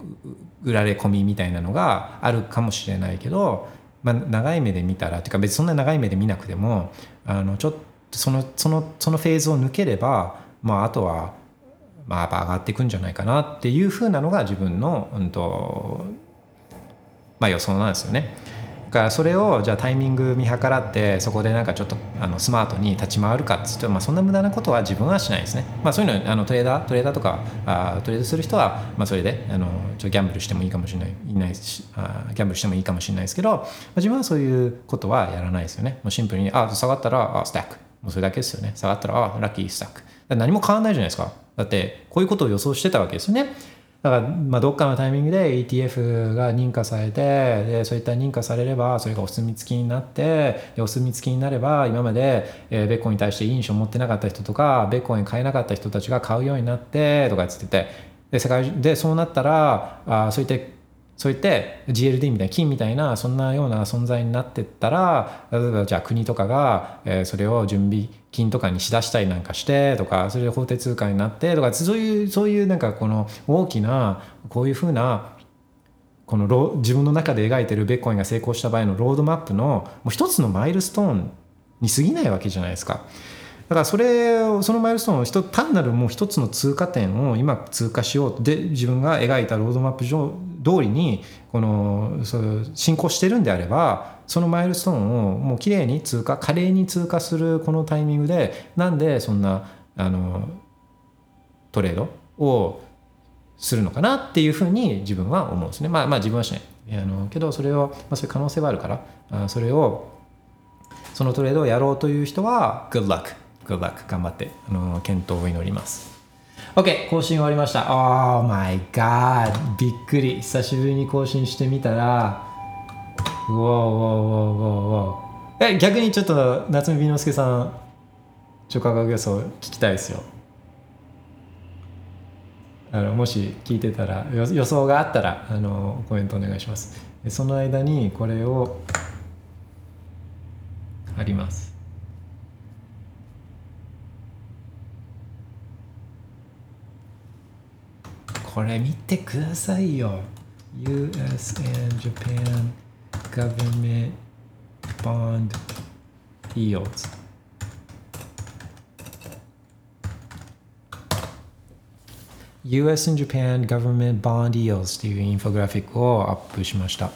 [SPEAKER 1] 売られ込みみたいなのがあるかもしれないけど、まあ、長い目で見たらっていうか別にそんな長い目で見なくてもあのちょっとそのそのそのフェーズを抜ければ、まあ、あとはまあ、やっぱ上がっていくんじゃないかなっていうふうなのが自分の、うんとまあ、予想なんですよね。だからそれをじゃあタイミング見計らってそこでなんかちょっとあのスマートに立ち回るかっつって、まあ、そんな無駄なことは自分はしないですね。まあ、そういうのあのトレーダートレーダーとかあトレードする人は、まあ、それであのちょギャンブルしてもいいかもしれないいないしあギャンブルしてもいいかもしれないですけど、まあ、自分はそういうことはやらないですよね。もうシンプルにあ下がったらあスタックもうそれだけですよね。下がったらあラッキースタック。何も変わらないじゃないですか。だってこういうことを予想してたわけですよね。だからまあどっかのタイミングで ETF が認可されてでそういった認可されればそれがお墨付きになってお墨付きになれば今まで、ベッコンに対していい印象を持ってなかった人とかベッコンに買えなかった人たちが買うようになってとかつっててで世界でそうなったらあそういったそう言って GLD みたいな金みたいなそんなような存在になってったら例えばじゃあ国とかが、えそれを準備金とかにしだしたりなんかしてとかそれで法定通貨になってとかそういうそういうなんかこの大きなこういうふうなこの自分の中で描いてるベッコインが成功した場合のロードマップのもう一つのマイルストーンに過ぎないわけじゃないですか。だからそれをそのマイルストーンを一単なるもう一つの通過点を今通過しようで自分が描いたロードマップ上通りにこのそ進行してるんであればそのマイルストーンをもうきれいに通過華麗に通過するこのタイミングでなんでそんなあのトレードをするのかなっていうふうに自分は思うんですね。まあまあ自分はしない。あのけどそれを、まあ、そういう可能性はあるからあそれをそのトレードをやろうという人は Good luck とか頑張ってあの検討を祈ります。OK 更新終わりました。Oh my god びっくり。久しぶりに更新してみたらうわうわうわうわうわえ逆にちょっと夏目美之助さん超価格予想聞きたいですよ。あのもし聞いてたら予想があったらあのコメントお願いします。その間にこれを貼ります。これ見てくださいよ US and Japan government bond yields US and Japan government bond yields というインフォグラフィックをアップしました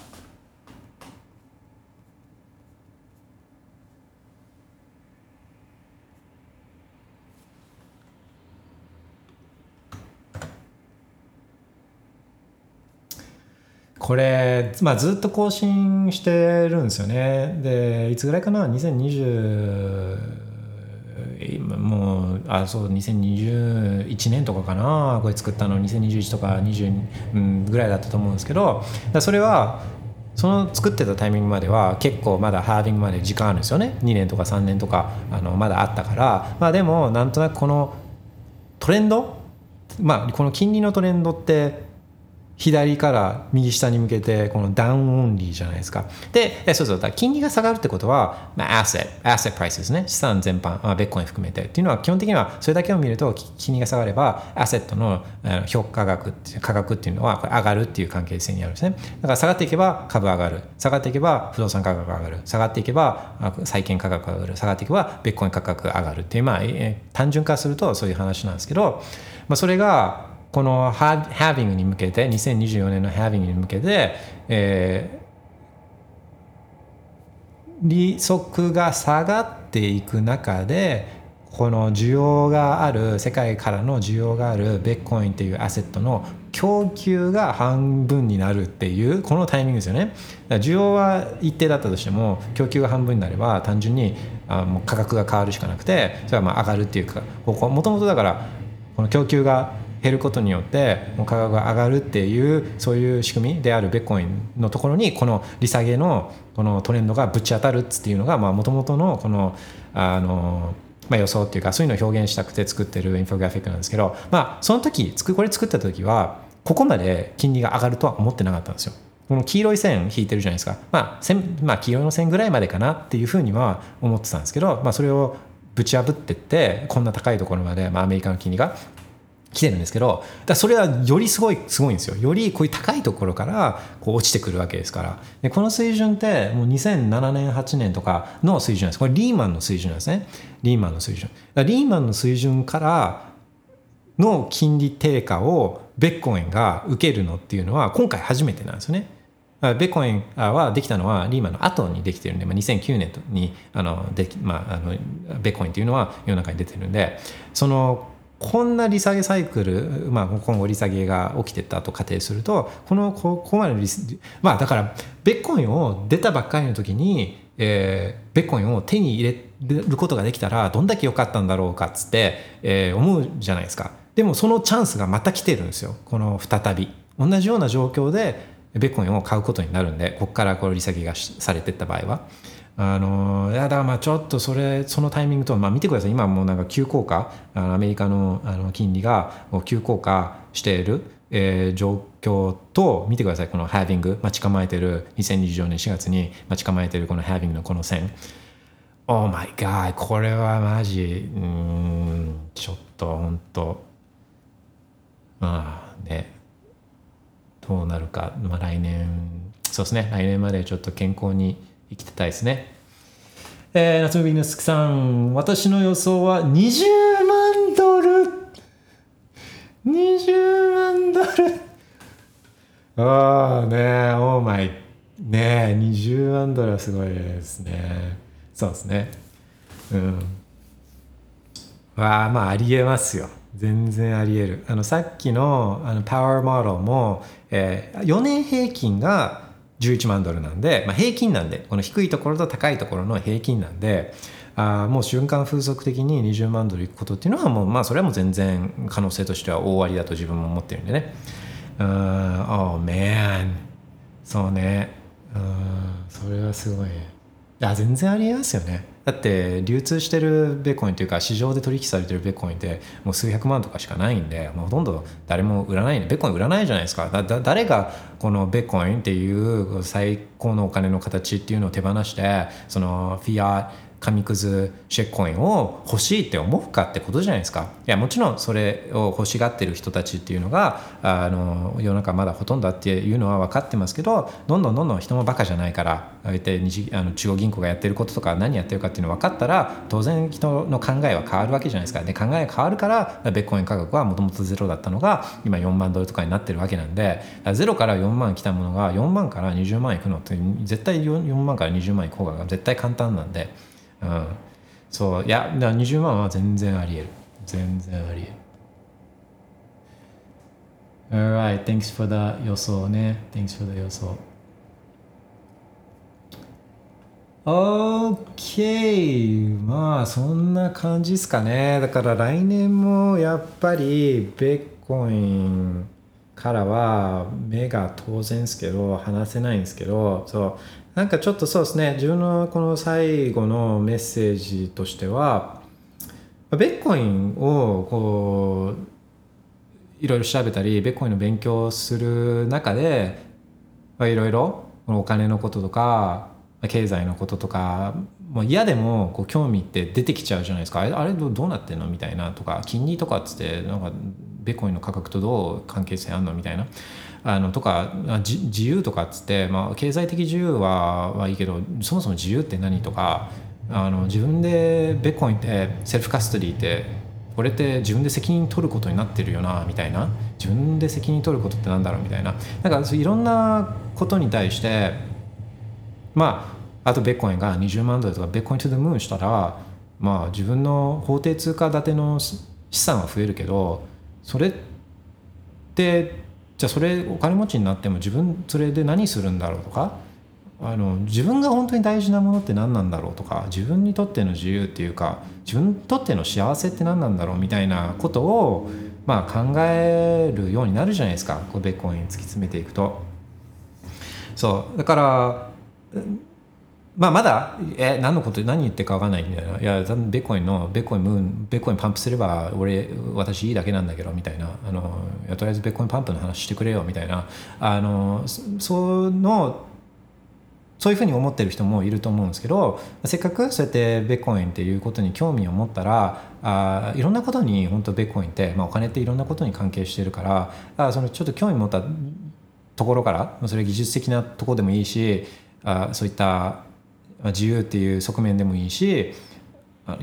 [SPEAKER 1] これ、まあ、ずっと更新してるんですよね。でいつぐらいかな？2020もうあそう2021年とかかな？これ作ったの。2021とか20、うん、ぐらいだったと思うんですけど。それはその作ってたタイミングまでは結構まだハービングまで時間あるんですよね。2年とか3年とかあのまだあったから。まあでもなんとなくこのトレンド？まあこの金利のトレンドって左から右下に向けてこのダウンオンリーじゃないですか。で、えそうそう、だ金利が下がるってことは、まあ、アセット、アセットプライスですね。資産全般、まあ、ベッコイン含めて。っていうのは基本的にはそれだけを見ると金利が下がればアセットの評価額価格っていうのは上がるっていう関係性にあるんですね。だから下がっていけば株上がる。下がっていけば不動産価格上がる。下がっていけば債券価格上がる。下がっていけばベッコイン価格上がるっていう、まあ、単純化するとそういう話なんですけど、まあ、それがこのハービングに向けて2024年のハービングに向けて、えー利息が下がっていく中でこの需要がある世界からの需要があるベッコインっていうアセットの供給が半分になるっていうこのタイミングですよね。需要は一定だったとしても供給が半分になれば単純にあもう価格が変わるしかなくてそれはまあ上がるっていうかもともとだからこの供給が減ることによってもう価格が上がるっていうそういう仕組みであるベッコインのところにこの利下げのこのトレンドがぶち当たるっていうのがもともとのこのあのまあ、予想っていうかそういうのを表現したくて作ってるインフォグラフィックなんですけど、まあ、その時これ作った時はここまで金利が上がるとは思ってなかったんですよ。この黄色い線引いてるじゃないですか、まあ線まあ、黄色の線ぐらいまでかなっていうふうには思ってたんですけど、まあ、それをぶち破ってってこんな高いところまで、まあ、アメリカの金利が来てるんですけどだそれはよりすごいすごいんですよ。よりこういう高いところからこう落ちてくるわけですから。でこの水準ってもう2007年8年とかの水準なんです。これリーマンの水準なんですね。リーマンの水準。リーマンの水準からの金利低下をベッコインが受けるのっていうのは今回初めてなんですよね。ベッコインはできたのはリーマンの後にできてるんで、まあ、2009年にあのでき、まあ、あのベッコインっていうのは世の中に出てるんでそのこんな利下げサイクル、まあ、今後利下げが起きてったと仮定するとこのこここまでの利まあだからベッコインを出たばっかりの時に、えー、ベッコインを手に入れることができたらどんだけ良かったんだろうかっつって、えー思うじゃないですか。でもそのチャンスがまた来てるんですよ。この再び。同じような状況でベッコインを買うことになるんでここからこう利下げがされてった場合は。あのいやだからまあちょっとそれそのタイミングと、まあ、見てください。今もうなんか急降下あのアメリカのあの金利が急降下している、えー状況と見てください。このハービング待ち構えている2024年4月に待ち構えているこのハービングのこの線。Oh my god これはマジうんちょっと本当まあねどうなるか、まあ、来年そうですね。来年までちょっと健康に生きてたいですね。えー、夏目ビヌスさん私の予想は20万ドル。20万ドル。ああねえオーマイねえ20万ドルはすごいですね。そうですね。うん。わあまあありえますよ。全然ありえる。あのさっきのあのパワーモデルも、えー、4年平均が11万ドルなんで、まあ、平均なんでこの低いところと高いところの平均なんであもう瞬間風速的に20万ドルいくことっていうのはもうまあそれはもう全然可能性としては大ありだと自分も思ってるんでね。うん Oh man そうね。うんそれはすごいいや全然ありえますよね。だって流通してるベーコインというか市場で取引されてるベーコインってもう数百万とかしかないんで、まあ、ほとんど誰も売らないんでベーコイン売らないじゃないですか。だだ誰がこのベーコインっていう最高のお金の形っていうのを手放してそのフィア紙くずシェッコインを欲しいって思うかってことじゃないですか。いやもちろんそれを欲しがってる人たちっていうのがあの世の中まだほとんどだっていうのは分かってますけどどんどんどんどん人もバカじゃないからああやって日あの中央銀行がやってることとか何やってるかっていうの分かったら当然人の考えは変わるわけじゃないですか。で考えが変わるからベッコイン価格はもともとゼロだったのが今4万ドルとかになってるわけなんで。ゼロから4万来たものが4万から20万いくのって絶対 4, 4万から20万いく方が絶対簡単なんで。うん、そう。いやだから20万は全然ありえる。全然ありえる。Alright, thanks for the 予想ね。Thanks for the 予想。OK まあそんな感じですかね。だから来年もやっぱりベッコインからは目が当然ですけど話せないんですけどそう。なんかちょっとそうですね。自分のこの最後のメッセージとしてはベッコインをこういろいろ調べたりベッコインの勉強をする中でいろいろお金のこととか経済のこととかもう嫌でもこう興味って出てきちゃうじゃないですか。あれどうどうなってんの？みたいなとか金利とかっつってなんかベッコインの価格とどう関係性あんの？みたいな。あのとか自由とかっつって、まあ、経済的自由ははいいけどそもそも自由って何とかあの自分でベッコインってセルフカストディってこれって自分で責任取ることになってるよなみたいな。自分で責任取ることってなんだろうみたいな。なんかいろんなことに対してまああとベッコンが20万ドルとかベッコントゥ the moon したらまあ自分の法定通貨建ての資産は増えるけどそれってじゃあそれお金持ちになっても自分それで何するんだろうとかあの自分が本当に大事なものって何なんだろうとか自分にとっての自由っていうか自分にとっての幸せって何なんだろうみたいなことをまあ考えるようになるじゃないですかこうベッコイン突き詰めていくと。そうだからまあまだえ何のこと何言ってか分かんないみたいな。いやベッコインのベッコインムーンベッコインパンプすれば俺私いいだけなんだけどみたいな。あのやとりあえずベッコインパンプの話してくれよみたいな。あのそそのそういうふうに思ってる人もいると思うんですけどせっかくそうやってベッコインっていうことに興味を持ったらあいろんなことに本当ベッコインって、まあ、お金っていろんなことに関係してるからあそのちょっと興味持ったところからそれ技術的なところでもいいしあそういった自由っていう側面でもいいし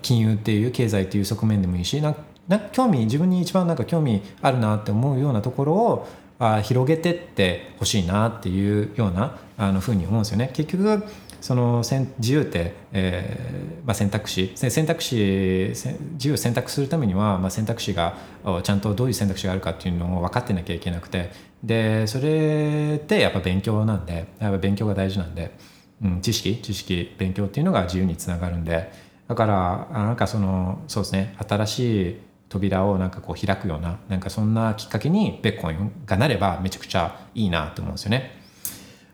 [SPEAKER 1] 金融っていう経済っていう側面でもいいしななんか興味自分に一番なんか興味あるなって思うようなところをあ広げてってほしいなっていうようなあのふうに思うんですよね。結局その選自由って、えーまあ、選択肢。選択肢自由を選択するためには、まあ、選択肢がちゃんとどういう選択肢があるかっていうのを分かってなきゃいけなくて。でそれってやっぱ勉強なんでやっぱ勉強が大事なんで、うん、知識知識勉強っていうのが自由につながるんでだからあなんかそのそうですね新しい扉をなんかこう開くようななんかそんなきっかけにベッコインがなればめちゃくちゃいいなと思うんですよね。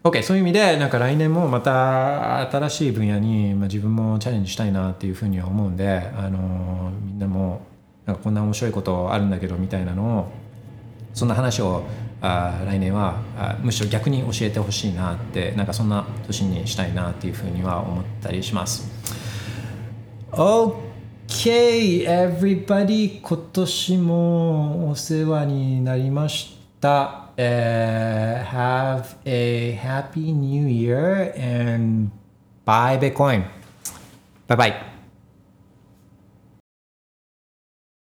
[SPEAKER 1] OK そういう意味でなんか来年もまた新しい分野に、まあ、自分もチャレンジしたいなっていうふうには思うんで、あのみんなもなんかこんな面白いことあるんだけどみたいなのをそんな話をあ来年はあむしろ逆に教えてほしいなってなんかそんな年にしたいなっていうふうには思ったりします。OK everybody 今年もお世話になりました。Uh, have a happy new year and buy Bitcoin. Bye bye.